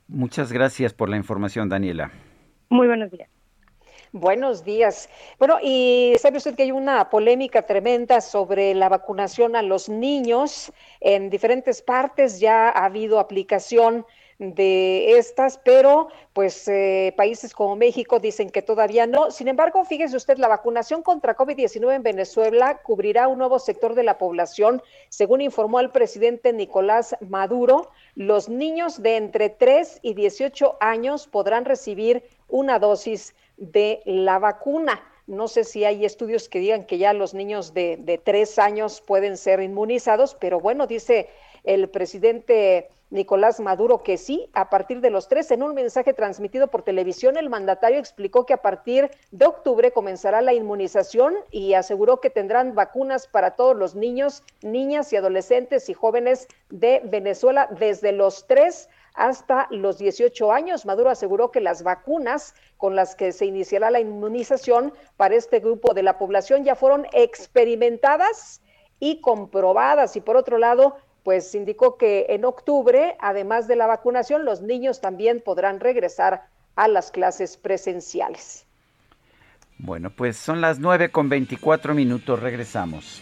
Muchas gracias por la información, Daniela. Muy buenos días. Buenos días. Bueno, y sabe usted que hay una polémica tremenda sobre la vacunación a los niños. En diferentes partes ya ha habido aplicación de estas, pero pues eh, países como México dicen que todavía no. Sin embargo, fíjese usted, la vacunación contra COVID-19 en Venezuela cubrirá un nuevo sector de la población. Según informó el presidente Nicolás Maduro, los niños de entre 3 y 18 años podrán recibir una dosis de la vacuna. No sé si hay estudios que digan que ya los niños de, de tres años pueden ser inmunizados, pero bueno, dice el presidente Nicolás Maduro que sí, a partir de los tres. En un mensaje transmitido por televisión, el mandatario explicó que a partir de octubre comenzará la inmunización y aseguró que tendrán vacunas para todos los niños, niñas y adolescentes y jóvenes de Venezuela desde los tres hasta los 18 años. Maduro aseguró que las vacunas con las que se iniciará la inmunización para este grupo de la población ya fueron experimentadas y comprobadas. Y por otro lado, pues indicó que en octubre, además de la vacunación, los niños también podrán regresar a las clases presenciales. Bueno, pues son las 9 con 24 minutos, regresamos.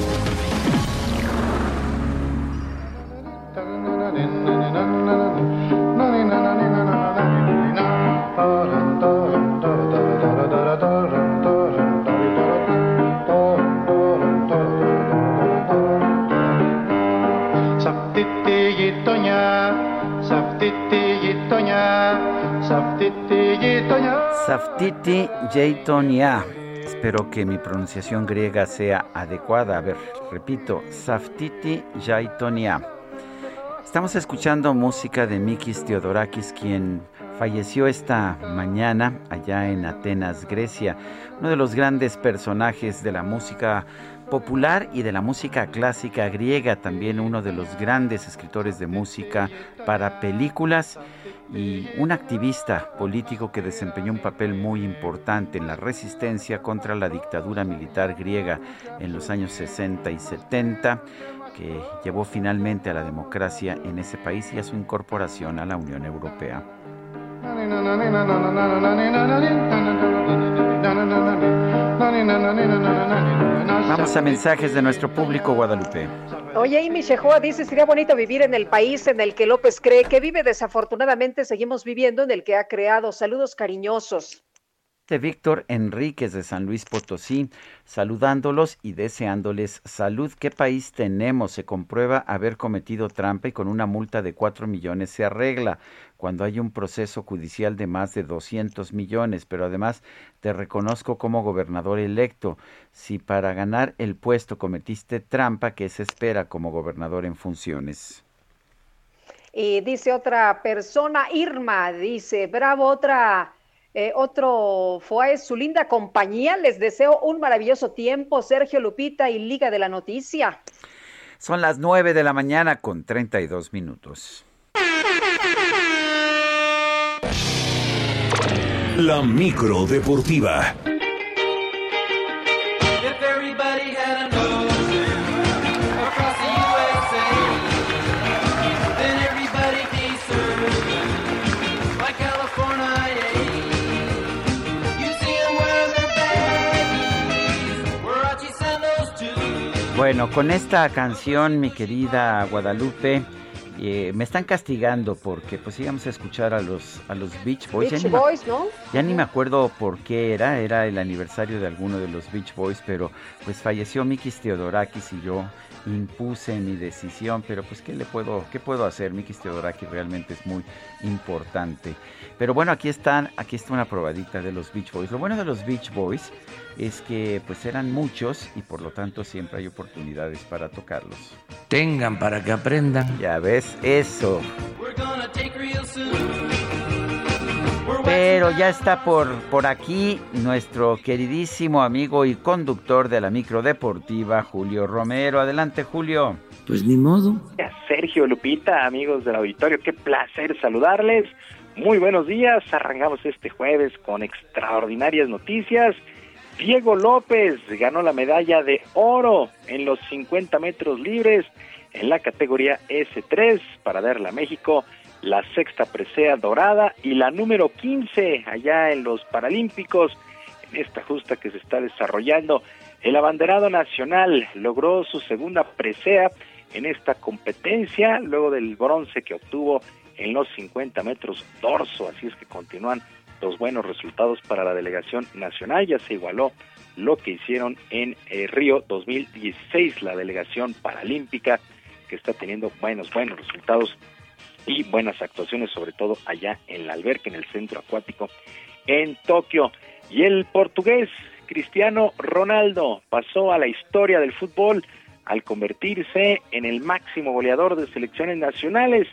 Saftiti Jaitonia. Espero que mi pronunciación griega sea adecuada. A ver, repito, Saftiti Jaitonia. Estamos escuchando música de Mikis Theodorakis, quien falleció esta mañana allá en Atenas, Grecia. Uno de los grandes personajes de la música popular y de la música clásica griega, también uno de los grandes escritores de música para películas y un activista político que desempeñó un papel muy importante en la resistencia contra la dictadura militar griega en los años 60 y 70, que llevó finalmente a la democracia en ese país y a su incorporación a la Unión Europea. Vamos a mensajes de nuestro público Guadalupe. Oye, Amy Shehoa dice, sería bonito vivir en el país en el que López cree que vive. Desafortunadamente seguimos viviendo en el que ha creado. Saludos cariñosos. Víctor Enríquez de San Luis Potosí, saludándolos y deseándoles salud. ¿Qué país tenemos? Se comprueba haber cometido trampa y con una multa de 4 millones se arregla cuando hay un proceso judicial de más de 200 millones, pero además te reconozco como gobernador electo. Si para ganar el puesto cometiste trampa, ¿qué se espera como gobernador en funciones? Y dice otra persona, Irma, dice, bravo, otra eh, otro fue su linda compañía. Les deseo un maravilloso tiempo, Sergio Lupita y Liga de la Noticia. Son las 9 de la mañana con 32 minutos. La micro deportiva. Bueno, con esta canción, mi querida Guadalupe, eh, me están castigando porque pues íbamos a escuchar a los a los Beach Boys. Beach Boys, ¿no? Ya ni me acuerdo por qué era, era el aniversario de alguno de los Beach Boys, pero pues falleció Mikis Theodorakis y yo impuse mi decisión, pero pues qué le puedo qué puedo hacer? Mikis Theodorakis realmente es muy importante. Pero bueno, aquí están, aquí está una probadita de los Beach Boys. Lo bueno de los Beach Boys es que pues eran muchos y por lo tanto siempre hay oportunidades para tocarlos. Tengan para que aprendan. Ya ves, eso. Pero ya está por, por aquí nuestro queridísimo amigo y conductor de la micro deportiva, Julio Romero. Adelante, Julio. Pues ni modo. Sergio Lupita, amigos del auditorio, qué placer saludarles. Muy buenos días, arrancamos este jueves con extraordinarias noticias. Diego López ganó la medalla de oro en los 50 metros libres en la categoría S3 para darle a México la sexta presea dorada y la número 15 allá en los Paralímpicos en esta justa que se está desarrollando. El abanderado nacional logró su segunda presea en esta competencia luego del bronce que obtuvo en los 50 metros dorso, así es que continúan los buenos resultados para la delegación nacional, ya se igualó lo que hicieron en eh, Río 2016, la delegación paralímpica que está teniendo buenos, buenos resultados y buenas actuaciones, sobre todo allá en la alberca, en el centro acuático en Tokio. Y el portugués Cristiano Ronaldo pasó a la historia del fútbol al convertirse en el máximo goleador de selecciones nacionales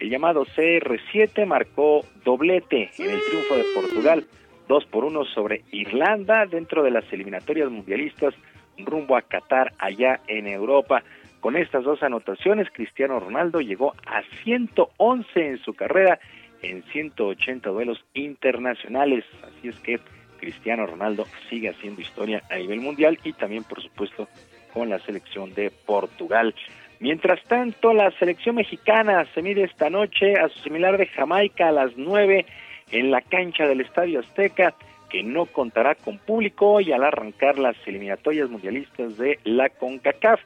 el llamado CR7 marcó doblete en el triunfo de Portugal, 2 por 1 sobre Irlanda dentro de las eliminatorias mundialistas rumbo a Qatar allá en Europa. Con estas dos anotaciones, Cristiano Ronaldo llegó a 111 en su carrera en 180 duelos internacionales. Así es que Cristiano Ronaldo sigue haciendo historia a nivel mundial y también, por supuesto, con la selección de Portugal. Mientras tanto, la selección mexicana se mide esta noche a su similar de Jamaica a las 9 en la cancha del Estadio Azteca, que no contará con público y al arrancar las eliminatorias mundialistas de la CONCACAF.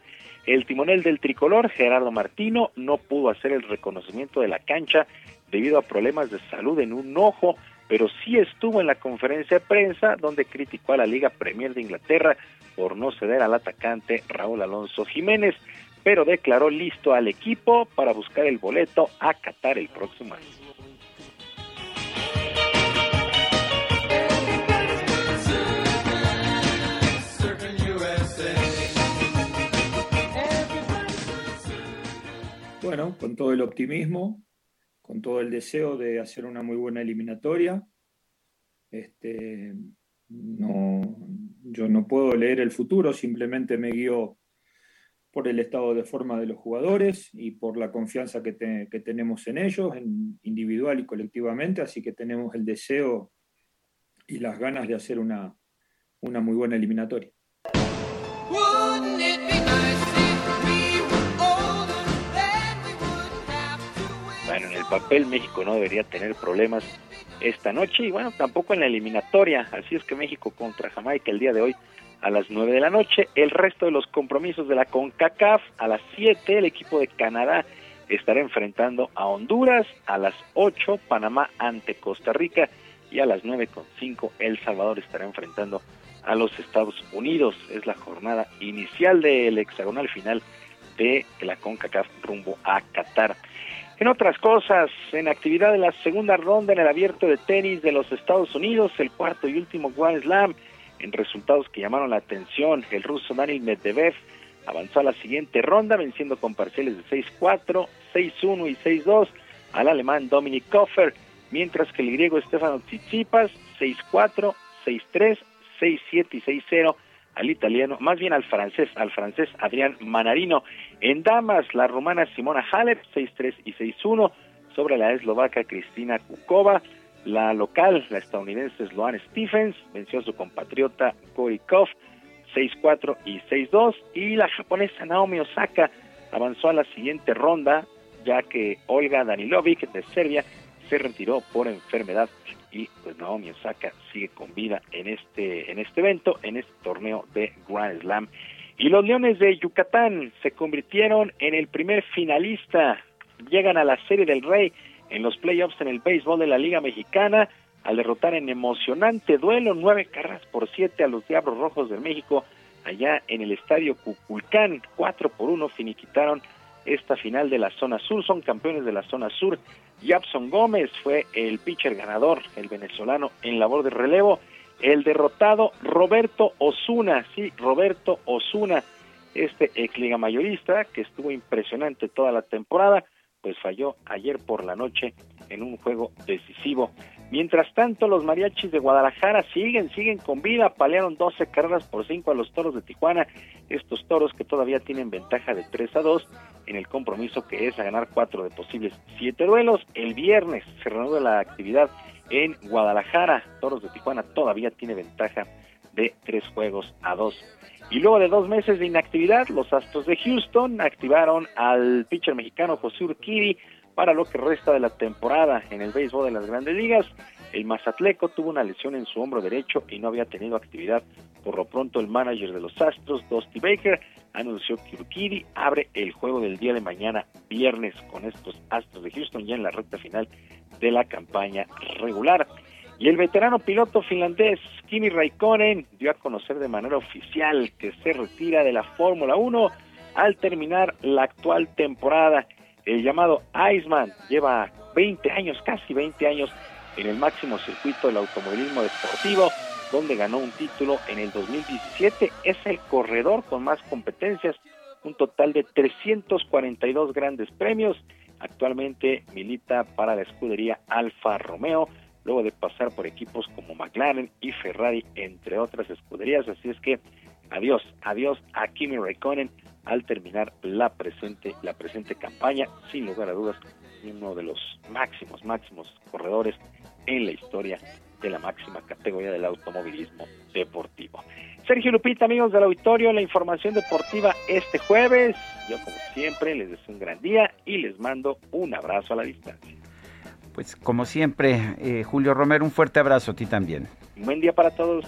El timonel del tricolor, Gerardo Martino, no pudo hacer el reconocimiento de la cancha debido a problemas de salud en un ojo, pero sí estuvo en la conferencia de prensa donde criticó a la Liga Premier de Inglaterra por no ceder al atacante Raúl Alonso Jiménez pero declaró listo al equipo para buscar el boleto a Qatar el próximo año. Bueno, con todo el optimismo, con todo el deseo de hacer una muy buena eliminatoria. Este, no, yo no puedo leer el futuro, simplemente me guío por el estado de forma de los jugadores y por la confianza que, tenemos en ellos, en individual y colectivamente, así que tenemos el deseo y las ganas de hacer una, una muy buena eliminatoria. Bueno, en el papel México no debería tener problemas esta noche y bueno, tampoco en la eliminatoria, así es que México contra Jamaica el día de hoy a las 9 de la noche. El resto de los compromisos de la CONCACAF a las 7, el equipo de Canadá estará enfrentando a Honduras, a las 8 Panamá ante Costa Rica y a las 9.5 El Salvador estará enfrentando a los Estados Unidos. Es la jornada inicial del hexagonal final de la CONCACAF rumbo a Qatar. En otras cosas, en actividad de la segunda ronda en el abierto de tenis de los Estados Unidos, el cuarto y último Grand Slam, en resultados que llamaron la atención, el ruso Daniel Medvedev avanzó a la siguiente ronda venciendo con parciales de 6-4, 6-1 y 6-2 al alemán Dominic Koffer, mientras que el griego Stefano Tsitsipas 6-4, 6-3, 6-7 y 6-0 al italiano, más bien al francés, al francés Adrián Manarino. En damas, la rumana Simona Halep 6-3 y 6-1 sobre la eslovaca Cristina Kukova. La local, la estadounidense Sloane Stephens, venció a su compatriota Korikov 6-4 y 6-2. Y la japonesa Naomi Osaka avanzó a la siguiente ronda, ya que Olga Danilovic de Serbia se retiró por enfermedad y pues Naomi Osaka sigue con vida en este en este evento, en este torneo de Grand Slam. Y los Leones de Yucatán se convirtieron en el primer finalista, llegan a la Serie del Rey en los playoffs en el béisbol de la Liga Mexicana al derrotar en emocionante duelo nueve carras por siete a los Diablos Rojos de México allá en el estadio Cuculcán, cuatro por uno finiquitaron esta final de la zona sur, son campeones de la zona sur. Japson Gómez fue el pitcher ganador, el venezolano en labor de relevo. El derrotado Roberto Osuna, sí, Roberto Osuna, este ex liga mayorista que estuvo impresionante toda la temporada, pues falló ayer por la noche en un juego decisivo. Mientras tanto, los mariachis de Guadalajara siguen, siguen con vida, palearon 12 carreras por 5 a los toros de Tijuana, estos toros que todavía tienen ventaja de 3 a 2 en el compromiso que es a ganar 4 de posibles 7 duelos. El viernes se reanuda la actividad en Guadalajara, toros de Tijuana todavía tiene ventaja de 3 juegos a 2. Y luego de dos meses de inactividad, los Astros de Houston activaron al pitcher mexicano José Urquidi para lo que resta de la temporada en el béisbol de las grandes ligas. El Mazatleco tuvo una lesión en su hombro derecho y no había tenido actividad. Por lo pronto, el manager de los Astros, Dusty Baker, anunció que Urquidi abre el juego del día de mañana, viernes, con estos Astros de Houston ya en la recta final de la campaña regular. Y el veterano piloto finlandés Kimi Raikkonen dio a conocer de manera oficial que se retira de la Fórmula 1 al terminar la actual temporada. El llamado Iceman lleva 20 años, casi 20 años, en el máximo circuito del automovilismo deportivo, donde ganó un título en el 2017. Es el corredor con más competencias, un total de 342 grandes premios. Actualmente milita para la escudería Alfa Romeo luego de pasar por equipos como McLaren y Ferrari, entre otras escuderías. Así es que adiós, adiós a Kimi Raikkonen al terminar la presente, la presente campaña, sin lugar a dudas, uno de los máximos, máximos corredores en la historia de la máxima categoría del automovilismo deportivo. Sergio Lupita, amigos del auditorio, la información deportiva este jueves. Yo, como siempre, les deseo un gran día y les mando un abrazo a la distancia. Pues como siempre, eh, Julio Romero, un fuerte abrazo a ti también. Buen día para todos.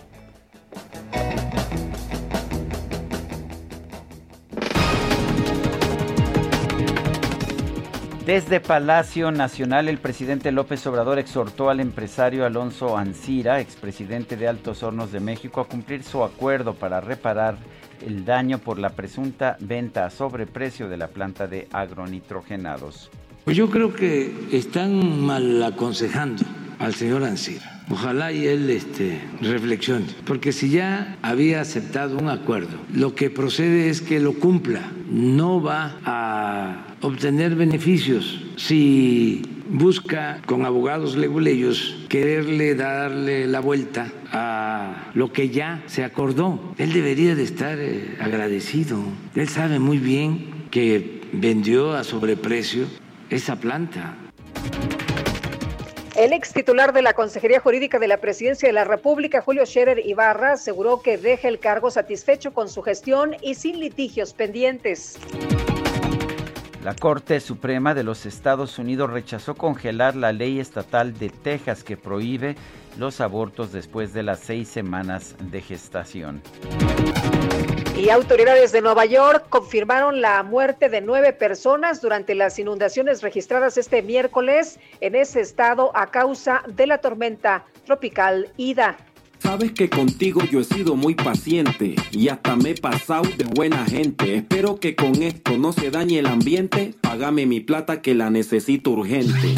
Desde Palacio Nacional, el presidente López Obrador exhortó al empresario Alonso Ancira, expresidente de Altos Hornos de México, a cumplir su acuerdo para reparar el daño por la presunta venta a sobreprecio de la planta de agronitrogenados. Pues yo creo que están mal aconsejando al señor Ansir. Ojalá y él este, reflexione, porque si ya había aceptado un acuerdo, lo que procede es que lo cumpla. No va a obtener beneficios si busca con abogados leguleyos quererle darle la vuelta a lo que ya se acordó. Él debería de estar eh, agradecido. Él sabe muy bien que vendió a sobreprecio esa planta. El ex titular de la Consejería Jurídica de la Presidencia de la República, Julio Scherer Ibarra, aseguró que deja el cargo satisfecho con su gestión y sin litigios pendientes. La Corte Suprema de los Estados Unidos rechazó congelar la ley estatal de Texas que prohíbe los abortos después de las seis semanas de gestación. Y autoridades de Nueva York confirmaron la muerte de nueve personas durante las inundaciones registradas este miércoles en ese estado a causa de la tormenta tropical Ida. Sabes que contigo yo he sido muy paciente y hasta me he pasado de buena gente. Espero que con esto no se dañe el ambiente. Págame mi plata que la necesito urgente.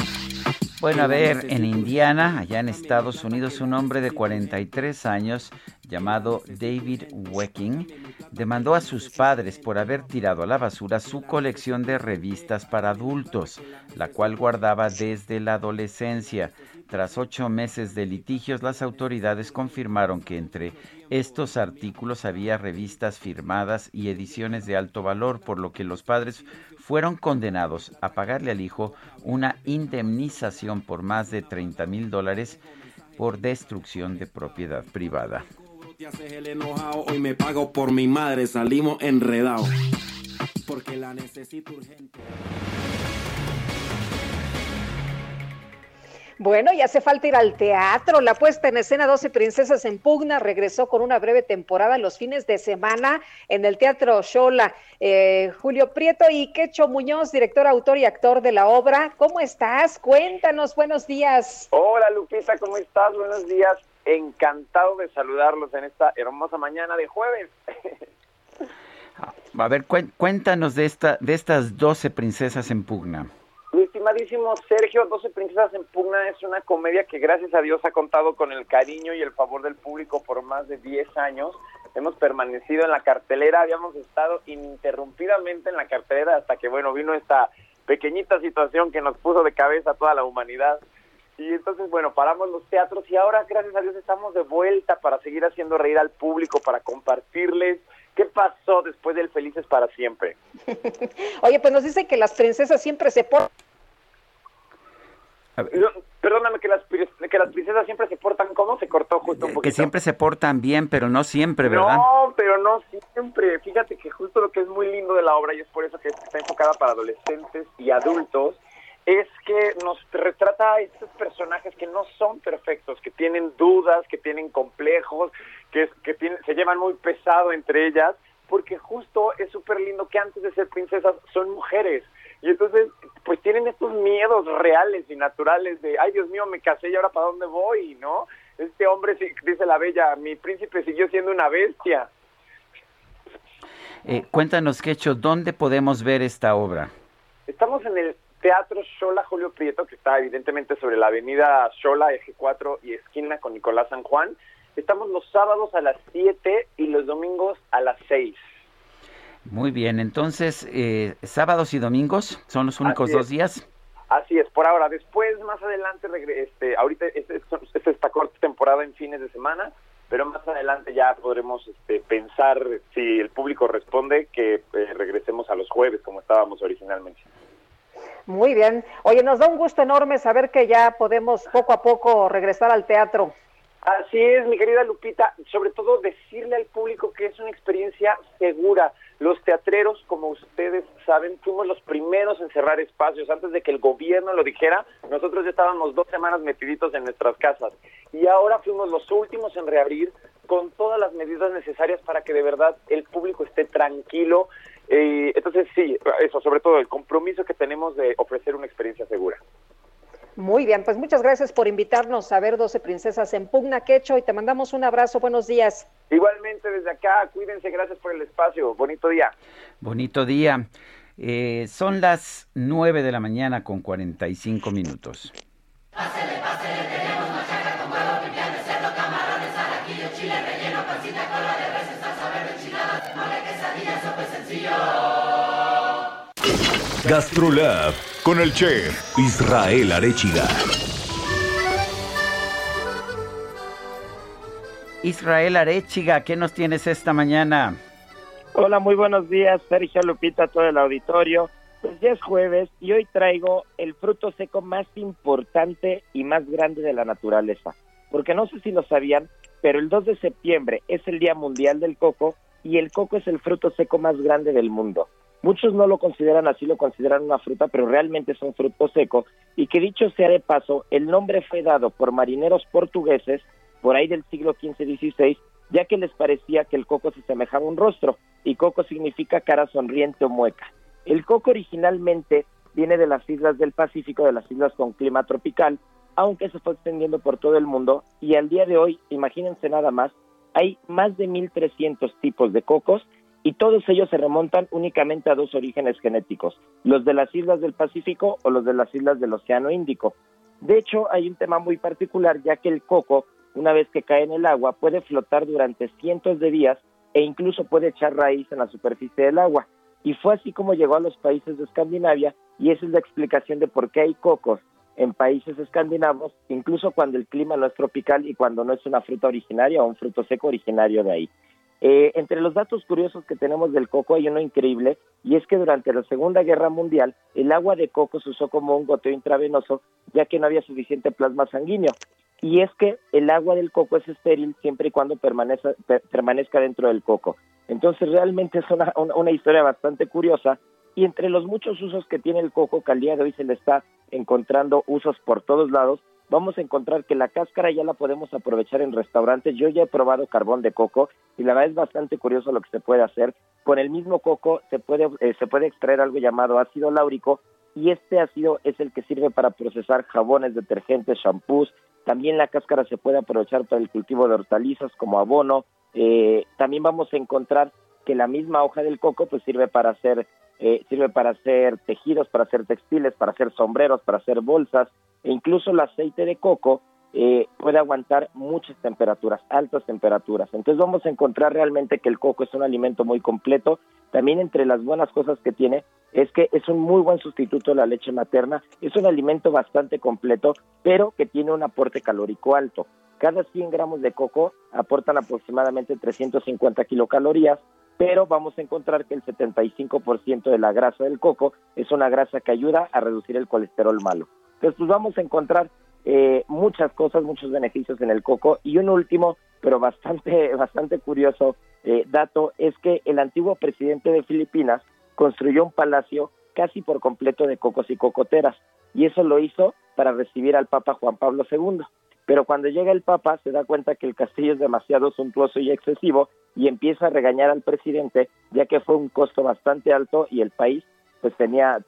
Bueno, a ver, en Indiana, allá en Estados Unidos, un hombre de 43 años llamado David Wecking demandó a sus padres por haber tirado a la basura su colección de revistas para adultos, la cual guardaba desde la adolescencia. Tras ocho meses de litigios, las autoridades confirmaron que entre estos artículos había revistas firmadas y ediciones de alto valor, por lo que los padres fueron condenados a pagarle al hijo una indemnización por más de 30 mil dólares por destrucción de propiedad privada. Bueno, y hace falta ir al teatro. La puesta en escena 12 Princesas en Pugna regresó con una breve temporada los fines de semana en el Teatro Shola. Eh, Julio Prieto y Quecho Muñoz, director, autor y actor de la obra. ¿Cómo estás? Cuéntanos, buenos días. Hola Lupita, ¿cómo estás? Buenos días. Encantado de saludarlos en esta hermosa mañana de jueves. A ver, cuéntanos de, esta, de estas 12 princesas en pugna. Mi estimadísimo Sergio, 12 Princesas en Pugna es una comedia que gracias a Dios ha contado con el cariño y el favor del público por más de 10 años. Hemos permanecido en la cartelera, habíamos estado ininterrumpidamente en la cartelera hasta que, bueno, vino esta pequeñita situación que nos puso de cabeza a toda la humanidad. Y entonces, bueno, paramos los teatros y ahora, gracias a Dios, estamos de vuelta para seguir haciendo reír al público, para compartirles ¿Qué pasó después del Felices para Siempre? Oye, pues nos dicen que las princesas siempre se portan... Perdóname, que las, que las princesas siempre se portan como se cortó justo un poquito. Que siempre se portan bien, pero no siempre, ¿verdad? No, pero no siempre. Fíjate que justo lo que es muy lindo de la obra, y es por eso que está enfocada para adolescentes y adultos, es que nos retrata a estos personajes que no son perfectos, que tienen dudas, que tienen complejos, que, que se llevan muy pesado entre ellas, porque justo es súper lindo que antes de ser princesas son mujeres. Y entonces, pues tienen estos miedos reales y naturales de, ay Dios mío, me casé y ahora para dónde voy, ¿no? Este hombre, dice la bella, mi príncipe siguió siendo una bestia. Eh, cuéntanos, Quecho, ¿dónde podemos ver esta obra? Estamos en el Teatro Shola Julio Prieto, que está evidentemente sobre la avenida Shola, eje 4 y esquina con Nicolás San Juan. Estamos los sábados a las 7 y los domingos a las 6. Muy bien, entonces, eh, sábados y domingos son los únicos dos días. Así es, por ahora. Después, más adelante, este, ahorita esta es, esta corta temporada en fines de semana, pero más adelante ya podremos este, pensar, si el público responde, que eh, regresemos a los jueves como estábamos originalmente. Muy bien. Oye, nos da un gusto enorme saber que ya podemos poco a poco regresar al teatro. Así es, mi querida Lupita, sobre todo decirle al público que es una experiencia segura. Los teatreros, como ustedes saben, fuimos los primeros en cerrar espacios. Antes de que el gobierno lo dijera, nosotros ya estábamos dos semanas metiditos en nuestras casas. Y ahora fuimos los últimos en reabrir con todas las medidas necesarias para que de verdad el público esté tranquilo. Eh, entonces, sí, eso, sobre todo el compromiso que tenemos de ofrecer una experiencia segura. Muy bien, pues muchas gracias por invitarnos a ver 12 princesas en Pugna Quecho y te mandamos un abrazo. Buenos días. Igualmente desde acá, cuídense, gracias por el espacio. Bonito día. Bonito día. Eh, son las 9 de la mañana con 45 minutos. Pásele, pásele, GastroLab con el chef Israel Arechiga. Israel Arechiga, ¿qué nos tienes esta mañana? Hola, muy buenos días, Sergio Lupita, todo el auditorio. Pues ya es jueves y hoy traigo el fruto seco más importante y más grande de la naturaleza. Porque no sé si lo sabían, pero el 2 de septiembre es el Día Mundial del Coco y el coco es el fruto seco más grande del mundo. Muchos no lo consideran así, lo consideran una fruta, pero realmente es un fruto seco. Y que dicho sea de paso, el nombre fue dado por marineros portugueses por ahí del siglo XV-XVI, ya que les parecía que el coco se semejaba a un rostro, y coco significa cara sonriente o mueca. El coco originalmente viene de las islas del Pacífico, de las islas con clima tropical, aunque se fue extendiendo por todo el mundo y al día de hoy, imagínense nada más, hay más de 1.300 tipos de cocos y todos ellos se remontan únicamente a dos orígenes genéticos, los de las islas del Pacífico o los de las islas del Océano Índico. De hecho, hay un tema muy particular, ya que el coco, una vez que cae en el agua, puede flotar durante cientos de días e incluso puede echar raíz en la superficie del agua. Y fue así como llegó a los países de Escandinavia y esa es la explicación de por qué hay cocos en países escandinavos, incluso cuando el clima no es tropical y cuando no es una fruta originaria o un fruto seco originario de ahí. Eh, entre los datos curiosos que tenemos del coco hay uno increíble y es que durante la Segunda Guerra Mundial el agua de coco se usó como un goteo intravenoso ya que no había suficiente plasma sanguíneo. Y es que el agua del coco es estéril siempre y cuando permanezca, permanezca dentro del coco. Entonces realmente es una, una, historia bastante curiosa y entre los muchos usos que tiene el coco, que al día de hoy se le está encontrando usos por todos lados, vamos a encontrar que la cáscara ya la podemos aprovechar en restaurantes. Yo ya he probado carbón de coco y la verdad es bastante curioso lo que se puede hacer. Con el mismo coco se puede, eh, se puede extraer algo llamado ácido láurico y este ácido es el que sirve para procesar jabones, detergentes, shampoos. También la cáscara se puede aprovechar para el cultivo de hortalizas como abono, eh, también vamos a encontrar que la misma hoja del coco pues sirve para hacer eh, sirve para hacer tejidos, para hacer textiles, para hacer sombreros, para hacer bolsas e incluso el aceite de coco eh, puede aguantar muchas temperaturas, altas temperaturas. Entonces vamos a encontrar realmente que el coco es un alimento muy completo. También entre las buenas cosas que tiene es que es un muy buen sustituto de la leche materna. Es un alimento bastante completo, pero que tiene un aporte calórico alto. Cada 100 gramos de coco aportan aproximadamente 350 kilocalorías, pero vamos a encontrar que el 75% de la grasa del coco es una grasa que ayuda a reducir el colesterol malo. Entonces, pues vamos a encontrar eh, muchas cosas, muchos beneficios en el coco. Y un último, pero bastante, bastante curioso eh, dato, es que el antiguo presidente de Filipinas construyó un palacio casi por completo de cocos y cocoteras. Y eso lo hizo para recibir al Papa Juan Pablo II. Pero cuando llega el Papa se da cuenta que el castillo es demasiado suntuoso y excesivo y empieza a regañar al presidente ya que fue un costo bastante alto y el país pues tenía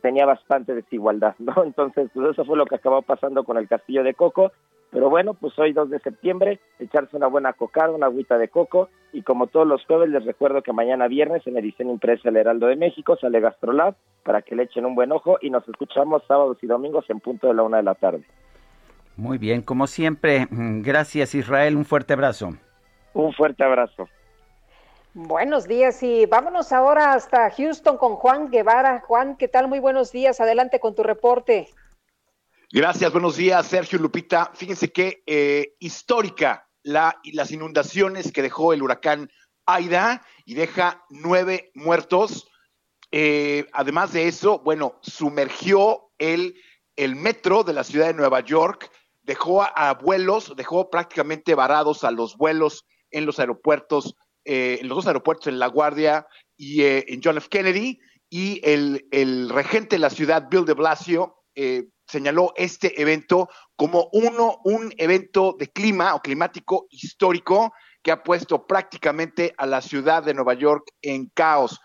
tenía bastante desigualdad, ¿no? Entonces, pues eso fue lo que acabó pasando con el Castillo de Coco, pero bueno, pues hoy 2 de septiembre, echarse una buena cocada, una agüita de coco y como todos los jueves les recuerdo que mañana viernes en edición impresa El Heraldo de México sale Gastrolab para que le echen un buen ojo y nos escuchamos sábados y domingos en punto de la una de la tarde. Muy bien, como siempre, mm, gracias Israel, un fuerte abrazo. Un fuerte abrazo. Buenos días y vámonos ahora hasta Houston con Juan Guevara. Juan, ¿qué tal? Muy buenos días, adelante con tu reporte. Gracias, buenos días, Sergio Lupita. Fíjense que eh, histórica la, las inundaciones que dejó el huracán Aida y deja nueve muertos. Eh, además de eso, bueno, sumergió el, el metro de la ciudad de Nueva York, dejó a, vuelos, dejó prácticamente varados a los vuelos en los aeropuertos, eh, en los dos aeropuertos, en La Guardia y eh, en John F. Kennedy, y el, el, regente de la ciudad, Bill de Blasio, eh, señaló este evento como uno, un evento de clima o climático histórico que ha puesto prácticamente a la ciudad de Nueva York en caos.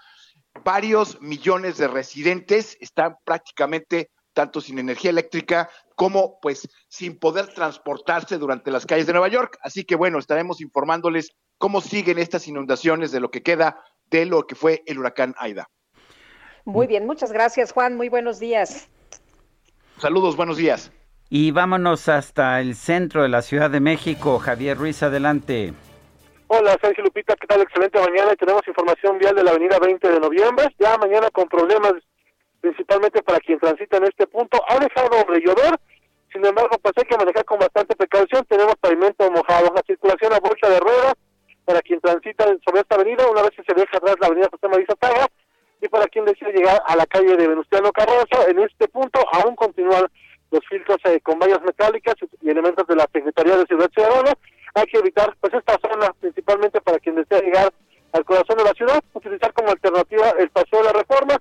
Varios millones de residentes están prácticamente tanto sin energía eléctrica como pues sin poder transportarse durante las calles de Nueva York. Así que bueno, estaremos informándoles cómo siguen estas inundaciones de lo que queda de lo que fue el huracán Aida. Muy bien, muchas gracias Juan, muy buenos días. Saludos, buenos días. Y vámonos hasta el centro de la Ciudad de México. Javier Ruiz, adelante. Hola, Sergio Lupita, ¿qué tal? Excelente mañana. Tenemos información vial de la avenida 20 de noviembre. Ya mañana con problemas principalmente para quien transita en este punto. Ha dejado de llover, sin embargo, pues hay que manejar con bastante precaución. Tenemos pavimento mojado, la circulación a bolsa de ruedas para quien transita sobre esta avenida, una vez que se deja atrás la avenida José María Zapaga, y para quien decide llegar a la calle de Venustiano Carrozo, en este punto aún continúan los filtros eh, con vallas metálicas y elementos de la Secretaría de Seguridad Ciudadana. Hay que evitar pues esta zona, principalmente para quien desea llegar al corazón de la ciudad, utilizar como alternativa el paseo de la reforma.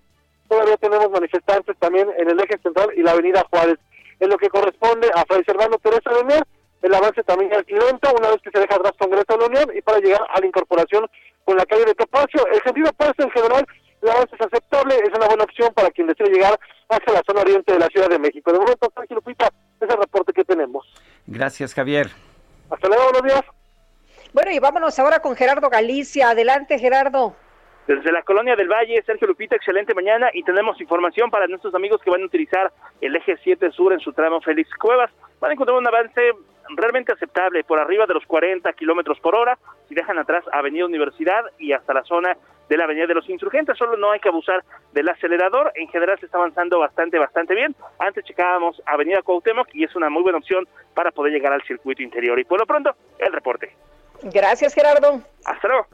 Central y la avenida Juárez. En lo que corresponde a Fray Servando Teresa de Mier, el avance también es lento una vez que se deja atrás Congreso de la Unión y para llegar a la incorporación con la calle de Topacio. El sentido opuesto en general, el avance es aceptable, es una buena opción para quien desee llegar hacia la zona oriente de la Ciudad de México. De momento, Sergio Lupita, es el reporte que tenemos. Gracias, Javier. Hasta luego, buenos días. Bueno, y vámonos ahora con Gerardo Galicia. Adelante, Gerardo. Desde la colonia del Valle, Sergio Lupita, excelente mañana y tenemos información para nuestros amigos que van a utilizar el eje 7 sur en su tramo Félix Cuevas. Van a encontrar un avance realmente aceptable, por arriba de los 40 kilómetros por hora, si dejan atrás Avenida Universidad y hasta la zona de la Avenida de los Insurgentes, solo no hay que abusar del acelerador, en general se está avanzando bastante, bastante bien. Antes checábamos Avenida Cuauhtémoc y es una muy buena opción para poder llegar al circuito interior. Y por lo pronto, el reporte. Gracias, Gerardo. Hasta luego.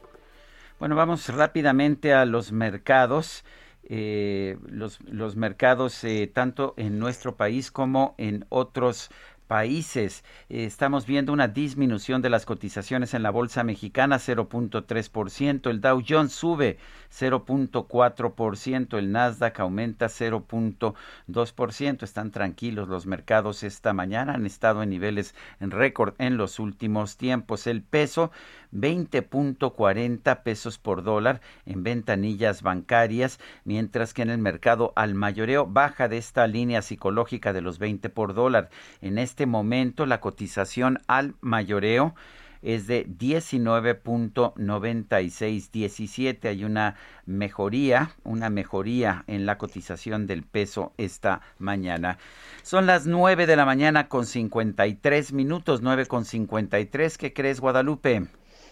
Bueno, vamos rápidamente a los mercados. Eh, los, mercados eh, tanto en nuestro país como en otros países. Eh, estamos viendo una disminución de las cotizaciones en la bolsa mexicana 0.3%, el Dow Jones sube 0.4%, el Nasdaq aumenta 0.2%. Están tranquilos los mercados esta mañana, han estado en niveles en récord en los últimos tiempos. El peso 20.40 pesos por dólar en ventanillas bancarias, mientras que en el mercado al mayoreo baja de esta línea psicológica de los 20 por dólar. En este momento la cotización al mayoreo es de 19.9617. Hay una mejoría, una mejoría en la cotización del peso esta mañana. Son las 9 de la mañana con 53 minutos, 9 con 53. ¿Qué crees, Guadalupe?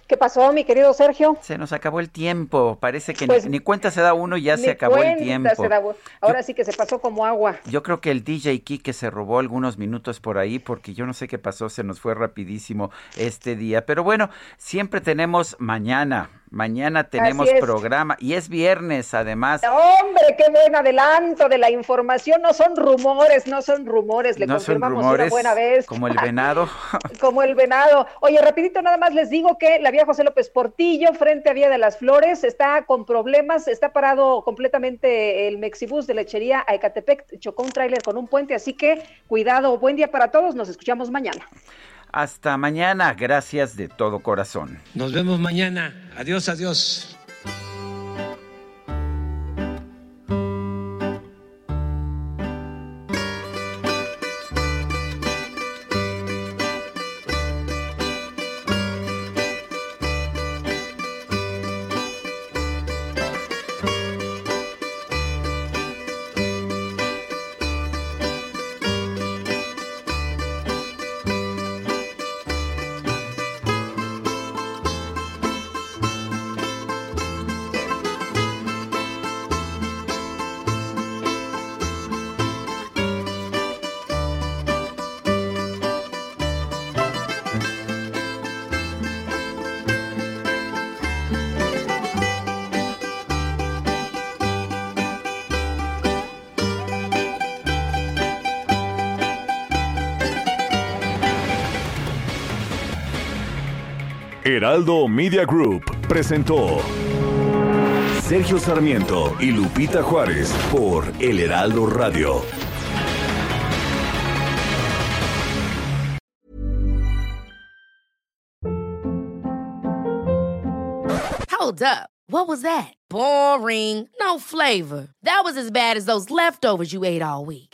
¿Qué pasó, mi querido Sergio? Se nos acabó el tiempo. Parece que Pues, ni, ni cuenta se da uno y ya se acabó el tiempo. se da- ahora sí que se pasó como agua. Yo creo que el DJ Kike se robó algunos minutos por ahí porque yo no sé qué pasó, se nos fue rapidísimo este día. Pero bueno, siempre tenemos mañana. Mañana tenemos programa y es viernes además. Hombre, qué buen adelanto de la información. No son rumores, no son rumores. Le no son confirmamos rumores una buena vez. como el venado. Como el venado. Oye, rapidito nada más les digo que la vía José López Portillo frente a Vía de las Flores está con problemas, está parado completamente el Mexibus de lechería a Ecatepec, chocó un tráiler con un puente, así que cuidado, buen día para todos, nos escuchamos mañana. Hasta mañana, gracias de todo corazón. Nos vemos mañana. Adiós, adiós. Heraldo Media Group presentó Sergio Sarmiento y Lupita Juárez por El Heraldo Radio. Hold up. What was that? Boring. No flavor. That was as bad as those leftovers you ate all week.